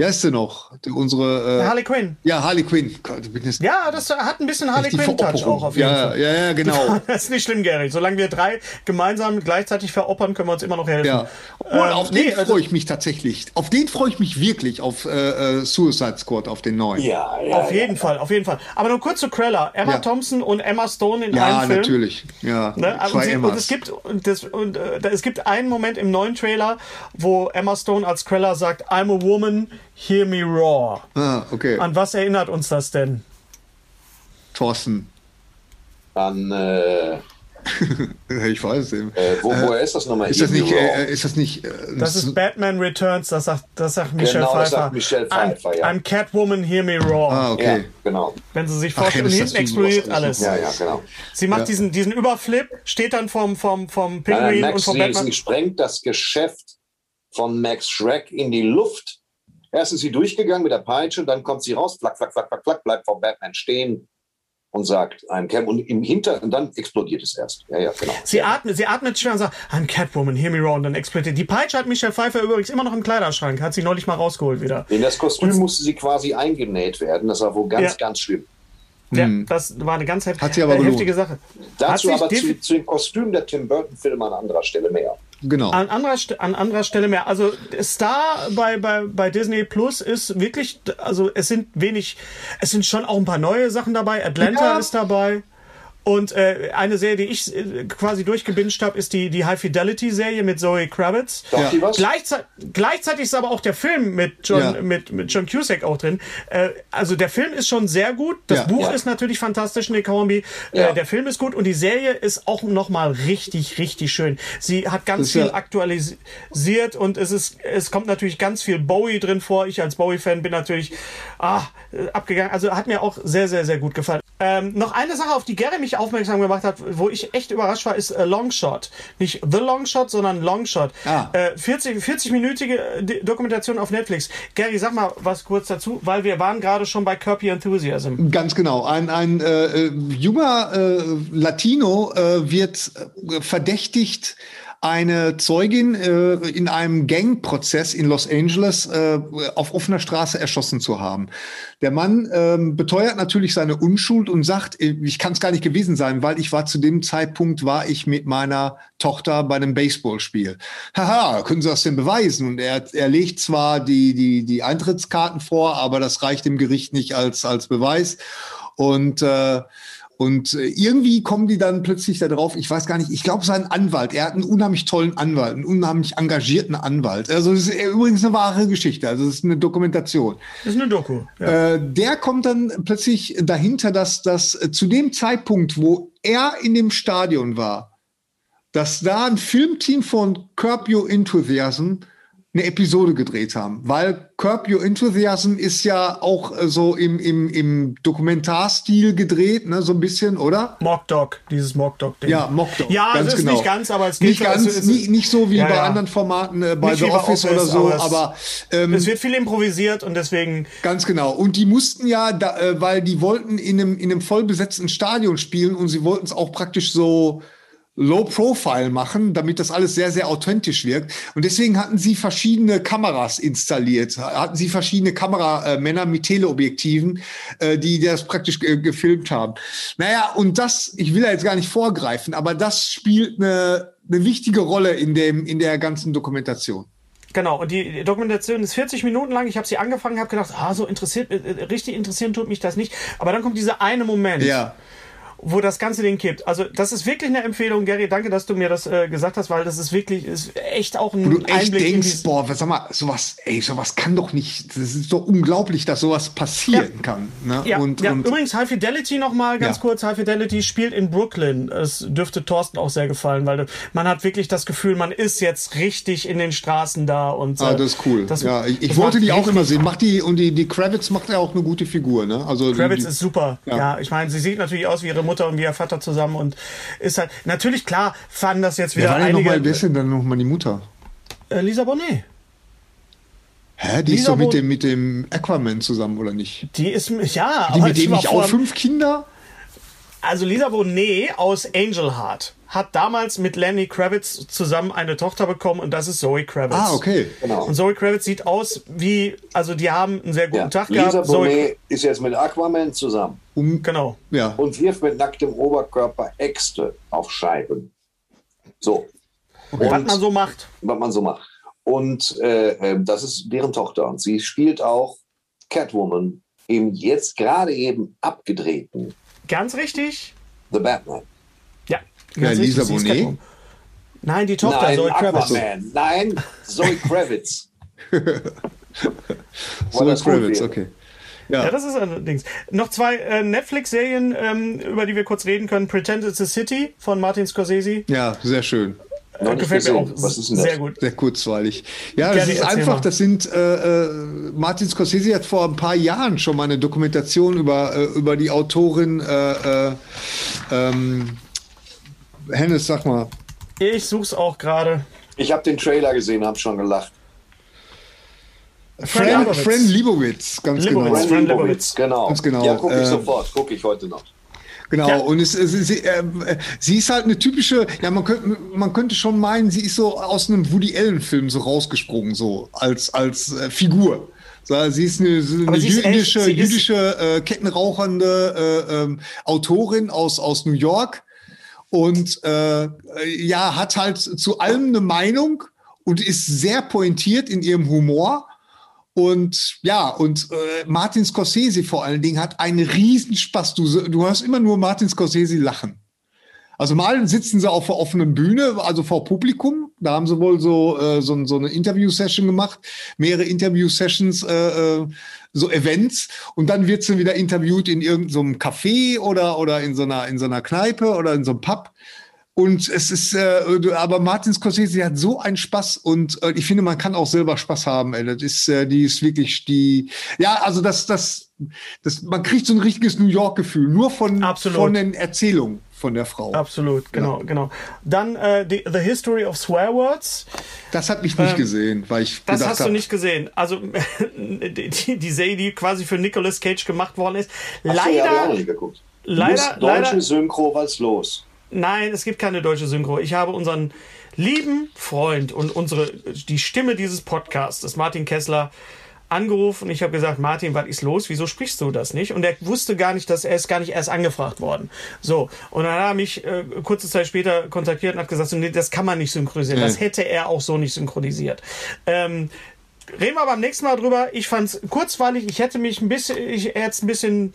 Speaker 4: Wie heißt der noch? Die, unsere
Speaker 1: äh, Harley Quinn.
Speaker 4: Ja, Harley Quinn. Gott,
Speaker 1: ja, das hat ein bisschen Harley Quinn-Touch auch auf jeden
Speaker 4: ja,
Speaker 1: Fall.
Speaker 4: Ja, ja, genau.
Speaker 1: das ist nicht schlimm, Gary. Solange wir drei gemeinsam gleichzeitig veroppern, können wir uns immer noch helfen. Ja.
Speaker 4: Und ähm, auf den nee, also freue ich mich tatsächlich. Auf den freue ich mich wirklich, auf äh, äh, Suicide Squad, auf den neuen.
Speaker 1: Ja, ja Auf jeden ja. Fall, auf jeden Fall. Aber nur kurz zu Cruella. Emma Thompson und Emma Stone in einem Film.
Speaker 4: Ja, natürlich. Ja,
Speaker 1: ne? und, sie, und, es gibt, und, das, und äh, es gibt einen Moment im neuen Trailer, wo Emma Stone als Cruella sagt, I'm a woman, hear me roar. Raw.
Speaker 4: Ah, okay.
Speaker 1: An was erinnert uns das denn?
Speaker 4: Thorsten.
Speaker 2: An. Äh,
Speaker 4: ich weiß es eben.
Speaker 2: Äh, wo, woher ist das nochmal?
Speaker 4: Ist das nicht, äh, ist das nicht. Äh,
Speaker 1: das, ist Batman Returns, das sagt, das sagt Michelle
Speaker 2: genau,
Speaker 1: Pfeiffer. Das
Speaker 2: sagt Michelle Pfeiffer,
Speaker 1: I'm, ja. I'm Catwoman, hear me roar.
Speaker 4: Ah, okay. Ja,
Speaker 2: genau.
Speaker 1: Wenn sie sich vorstellen, Ach, hinten explodiert alles.
Speaker 2: Ja, ja, genau.
Speaker 1: Sie macht ja. diesen, diesen Überflip, steht dann vom, vom, vom Pinguin und vom Batman.
Speaker 2: Sie sprengt das Geschäft von Max Shrek in die Luft Erst ist sie durchgegangen mit der Peitsche, dann kommt sie raus, flack, flack, flack, flack, flack, bleibt vor Batman stehen und sagt, I'm Cam und im Hinter und dann explodiert es erst. Ja, ja, genau.
Speaker 1: Sie atmet, sie atmet schwer und sagt, I'm Catwoman, hear me roar und dann explodiert. Die Peitsche hat Michelle Pfeiffer übrigens immer noch im Kleiderschrank, hat sie neulich mal rausgeholt wieder.
Speaker 2: In das Kostüm und musste sie quasi eingenäht werden, das war wohl ganz, ja. ganz schlimm.
Speaker 1: Ja, hm. das war eine ganz
Speaker 4: heft, äh,
Speaker 1: heftige Sache.
Speaker 2: Dazu aber zu, zu dem Kostüm der Tim Burton-Filme an anderer Stelle mehr.
Speaker 4: Genau.
Speaker 1: An anderer, an anderer Stelle mehr. Also Star bei, bei, bei Disney Plus ist wirklich, also es sind wenig, es sind schon auch ein paar neue Sachen dabei. Atlanta ja. ist dabei. Und äh, eine Serie, die ich äh, quasi durchgebinged habe, ist die, die High Fidelity Serie mit Zoe Kravitz.
Speaker 2: Ja.
Speaker 1: Gleichzei gleichzeitig ist aber auch der Film mit John, ja. mit, mit John Cusack auch drin. Äh, also der Film ist schon sehr gut. Das ja. Buch ist natürlich fantastisch, Nick Hornby. Äh, der Film ist gut und die Serie ist auch nochmal richtig, richtig schön. Sie hat ganz viel aktualisiert und es ist, es kommt natürlich ganz viel Bowie drin vor. Ich als Bowie-Fan bin natürlich ah, abgegangen. Also hat mir auch sehr, sehr, sehr gut gefallen. Ähm, noch eine Sache, auf die Gary mich aufmerksam gemacht hat, wo ich echt überrascht war, ist äh, Longshot. Nicht The Longshot, sondern Longshot.
Speaker 4: Ah.
Speaker 1: Äh, 40, 40-minütige Dokumentation auf Netflix. Gary, sag mal was kurz dazu, weil wir waren gerade schon bei Kirby Enthusiasm.
Speaker 4: Ganz genau. Ein, ein äh, äh junger äh, Latino äh, wird verdächtigt, eine Zeugin äh, in einem Gangprozess in Los Angeles äh, auf offener Straße erschossen zu haben. Der Mann ähm, beteuert natürlich seine Unschuld und sagt, äh, ich kann es gar nicht gewesen sein, weil ich war zu dem Zeitpunkt, war ich mit meiner Tochter bei einem Baseballspiel. Haha, können Sie das denn beweisen? Und er, er legt zwar die, die, die Eintrittskarten vor, aber das reicht dem Gericht nicht als, als Beweis. Und äh, und äh, irgendwie kommen die dann plötzlich da drauf, ich weiß gar nicht, ich glaube, sein Anwalt, er hat einen unheimlich tollen Anwalt, einen unheimlich engagierten Anwalt. Also das ist übrigens eine wahre Geschichte, also das ist eine Dokumentation.
Speaker 1: Das ist eine Doku.
Speaker 4: Ja. Äh, der kommt dann plötzlich dahinter, dass das äh, zu dem Zeitpunkt, wo er in dem Stadion war, dass da ein Filmteam von Curb Your Enthusiasm eine Episode gedreht haben, weil Curb Your Enthusiasm ist ja auch äh, so im, im, im Dokumentarstil gedreht, ne, so ein bisschen, oder?
Speaker 1: Mock Dog, dieses Mock Dog Ding.
Speaker 4: Ja, Mock Dog.
Speaker 1: Ja,
Speaker 4: ganz
Speaker 1: es ist
Speaker 4: genau.
Speaker 1: nicht ganz, aber es geht
Speaker 4: nicht ganz,
Speaker 1: es ist-
Speaker 4: nicht, so wie
Speaker 1: Ja,
Speaker 4: bei
Speaker 1: ja.
Speaker 4: anderen Formaten äh, bei
Speaker 1: Nicht
Speaker 4: The Office,
Speaker 1: Office,
Speaker 4: oder so,
Speaker 1: aber es-
Speaker 4: aber ähm,
Speaker 1: Es wird viel improvisiert und deswegen
Speaker 4: Ganz genau. Und die mussten ja, da, äh, weil die wollten in einem, in einem vollbesetzten Stadion spielen und sie wollten es auch praktisch so low profile machen, damit das alles sehr, sehr authentisch wirkt. Und deswegen hatten sie verschiedene Kameras installiert, hatten sie verschiedene Kameramänner mit Teleobjektiven, äh, die das praktisch gefilmt haben. Naja, und das, ich will da jetzt gar nicht vorgreifen, aber das spielt eine, eine wichtige Rolle in dem, in der ganzen Dokumentation.
Speaker 1: Genau, und die Dokumentation ist 40 Minuten lang. Ich habe sie angefangen, habe gedacht, ah, so interessiert, äh, richtig interessieren tut mich das nicht. Aber dann kommt dieser eine Moment,
Speaker 4: Ja.
Speaker 1: Wo das ganze Ding kippt. Also das ist wirklich eine Empfehlung, Gary. Danke, dass du mir das äh, gesagt hast, weil das ist wirklich, ist echt auch ein
Speaker 4: Wo du echt
Speaker 1: Einblick in
Speaker 4: denkst, boah, was, sag mal, sowas, ey, sowas kann doch nicht, das ist doch unglaublich, dass sowas passieren
Speaker 1: Ja.
Speaker 4: kann. Ne?
Speaker 1: Ja,
Speaker 4: und,
Speaker 1: ja.
Speaker 4: und
Speaker 1: übrigens High Fidelity noch mal ganz
Speaker 4: Ja.
Speaker 1: kurz. High Fidelity spielt in Brooklyn. Es dürfte Thorsten auch sehr gefallen, weil man hat wirklich das Gefühl, man ist jetzt richtig in den Straßen da und
Speaker 4: ah,
Speaker 1: äh,
Speaker 4: das ist cool.
Speaker 1: das-
Speaker 4: ja, ich, ich wollte die auch immer sehen. Macht die, und die, die Kravitz macht ja auch eine gute Figur, ne? Also
Speaker 1: Kravitz
Speaker 4: die,
Speaker 1: ist super. Ja.
Speaker 4: Ja.
Speaker 1: ich meine, sie sieht natürlich aus wie ihre Mutter und ihr Vater zusammen und ist halt natürlich klar fanden das jetzt wieder
Speaker 4: war denn nochmal, wer
Speaker 1: einige.
Speaker 4: ist denn dann nochmal die Mutter?
Speaker 1: Äh, Lisa Bonet.
Speaker 4: Hä, die
Speaker 1: Lisa
Speaker 4: ist doch mit dem, mit dem Aquaman zusammen, oder nicht?
Speaker 1: Die ist ja,
Speaker 4: Die
Speaker 1: aber
Speaker 4: mit
Speaker 1: ich
Speaker 4: dem nicht auch fünf Kinder?
Speaker 1: Also Lisa Bonet aus Angel Heart hat damals mit Lenny Kravitz zusammen eine Tochter bekommen und das ist Zoe Kravitz.
Speaker 4: Ah, okay.
Speaker 2: Genau.
Speaker 1: Und Zoe Kravitz sieht aus wie, also die haben einen sehr guten
Speaker 2: Ja.
Speaker 1: Tag
Speaker 2: Lisa
Speaker 1: gehabt. Zoe,
Speaker 2: Bonet ist jetzt mit Aquaman zusammen
Speaker 4: Um,
Speaker 1: genau.
Speaker 4: ja.
Speaker 2: und wirft mit nacktem Oberkörper Äxte auf Scheiben. So.
Speaker 1: Was man so macht.
Speaker 2: was man so macht. Und äh, äh, das ist deren Tochter. Und sie spielt auch Catwoman im jetzt gerade eben abgedrehten
Speaker 1: Ganz richtig.
Speaker 2: The Batman.
Speaker 1: Ja.
Speaker 4: Ja, Lisa Bonet?
Speaker 1: Nein, die Tochter,
Speaker 2: Nein,
Speaker 1: Zoe Kravitz.
Speaker 2: Aquaman. Nein, Zoe Kravitz. Gut
Speaker 4: Kravitz, okay.
Speaker 1: Ja,
Speaker 4: Ja,
Speaker 1: das ist allerdings. Noch zwei äh, Netflix-Serien, ähm, über die wir kurz reden können. Pretend It's a City von Martin Scorsese.
Speaker 4: ja, sehr schön.
Speaker 2: Noch
Speaker 1: Gefällt mir auch
Speaker 2: gesehen. Was ist denn das?
Speaker 1: sehr gut.
Speaker 4: Sehr kurzweilig. Ja, das ist einfach,
Speaker 1: mal.
Speaker 4: das sind, äh, äh, Martin Scorsese hat vor ein paar Jahren schon mal eine Dokumentation über, äh, über die Autorin, äh, äh, ähm, Hennes, sag mal,
Speaker 1: Ich such's auch gerade.
Speaker 2: Ich habe den Trailer gesehen, habe schon gelacht.
Speaker 4: Fran
Speaker 1: Lebowitz,
Speaker 4: ganz
Speaker 1: Lebowitz.
Speaker 4: genau.
Speaker 1: Lebowitz.
Speaker 2: Lebowitz, genau.
Speaker 4: Ganz genau.
Speaker 2: Ja, gucke ich
Speaker 4: Äh,
Speaker 2: sofort, gucke ich heute noch.
Speaker 4: Genau,
Speaker 1: Ja.
Speaker 4: und es, es, sie, äh, sie ist halt eine typische, ja, man könnte, man könnte schon meinen, sie ist so aus einem Woody Allen-Film so rausgesprungen, so als, als äh, Figur. So, sie ist eine, so eine
Speaker 1: sie ist echt-
Speaker 4: jüdische, jüdische äh, kettenrauchende äh, ähm, Autorin aus, aus New York und äh, ja, hat halt zu allem eine Meinung und ist sehr pointiert in ihrem Humor. Und ja, und äh, Martin Scorsese vor allen Dingen hat einen Riesenspaß. Du, du hörst immer nur Martin Scorsese lachen. Also mal sitzen sie auf der offenen Bühne, also vor Publikum. Da haben sie wohl so, äh, so, so eine Interview-Session gemacht, mehrere Interview-Sessions, äh, äh, so Events. Und dann wird sie wieder interviewt in irgendeinem Café oder, oder in, so einer, in so einer Kneipe oder in so einem Pub. Und es ist, äh, aber Martin Scorsese hat so einen Spaß und äh, ich finde, man kann auch selber Spaß haben. Ey. Das ist, äh, die ist wirklich die, ja, also das, das, das, man kriegt so ein richtiges New York-Gefühl nur von,
Speaker 1: Absolut.
Speaker 4: von den Erzählungen von der Frau.
Speaker 1: Absolut, genau, genau. Dann äh, die, The History of Swear Words.
Speaker 4: Das hat mich nicht gesehen, weil ich
Speaker 1: Ähm, Das hast du
Speaker 4: hab,
Speaker 1: nicht gesehen. Also die, die, die Serie, die quasi für Nicolas Cage gemacht worden ist.
Speaker 2: Ach so, ja,
Speaker 1: Leider, leider,
Speaker 2: deutsche
Speaker 1: leider,
Speaker 2: Synchro, was los?
Speaker 1: Nein, es gibt keine deutsche Synchro. Ich habe unseren lieben Freund und unsere die Stimme dieses Podcasts, das Martin Kessler, angerufen und ich habe gesagt, Martin, was ist los? Wieso sprichst du das nicht? Und er wusste gar nicht, dass er ist gar nicht erst angefragt worden. So und dann hat er mich äh, kurze Zeit später kontaktiert und hat gesagt, so, nee, das kann man nicht synchronisieren. Das hätte er auch so nicht synchronisiert. Ähm, reden wir beim nächsten Mal drüber. Ich fand's kurzweilig. Ich hätte mich ein bisschen, ich jetzt ein bisschen,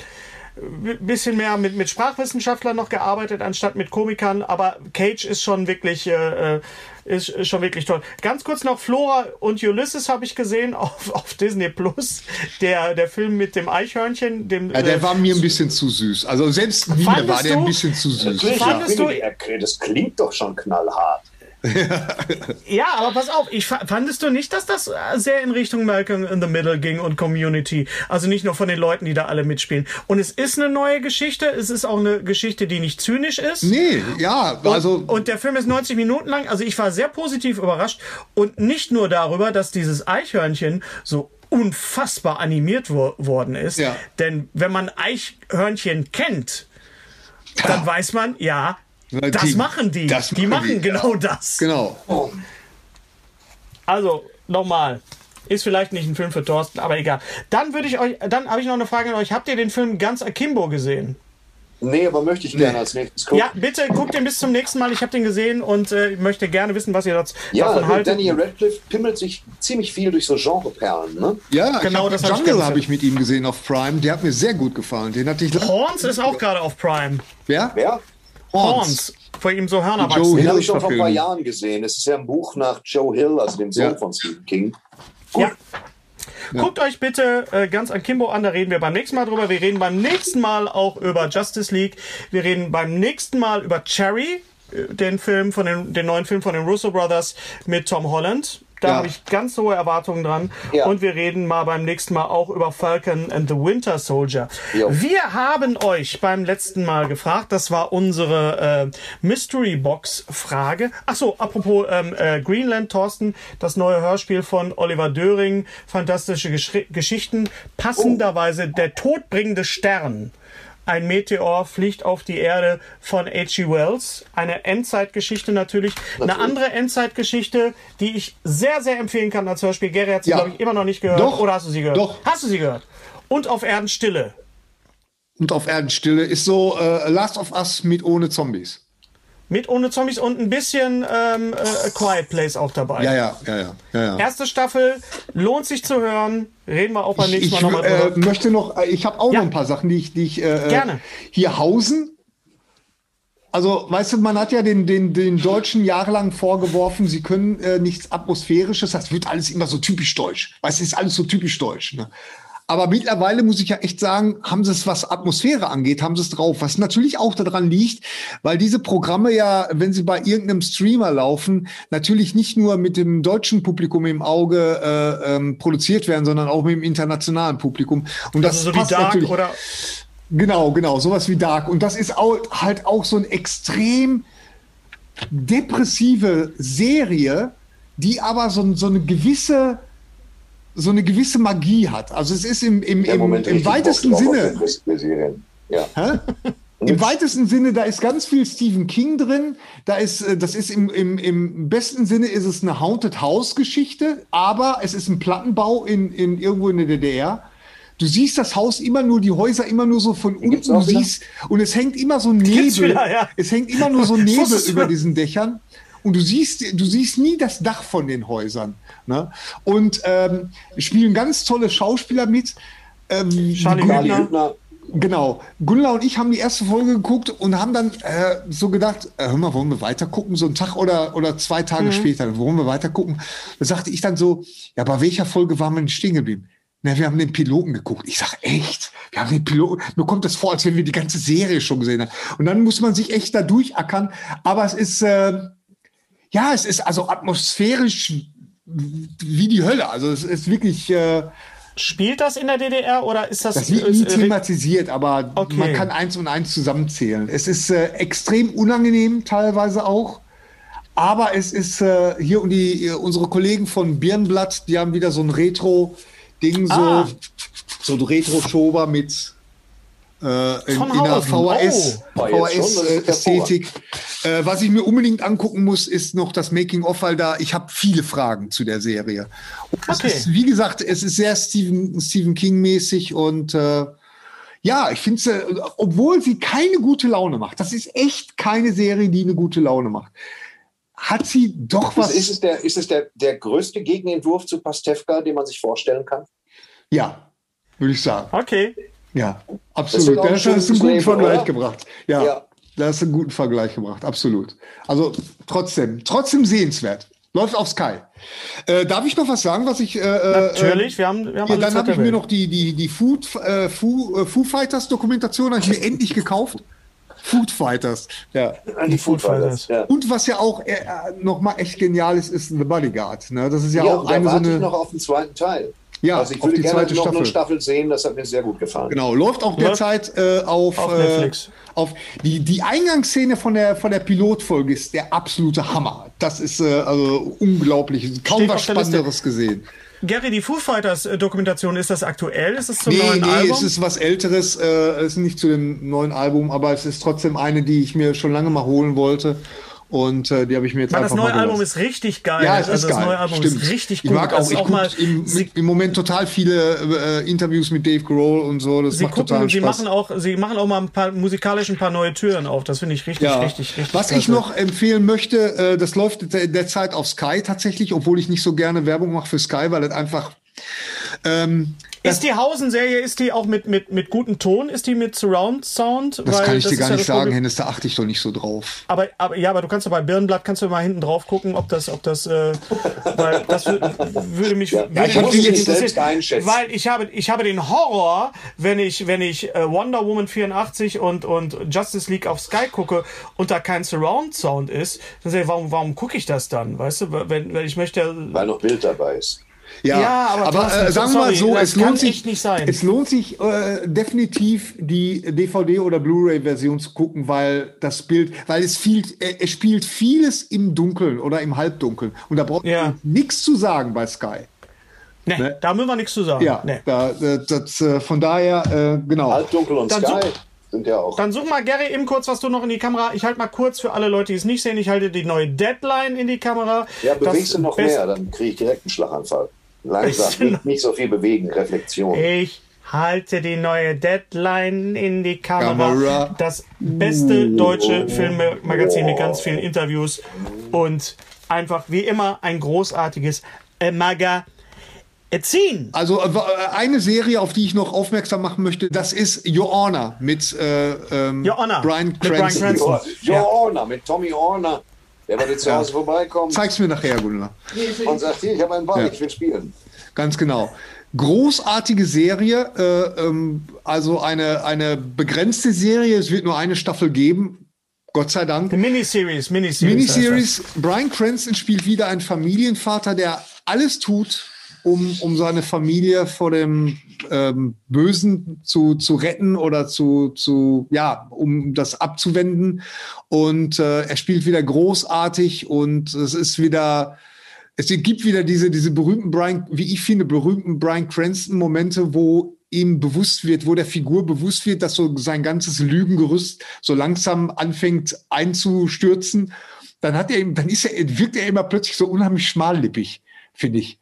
Speaker 1: bisschen mehr mit, mit Sprachwissenschaftlern noch gearbeitet, anstatt mit Komikern. Aber Cage ist schon wirklich, äh, äh, ist, ist schon wirklich toll. Ganz kurz noch Flora und Ulysses habe ich gesehen auf, auf Disney Plus. Der, der Film mit dem Eichhörnchen, dem,
Speaker 4: ja, der
Speaker 1: äh,
Speaker 4: war mir ein bisschen zu süß. Also selbst mir war der ein bisschen zu süß.
Speaker 1: Fandest
Speaker 2: ich
Speaker 1: du-
Speaker 2: das klingt doch schon knallhart.
Speaker 1: Ja, aber pass auf, ich fandest du nicht, dass das sehr in Richtung Malcolm in the Middle ging und Community? Also nicht nur von den Leuten, die da alle mitspielen. Und es ist eine neue Geschichte, es ist auch eine Geschichte, die nicht zynisch ist.
Speaker 4: Nee, ja, also.
Speaker 1: Und, und der Film ist 90 Minuten lang, also ich war sehr positiv überrascht. Und nicht nur darüber, dass dieses Eichhörnchen so unfassbar animiert wo worden ist. Ja. Denn wenn man Eichhörnchen kennt, dann weiß man, ja, das die, machen die. Das die machen die, genau das.
Speaker 4: Genau.
Speaker 1: Also, nochmal. Ist vielleicht nicht ein Film für Thorsten, aber egal. Dann würde ich euch, dann habe ich noch eine Frage an euch. Habt ihr den Film ganz akimbo gesehen?
Speaker 2: Nee, aber möchte ich gerne als nächstes gucken.
Speaker 1: Ja, bitte guckt den bis zum nächsten Mal. Ich habe den gesehen und äh, möchte gerne wissen, was ihr dazu
Speaker 2: ja, davon haltet. Daniel Radcliffe pimmelt sich ziemlich viel durch so Genreperlen, ne?
Speaker 4: Ja, genau, das Jungle habe ich mit ihm gesehen auf Prime. Der hat mir sehr gut gefallen. Den hatte ich.
Speaker 1: Horns ist auch gerade auf Prime.
Speaker 4: Wer?
Speaker 2: Wer?
Speaker 1: Horns. Vor ihm so Hörner wachsen.
Speaker 2: Den habe ich schon vor ein paar Jahren gesehen. Es ist ja ein Buch nach Joe Hill, also dem Sohn ja. von Stephen King.
Speaker 1: Gut. Ja. Ja. Guckt euch bitte äh, ganz an Kimbo an, da reden wir beim nächsten Mal drüber. Wir reden beim nächsten Mal auch über Justice League. Wir reden beim nächsten Mal über Cherry, äh, den Film von den, den neuen Film von den Russo Brothers mit Tom Holland. Da ja. habe ich ganz hohe Erwartungen dran. Ja. Und wir reden mal beim nächsten Mal auch über Falcon and the Winter Soldier. Jo. Wir haben euch beim letzten Mal gefragt, das war unsere äh, Mystery Box Frage. Ach so, apropos ähm, äh, Greenland, Thorsten, das neue Hörspiel von Oliver Döring, fantastische Gesch Geschichten, passenderweise oh. der todbringende Stern. Ein Meteor fliegt auf die Erde von H.G. Wells. Eine Endzeitgeschichte natürlich. natürlich. Eine andere Endzeitgeschichte, die ich sehr, sehr empfehlen kann als Hörspiel. Gary hat sie, ja. glaube ich, immer noch nicht gehört.
Speaker 4: Doch.
Speaker 1: Oder hast du sie gehört?
Speaker 4: Doch.
Speaker 1: Hast du sie gehört? Und auf Erden Stille.
Speaker 4: Und auf Erden Stille ist so äh, Last of Us mit ohne Zombies.
Speaker 1: Mit ohne Zombies und ein bisschen ähm, äh, Quiet Place auch dabei.
Speaker 4: Ja, ja, ja, ja, ja.
Speaker 1: Erste Staffel, lohnt sich zu hören. Reden wir auch beim nächsten Mal nochmal
Speaker 4: drüber. Ich äh, möchte noch, äh, ich habe auch ja. noch ein paar Sachen, die ich, die ich äh,
Speaker 1: äh, Gerne.
Speaker 4: hier hausen. Also, weißt du, man hat ja den, den, den Deutschen jahrelang vorgeworfen, sie können äh, nichts Atmosphärisches. Das wird alles immer so typisch deutsch. Weißt du, ist alles so typisch deutsch. Ne? Aber mittlerweile muss ich ja echt sagen, haben sie es, was Atmosphäre angeht, haben sie es drauf. Was natürlich auch daran liegt, weil diese Programme ja, wenn sie bei irgendeinem Streamer laufen, natürlich nicht nur mit dem deutschen Publikum im Auge äh, ähm, produziert werden, sondern auch mit dem internationalen Publikum. Und das also so passt wie Dark natürlich. Oder genau, genau, sowas wie Dark. Und das ist auch, halt auch so ein extrem depressive Serie, die aber so, so eine gewisse so eine gewisse Magie hat. Also es ist im, im, im, im weitesten Sinne. Ja. Im weitesten Sinne, da ist ganz viel Stephen King drin. Da ist, äh, das ist im, im, im besten Sinne ist es eine Haunted House Geschichte, aber es ist ein Plattenbau in, in irgendwo in der DDR. Du siehst das Haus immer nur, die Häuser immer nur so von unten. Du siehst, und es hängt immer so Nebel. Wieder, ja. Es hängt immer nur so Nebel über diesen Dächern und du siehst, du siehst nie das Dach von den Häusern. Ne? Und ähm, spielen ganz tolle Schauspieler mit. Ähm, Charlie Hübner. Genau. Gunnar und ich haben die erste Folge geguckt und haben dann äh, so gedacht, äh, hör mal, wollen wir weiter gucken? So einen Tag oder, oder zwei Tage mhm. später, wollen wir weiter gucken? Da sagte ich dann so, ja, bei welcher Folge waren wir denn stehen geblieben? Na, wir haben den Piloten geguckt. Ich sage, echt? Wir haben den Piloten. Mir kommt das vor, als wenn wir die ganze Serie schon gesehen haben. Und dann muss man sich echt da durchackern. Aber es ist, äh, ja, es ist also atmosphärisch wie die Hölle. Also es ist wirklich. Äh,
Speaker 1: Spielt das in der DDR oder ist das?
Speaker 4: Das wird nie thematisiert, aber okay. man kann eins und eins zusammenzählen. Es ist äh, extrem unangenehm teilweise auch. Aber es ist äh, hier und die unsere Kollegen von Birnblatt, die haben wieder so ein Retro-Ding, ah. so, so ein Retro-Schober mit äh, in, in einer VHS, oh, VHS-Ästhetik. Äh, was ich mir unbedingt angucken muss, ist noch das Making-of, weil da ich habe viele Fragen zu der Serie. Okay. Ist, wie gesagt, es ist sehr Stephen, Stephen King-mäßig und äh, ja, ich finde, äh, obwohl sie keine gute Laune macht, das ist echt keine Serie, die eine gute Laune macht hat sie doch was.
Speaker 2: Ist, ist es, der, ist es der, der größte Gegenentwurf zu Pastewka, den man sich vorstellen kann?
Speaker 4: Ja, würde ich sagen.
Speaker 1: Okay.
Speaker 4: Ja, absolut. Da hast du einen guten Leben, Vergleich oder? gebracht. Ja, ja, da hast du einen guten Vergleich gebracht, absolut. Also trotzdem, trotzdem sehenswert. Läuft auf Sky. Äh, darf ich noch was sagen, was ich. Äh,
Speaker 1: äh Natürlich, wir haben. Wir haben
Speaker 4: ja, dann habe ich mir noch die, die, die Food, äh, Foo, äh, Foo Fighters Dokumentation ich mir endlich gekauft. Food Fighters. Ja.
Speaker 2: Die Food Fighters. Ja.
Speaker 4: Und was ja auch äh, nochmal echt genial ist, ist The Bodyguard. Ne? Das ist ja,
Speaker 2: Ja,
Speaker 4: auch
Speaker 2: und da
Speaker 4: eine so
Speaker 2: warte ich
Speaker 4: eine.
Speaker 2: noch auf den zweiten Teil.
Speaker 4: Ja,
Speaker 2: also ich würde
Speaker 4: die
Speaker 2: gerne
Speaker 4: zweite
Speaker 2: noch
Speaker 4: Staffel.
Speaker 2: eine Staffel sehen, das hat mir sehr gut gefallen.
Speaker 4: Genau, läuft auch
Speaker 1: Läuft
Speaker 4: derzeit äh, auf,
Speaker 1: auf
Speaker 4: äh,
Speaker 1: Netflix.
Speaker 4: auf die, die Eingangsszene von der, von der Pilotfolge ist der absolute Hammer. Das ist äh, also unglaublich. Kaum
Speaker 1: Steht
Speaker 4: was. Spannenderes gesehen.
Speaker 1: Gary, die Foo Fighters äh, Dokumentation, ist das aktuell? Ist das zum
Speaker 4: Nee,
Speaker 1: neuen
Speaker 4: nee,
Speaker 1: Album?
Speaker 4: es ist was Älteres. Äh, es ist nicht zu dem neuen Album, aber es ist trotzdem eine, die ich mir schon lange mal holen wollte. Und äh, die habe ich mir jetzt
Speaker 1: das
Speaker 4: einfach
Speaker 1: neue
Speaker 4: mal
Speaker 1: Album ist richtig geil.
Speaker 4: Ja, es ist
Speaker 1: also das
Speaker 4: geil.
Speaker 1: neue Album
Speaker 4: Stimmt.
Speaker 1: ist richtig
Speaker 4: Ich
Speaker 1: gut.
Speaker 4: mag auch,
Speaker 1: Das ist
Speaker 4: ich
Speaker 1: auch mal,
Speaker 4: gucke im, im Moment total viele äh, Interviews mit Dave Grohl und so. Das
Speaker 1: sie
Speaker 4: macht
Speaker 1: gucken
Speaker 4: total
Speaker 1: und sie
Speaker 4: Spaß.
Speaker 1: machen auch, sie machen auch mal ein paar musikalisch ein paar neue Türen auf. Das finde ich richtig,
Speaker 4: Ja.
Speaker 1: richtig, richtig.
Speaker 4: Was ich
Speaker 1: klasse.
Speaker 4: noch empfehlen möchte, äh, das läuft der- derzeit auf Sky tatsächlich, obwohl ich nicht so gerne Werbung mache für Sky, weil das einfach ähm,
Speaker 1: Ist die Hausen-Serie, ist die auch mit, mit, mit gutem Ton? Ist die mit Surround Sound?
Speaker 4: das
Speaker 1: Weil
Speaker 4: kann ich dir
Speaker 1: ist
Speaker 4: gar
Speaker 1: ja
Speaker 4: nicht
Speaker 1: das
Speaker 4: sagen, Hennes, da achte ich doch nicht so drauf.
Speaker 1: Aber, aber ja, aber du kannst doch bei Birnblatt kannst du mal hinten drauf gucken, ob das, ob das, äh, weil das wü- würde mich, würde
Speaker 2: ich muss
Speaker 1: mich interessieren,
Speaker 2: selbst einschätzen.
Speaker 1: weil ich habe, ich habe den Horror, wenn ich, wenn ich äh, Wonder Woman 84 und und Justice League auf Sky gucke und da kein Surround Sound ist, dann sage ich, warum, warum gucke ich das dann? Weißt du, wenn, wenn ich möchte,
Speaker 2: Weil noch Bild dabei ist.
Speaker 4: Ja,
Speaker 1: Ja, aber
Speaker 4: aber äh, sagen wir mal so, es lohnt sich
Speaker 1: echt nicht sein.
Speaker 4: Es lohnt sich äh, definitiv die DVD oder Blu-ray-Version zu gucken, weil das Bild, weil es viel, äh, es spielt vieles im Dunkeln oder im Halbdunkeln und da braucht
Speaker 1: Ja.
Speaker 4: man nichts zu sagen bei Sky.
Speaker 1: nee,
Speaker 4: Ne?
Speaker 1: da müssen wir nichts zu sagen.
Speaker 4: Ja,
Speaker 1: Nee.
Speaker 4: da, da, das, äh, von daher äh, genau.
Speaker 2: Halbdunkel und
Speaker 1: Dann
Speaker 2: Sky
Speaker 1: so-
Speaker 2: sind ja auch.
Speaker 1: Dann such mal, Gary, eben kurz, was du noch in die Kamera. Ich halte mal kurz für alle Leute, die es nicht sehen. Ich halte die neue Deadline in die Kamera.
Speaker 2: Ja, bewegst
Speaker 1: Das
Speaker 2: du noch mehr, dann kriege ich direkt einen Schlaganfall. Langsam, nicht, nicht so viel bewegen, Reflexion.
Speaker 1: Ich halte die neue Deadline in die Kamera.
Speaker 4: Kamera.
Speaker 1: Das beste deutsche Filmmagazin mit ganz vielen Interviews und einfach wie immer ein großartiges äh, Magazin.
Speaker 4: Also äh, eine Serie, auf die ich noch aufmerksam machen möchte, das ist Your Honor mit äh, ähm,
Speaker 1: Your Honor,
Speaker 4: Brian
Speaker 1: mit
Speaker 4: Cranston.
Speaker 1: Cranston.
Speaker 2: Your, Your
Speaker 1: Ja.
Speaker 2: Honor mit Tommy Horner. Der jetzt zu Hause vorbeikommen
Speaker 4: Zeig's mir nachher, Gunnar.
Speaker 2: und sagt, hier, ich habe einen Ball,
Speaker 4: Ja.
Speaker 2: ich will spielen.
Speaker 4: Ganz genau. Großartige Serie, äh, ähm, also eine, eine begrenzte Serie. Es wird nur eine Staffel geben. Gott sei Dank.
Speaker 1: Eine Miniseries, Miniseries.
Speaker 4: Miniseries. Brian Cranston spielt wieder einen Familienvater, der alles tut, um, um seine Familie vor dem ähm, Bösen zu, zu retten oder zu, zu, ja, um das abzuwenden. Und äh, er spielt wieder großartig und es ist wieder, es gibt wieder diese, diese berühmten Brian, wie ich finde, berühmten Brian Cranston-Momente, wo ihm bewusst wird, wo der Figur bewusst wird, dass so sein ganzes Lügengerüst so langsam anfängt einzustürzen. Dann hat er, dann ist er, wirkt er immer plötzlich so unheimlich schmallippig, finde ich.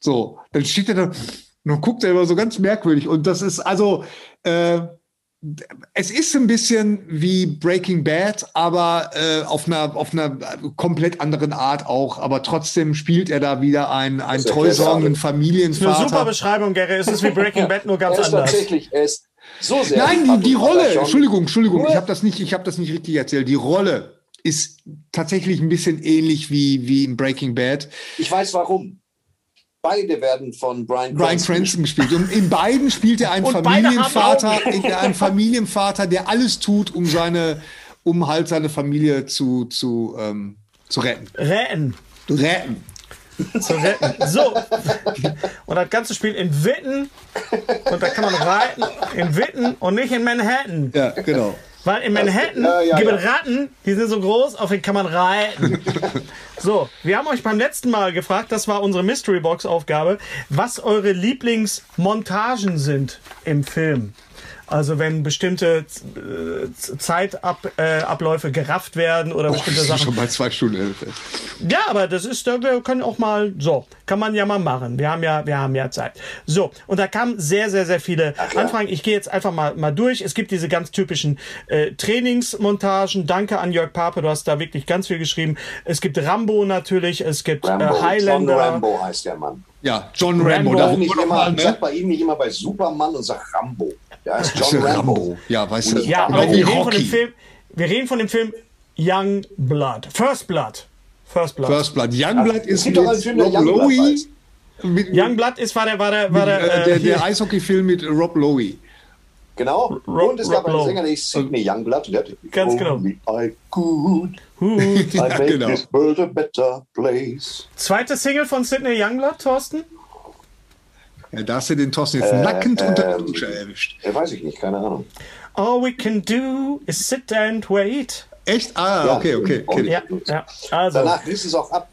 Speaker 4: So, dann steht er da und dann guckt er immer so ganz merkwürdig. Und das ist also, äh, es ist ein bisschen wie Breaking Bad, aber äh, auf, einer, auf einer komplett anderen Art auch. Aber trotzdem spielt er da wieder einen, einen treusorgenden
Speaker 2: alles.
Speaker 1: Eine
Speaker 4: Familienvater.
Speaker 1: super Beschreibung, Gary. Es ist wie Breaking Bad, nur ganz
Speaker 2: er ist
Speaker 1: anders.
Speaker 2: tatsächlich, er ist so sehr.
Speaker 4: Nein, die, die Rolle, Entschuldigung, Entschuldigung, ich habe das nicht, ich habe das nicht richtig erzählt. Die Rolle ist tatsächlich ein bisschen ähnlich wie, wie in Breaking Bad.
Speaker 2: Ich weiß warum. Beide werden von Brian
Speaker 4: Brian
Speaker 2: Cranston
Speaker 4: Cranston gespielt. Und in beiden spielt er einen
Speaker 1: Und beide haben
Speaker 4: Familienvater,
Speaker 1: Augen. Retten.
Speaker 4: Retten.
Speaker 1: Zu retten. So. Und das Ganze spielt in Witten. Und da kann man reiten in Witten und nicht in Manhattan.
Speaker 4: Ja, genau.
Speaker 1: Weil in Manhattan
Speaker 2: Ja, ja,
Speaker 1: gibt
Speaker 2: ja.
Speaker 1: es Ratten, die sind so groß, auf denen kann man reiten. So, wir haben euch beim letzten Mal gefragt, das war unsere Mystery Box Aufgabe, was eure Lieblingsmontagen sind im Film. Also wenn bestimmte äh, Zeitabläufe äh, Abläufe gerafft werden oder
Speaker 4: Boah,
Speaker 1: bestimmte Sachen.
Speaker 4: schon bei zwei Stunden elf.
Speaker 1: Ja, aber das ist, äh, wir können auch mal, so, kann man ja mal machen. Wir haben ja, wir haben ja Zeit. So, und da kamen sehr, sehr, sehr viele Anfragen. Ich gehe jetzt einfach mal, mal durch. Es gibt diese ganz typischen äh, Trainingsmontagen. Danke an Jörg Pape, du hast da wirklich ganz viel geschrieben. Es gibt Rambo natürlich, es gibt
Speaker 2: Rambo.
Speaker 1: äh,
Speaker 2: John
Speaker 1: Highlander.
Speaker 2: Rambo heißt der Mann.
Speaker 4: Ja, John
Speaker 1: Rambo.
Speaker 4: Rambo. Wir
Speaker 2: immer,
Speaker 4: mal, ne?
Speaker 2: sag bei ihm nicht immer bei Superman und sag Rambo. Der heißt
Speaker 4: Das ist
Speaker 2: John
Speaker 4: ja
Speaker 2: Rambo.
Speaker 4: Rambo. Ja, weißt du.
Speaker 1: Ja,
Speaker 4: Genau
Speaker 1: aber wir reden, von dem Film, wir reden von dem Film Young Blood. First Blood. First Blood.
Speaker 4: First Blood. Ist
Speaker 2: gibt doch einen
Speaker 4: mit Rob Lowe.
Speaker 1: Young Blood ist, war der, war der, war der,
Speaker 4: äh,
Speaker 1: äh,
Speaker 4: der,
Speaker 1: hier-
Speaker 4: der Eishockey-Film mit Rob Lowe.
Speaker 2: Genau.
Speaker 1: Rock-
Speaker 2: und es gab
Speaker 1: Rock
Speaker 2: einen. Sänger, der hieß Sidney Youngblood. Und der hat,
Speaker 1: Ganz genau.
Speaker 2: Only I could. I make
Speaker 5: genau.
Speaker 2: this world a better place.
Speaker 1: Zweite Single von Sidney Youngblood, Thorsten?
Speaker 5: Ja, da hast du den Thorsten jetzt nackend unter der
Speaker 2: ähm,
Speaker 5: Dusche erwischt.
Speaker 2: Äh, weiß ich nicht, keine Ahnung.
Speaker 1: All we can do is sit and wait.
Speaker 5: Echt? Ah,
Speaker 2: Ja,
Speaker 5: okay, okay. okay.
Speaker 1: Ja, ja. Also,
Speaker 2: Danach riss es auch ab,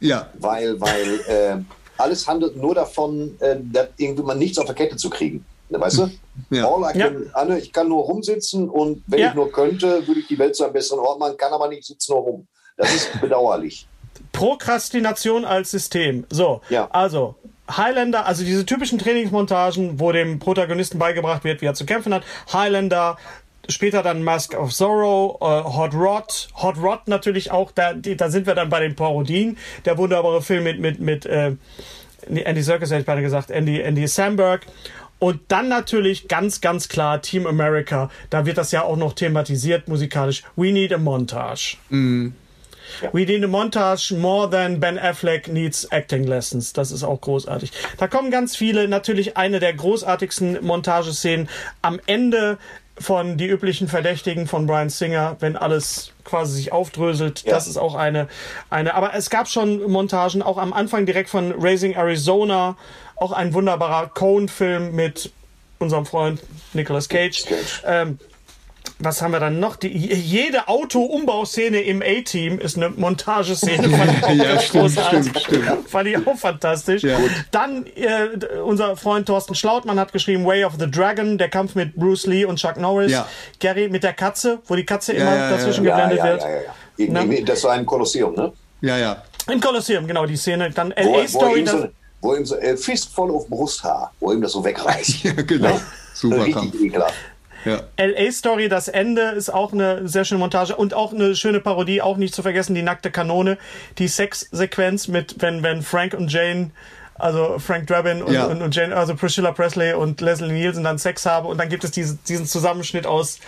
Speaker 5: Ja,
Speaker 2: weil, weil äh, alles handelt nur davon, äh, dass irgendwie mal nichts auf der Kette zu kriegen. Ne, Weißt du?
Speaker 5: Ja.
Speaker 2: All I
Speaker 1: Ja.
Speaker 2: can, Anne, ich kann nur rumsitzen und wenn
Speaker 1: Ja.
Speaker 2: ich nur könnte, würde ich die Welt zu einem besseren Ort machen, kann aber nicht, sitze nur rum. Das ist bedauerlich.
Speaker 1: Prokrastination als System. So,
Speaker 2: Ja.
Speaker 1: also Highlander, also diese typischen Trainingsmontagen, wo dem Protagonisten beigebracht wird, wie er zu kämpfen hat. Highlander, später dann Mask of Zorro, äh, Hot Rod, Hot Rod natürlich auch, da, die, da sind wir dann bei den Parodien. Der wunderbare Film mit, mit, mit äh, Andy Serkis hätte ich beide gesagt, Andy, Andy Samberg. Und dann natürlich ganz, ganz klar Team America. Da wird das ja auch noch thematisiert musikalisch. We need a montage. We need a montage more than Ben Affleck needs acting lessons. Das ist auch großartig. Da kommen ganz viele. Natürlich eine der großartigsten Montageszenen am Ende von Die üblichen Verdächtigen von Brian Singer, wenn alles quasi sich aufdröselt.
Speaker 2: Ja.
Speaker 1: Das ist auch eine, eine. Aber es gab schon Montagen, auch am Anfang direkt von Raising Arizona. Auch ein wunderbarer Cone-Film mit unserem Freund Nicolas Cage.
Speaker 2: Cage.
Speaker 1: Ähm, was haben wir dann noch? Die, jede Auto-Umbauszene im A-Team ist eine Montageszene. Fand ich auch
Speaker 5: Ja,
Speaker 1: ganz
Speaker 5: stimmt,
Speaker 1: großartig.
Speaker 5: stimmt, stimmt.
Speaker 1: Fand ich auch fantastisch.
Speaker 5: Ja.
Speaker 1: Dann äh, unser Freund Thorsten Schlautmann hat geschrieben Way of the Dragon, der Kampf mit Bruce Lee und Chuck Norris.
Speaker 5: Ja.
Speaker 1: Gary mit der Katze, wo die Katze immer dazwischen
Speaker 2: Ja,
Speaker 1: geblendet
Speaker 2: ja,
Speaker 1: wird.
Speaker 2: ja, ja, ja. In,
Speaker 1: Na?
Speaker 2: in, das war ein Kolosseum, ne?
Speaker 5: ja, ja.
Speaker 1: Im Kolosseum, genau, die Szene. Dann
Speaker 2: Wo, wo,
Speaker 1: LA-Story.
Speaker 2: Wo ihm so äh, Fistvoll auf Brusthaar, wo ihm das so wegreißt.
Speaker 5: Ja, genau. Super
Speaker 2: Richtig
Speaker 5: Kampf.
Speaker 2: ekelhaft.
Speaker 5: Ja.
Speaker 1: LA Story, das Ende ist auch eine sehr schöne Montage und auch eine schöne Parodie, auch nicht zu vergessen, die nackte Kanone, die Sexsequenz mit, wenn, wenn Frank und Jane, also Frank Drabin und,
Speaker 5: Ja.
Speaker 1: und, und Jane, also Priscilla Presley und Leslie Nielsen dann Sex haben und dann gibt es diese, diesen Zusammenschnitt aus,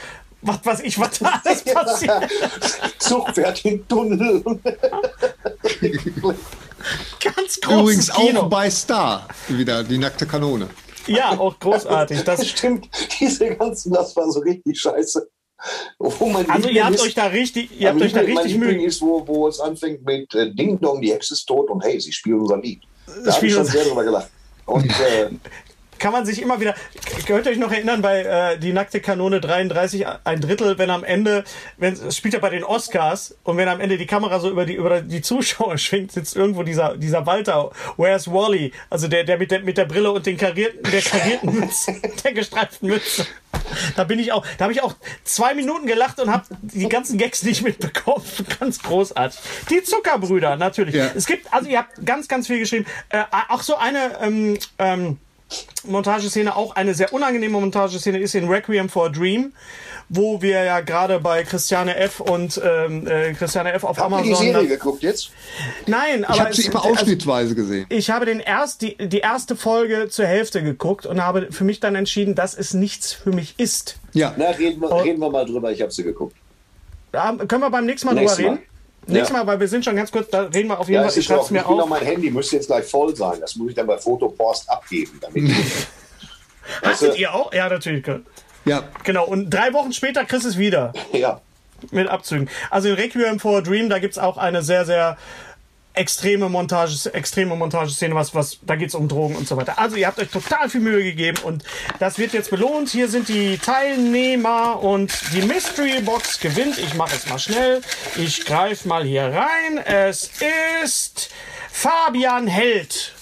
Speaker 1: was weiß ich, was da alles passiert.
Speaker 2: Zug fährt in den Tunnel.
Speaker 1: Ganz großes
Speaker 5: Übrigens
Speaker 1: Kino.
Speaker 5: auch bei Star wieder, die nackte Kanone.
Speaker 1: Ja, auch großartig. Das,
Speaker 2: Stimmt, diese ganzen, das war so richtig scheiße. Mein
Speaker 1: also ihr habt
Speaker 2: Liebling
Speaker 1: euch da richtig, ihr habt euch da richtig Mühe.
Speaker 2: ist, wo, wo es anfängt mit äh, Ding Dong, die Hexe ist tot und hey, sie spielen unser Lied. Da habe ich schon sehr drüber gelacht. Und äh,
Speaker 1: kann man sich immer wieder, könnt ihr euch noch erinnern bei äh, die nackte Kanone 33 ein Drittel, wenn am Ende, wenn es spielt ja bei den Oscars und wenn am Ende die Kamera so über die über die Zuschauer schwingt, sitzt irgendwo dieser dieser Walter, where's Wally, also der der mit der mit der Brille und den karierten der karierten Mütze, der gestreiften Mütze. Da bin ich auch, da habe ich auch zwei Minuten gelacht und habe die ganzen Gags nicht mitbekommen. Ganz großartig. Die Zuckerbrüder natürlich.
Speaker 5: Ja.
Speaker 1: Es gibt, also ihr habt ganz ganz viel geschrieben. Äh, auch so eine ähm, ähm, Montageszene, auch eine sehr unangenehme Montageszene ist in Requiem for a Dream, wo wir ja gerade bei Christiane F. und ähm, äh, Christiane F. auf
Speaker 2: habt ihr
Speaker 1: Amazon.
Speaker 2: die Serie geguckt jetzt?
Speaker 1: Nein, aber
Speaker 5: Ich habe sie immer
Speaker 1: also,
Speaker 5: ausschnittsweise gesehen.
Speaker 1: ich habe den erst, die, die erste Folge zur Hälfte geguckt und habe für mich dann entschieden, dass es nichts für mich ist.
Speaker 5: Ja.
Speaker 2: Na, reden wir, reden wir mal drüber, ich habe sie geguckt.
Speaker 1: Da können wir beim nächsten Mal
Speaker 2: Nächstes
Speaker 1: drüber
Speaker 2: Mal.
Speaker 1: Nächstes
Speaker 2: Ja.
Speaker 1: Mal, weil wir sind schon ganz kurz, da reden wir auf jeden
Speaker 2: Ja,
Speaker 1: Fall.
Speaker 2: es
Speaker 1: Ich schreibe es mir
Speaker 2: ich
Speaker 1: auf.
Speaker 2: mein Handy, müsste jetzt gleich voll sein. Das muss ich dann bei Fotopost abgeben. Damit
Speaker 1: Hattet ihr auch? Ja, natürlich.
Speaker 5: Ja.
Speaker 1: Genau. Und drei Wochen später kriegst du es wieder.
Speaker 2: ja,
Speaker 1: mit Abzügen. Also in Requiem for a Dream, da gibt's auch eine sehr, sehr extreme Montage, extreme Montageszene, was, was, da geht's um Drogen und so weiter. Also ihr habt euch total viel Mühe gegeben und das wird jetzt belohnt. Hier sind die Teilnehmer und die Mystery Box gewinnt. Ich mache es mal schnell. Ich greife mal hier rein. Es ist Fabian Held.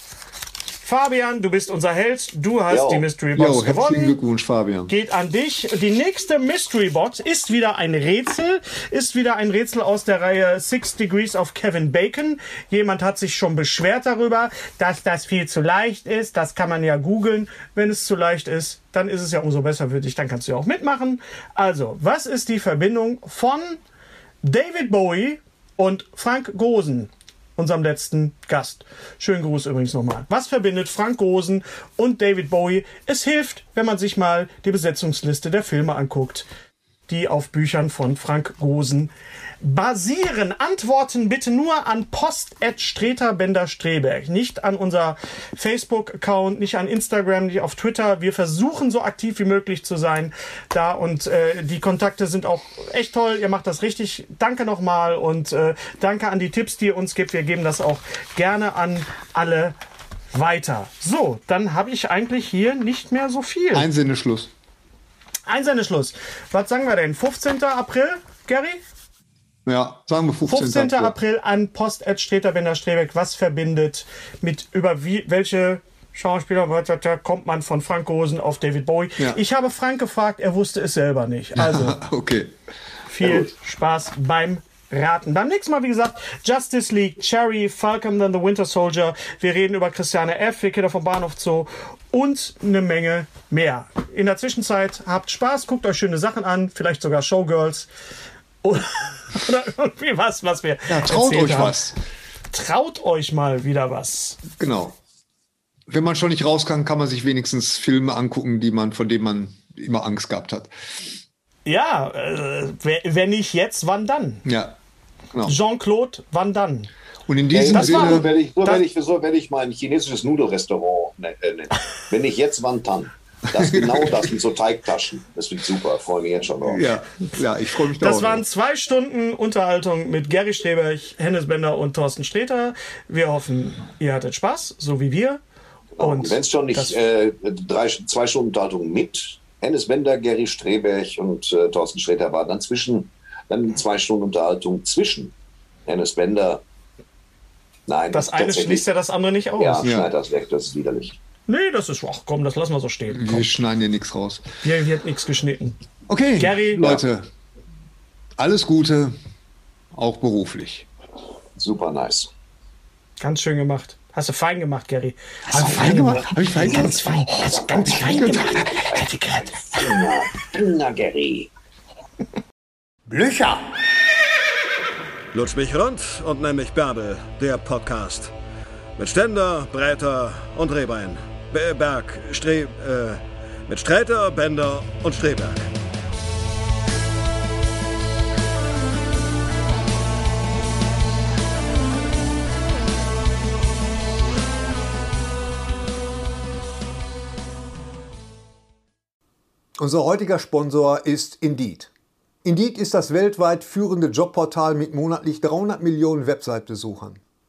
Speaker 1: Fabian, du bist unser Held. Du hast
Speaker 2: Jo.
Speaker 1: die Mystery Box
Speaker 5: Jo, herzlichen
Speaker 1: gewonnen
Speaker 5: Glückwunsch, Fabian.
Speaker 1: geht an dich. Die nächste Mystery Box ist wieder ein Rätsel, ist wieder ein Rätsel aus der Reihe Six Degrees of Kevin Bacon. Jemand hat sich schon beschwert darüber, dass das viel zu leicht ist. Das kann man ja googeln. Wenn es zu leicht ist, dann ist es ja umso besser für dich. Dann kannst du ja auch mitmachen. Also, was ist die Verbindung von David Bowie und Frank Gosen? Unserem letzten Gast. Schönen Gruß übrigens nochmal. Was verbindet Frank Gosen und David Bowie? Es hilft, wenn man sich mal die Besetzungsliste der Filme anguckt. die auf Büchern von Frank Gosen basieren. Antworten bitte nur an post.streterbender-streberg, nicht an unser Facebook-Account, nicht an Instagram, nicht auf Twitter. Wir versuchen so aktiv wie möglich zu sein da und äh, die Kontakte sind auch echt toll. Ihr macht das richtig. Danke nochmal und äh, danke an die Tipps, die ihr uns gibt. Wir geben das auch gerne an alle weiter. So, dann habe ich eigentlich hier nicht mehr so viel.
Speaker 5: Ein Sinneschluss.
Speaker 1: Ein Sinneschluss. Was sagen wir denn? 15. April, Gary?
Speaker 5: Ja, sagen wir 15.
Speaker 1: 15. April an Post Streterbender Strebeck. Was verbindet mit über wie, welche Schauspieler kommt man von Frank Rosen auf David Bowie?
Speaker 5: Ja.
Speaker 1: Ich habe Frank gefragt, er wusste es selber nicht. Also
Speaker 5: okay.
Speaker 1: viel Spaß beim raten. Beim nächsten Mal, wie gesagt, Justice League, Cherry, Falcon and the Winter Soldier. Wir reden über Christiane F., wir Kinder vom Bahnhof Zoo und eine Menge mehr. In der Zwischenzeit habt Spaß, guckt euch schöne Sachen an, vielleicht sogar Showgirls. Oder irgendwie was, was wir.
Speaker 5: Ja, traut euch
Speaker 1: haben.
Speaker 5: was.
Speaker 1: Traut euch mal wieder was.
Speaker 5: Genau. Wenn man schon nicht raus kann, kann man sich wenigstens Filme angucken, die man, von denen man immer Angst gehabt hat.
Speaker 1: Ja, äh, wenn nicht jetzt, wann dann?
Speaker 5: Ja. Genau.
Speaker 1: Jean-Claude, wann dann?
Speaker 5: Und in diesem
Speaker 1: das war-
Speaker 5: Sinne,
Speaker 2: so werde ich, so werde ich, so werde ich mein chinesisches Nudelrestaurant ne- äh, nennen. Wenn ich jetzt Wantan. Das genau das mit so Teigtaschen. Das wird super. Freue mich jetzt schon drauf.
Speaker 5: ja, ja, ich freue mich
Speaker 1: Das
Speaker 5: drauf.
Speaker 1: waren zwei Stunden Unterhaltung mit Gary Streberg, Hennes Bender und Thorsten Sträter. Wir hoffen, ihr hattet Spaß, so wie wir.
Speaker 2: Und wenn es schon
Speaker 1: das-
Speaker 2: nicht äh, drei, zwei Stunden Unterhaltung mit Hennes Bender, Gary Streberg und äh, Thorsten Sträter war, dann zwischen, dann zwei Stunden Unterhaltung zwischen Hennes Bender. Nein,
Speaker 1: das eine schließt ja das andere nicht aus.
Speaker 2: Ja,
Speaker 5: Ja.
Speaker 2: schneid das weg, das ist widerlich.
Speaker 1: Nee, das ist, ach komm, das lassen wir so stehen.
Speaker 5: Wir
Speaker 1: Komm,
Speaker 5: schneiden hier nichts raus.
Speaker 1: hier wird nichts geschnitten.
Speaker 5: Okay,
Speaker 1: Gary,
Speaker 5: Leute, alles Gute, auch beruflich.
Speaker 2: Super nice.
Speaker 1: Ganz schön gemacht. Hast du fein gemacht, Gary. Hast du
Speaker 5: fein gemacht? Hab ich fein gemacht?
Speaker 1: Ganz fein, hast du ganz fein gemacht.
Speaker 2: Na Gary.
Speaker 4: Blücher!
Speaker 3: Lutsch mich rund und nenn mich Bärbel, der Podcast. Mit Ständer, Breiter und Rehbein. Be- Berg, Stre... Äh, mit Sträter, Bender und Streberg.
Speaker 4: Unser heutiger Sponsor ist Indeed. Indeed ist das weltweit führende Jobportal mit monatlich 300 Millionen Website-Besuchern.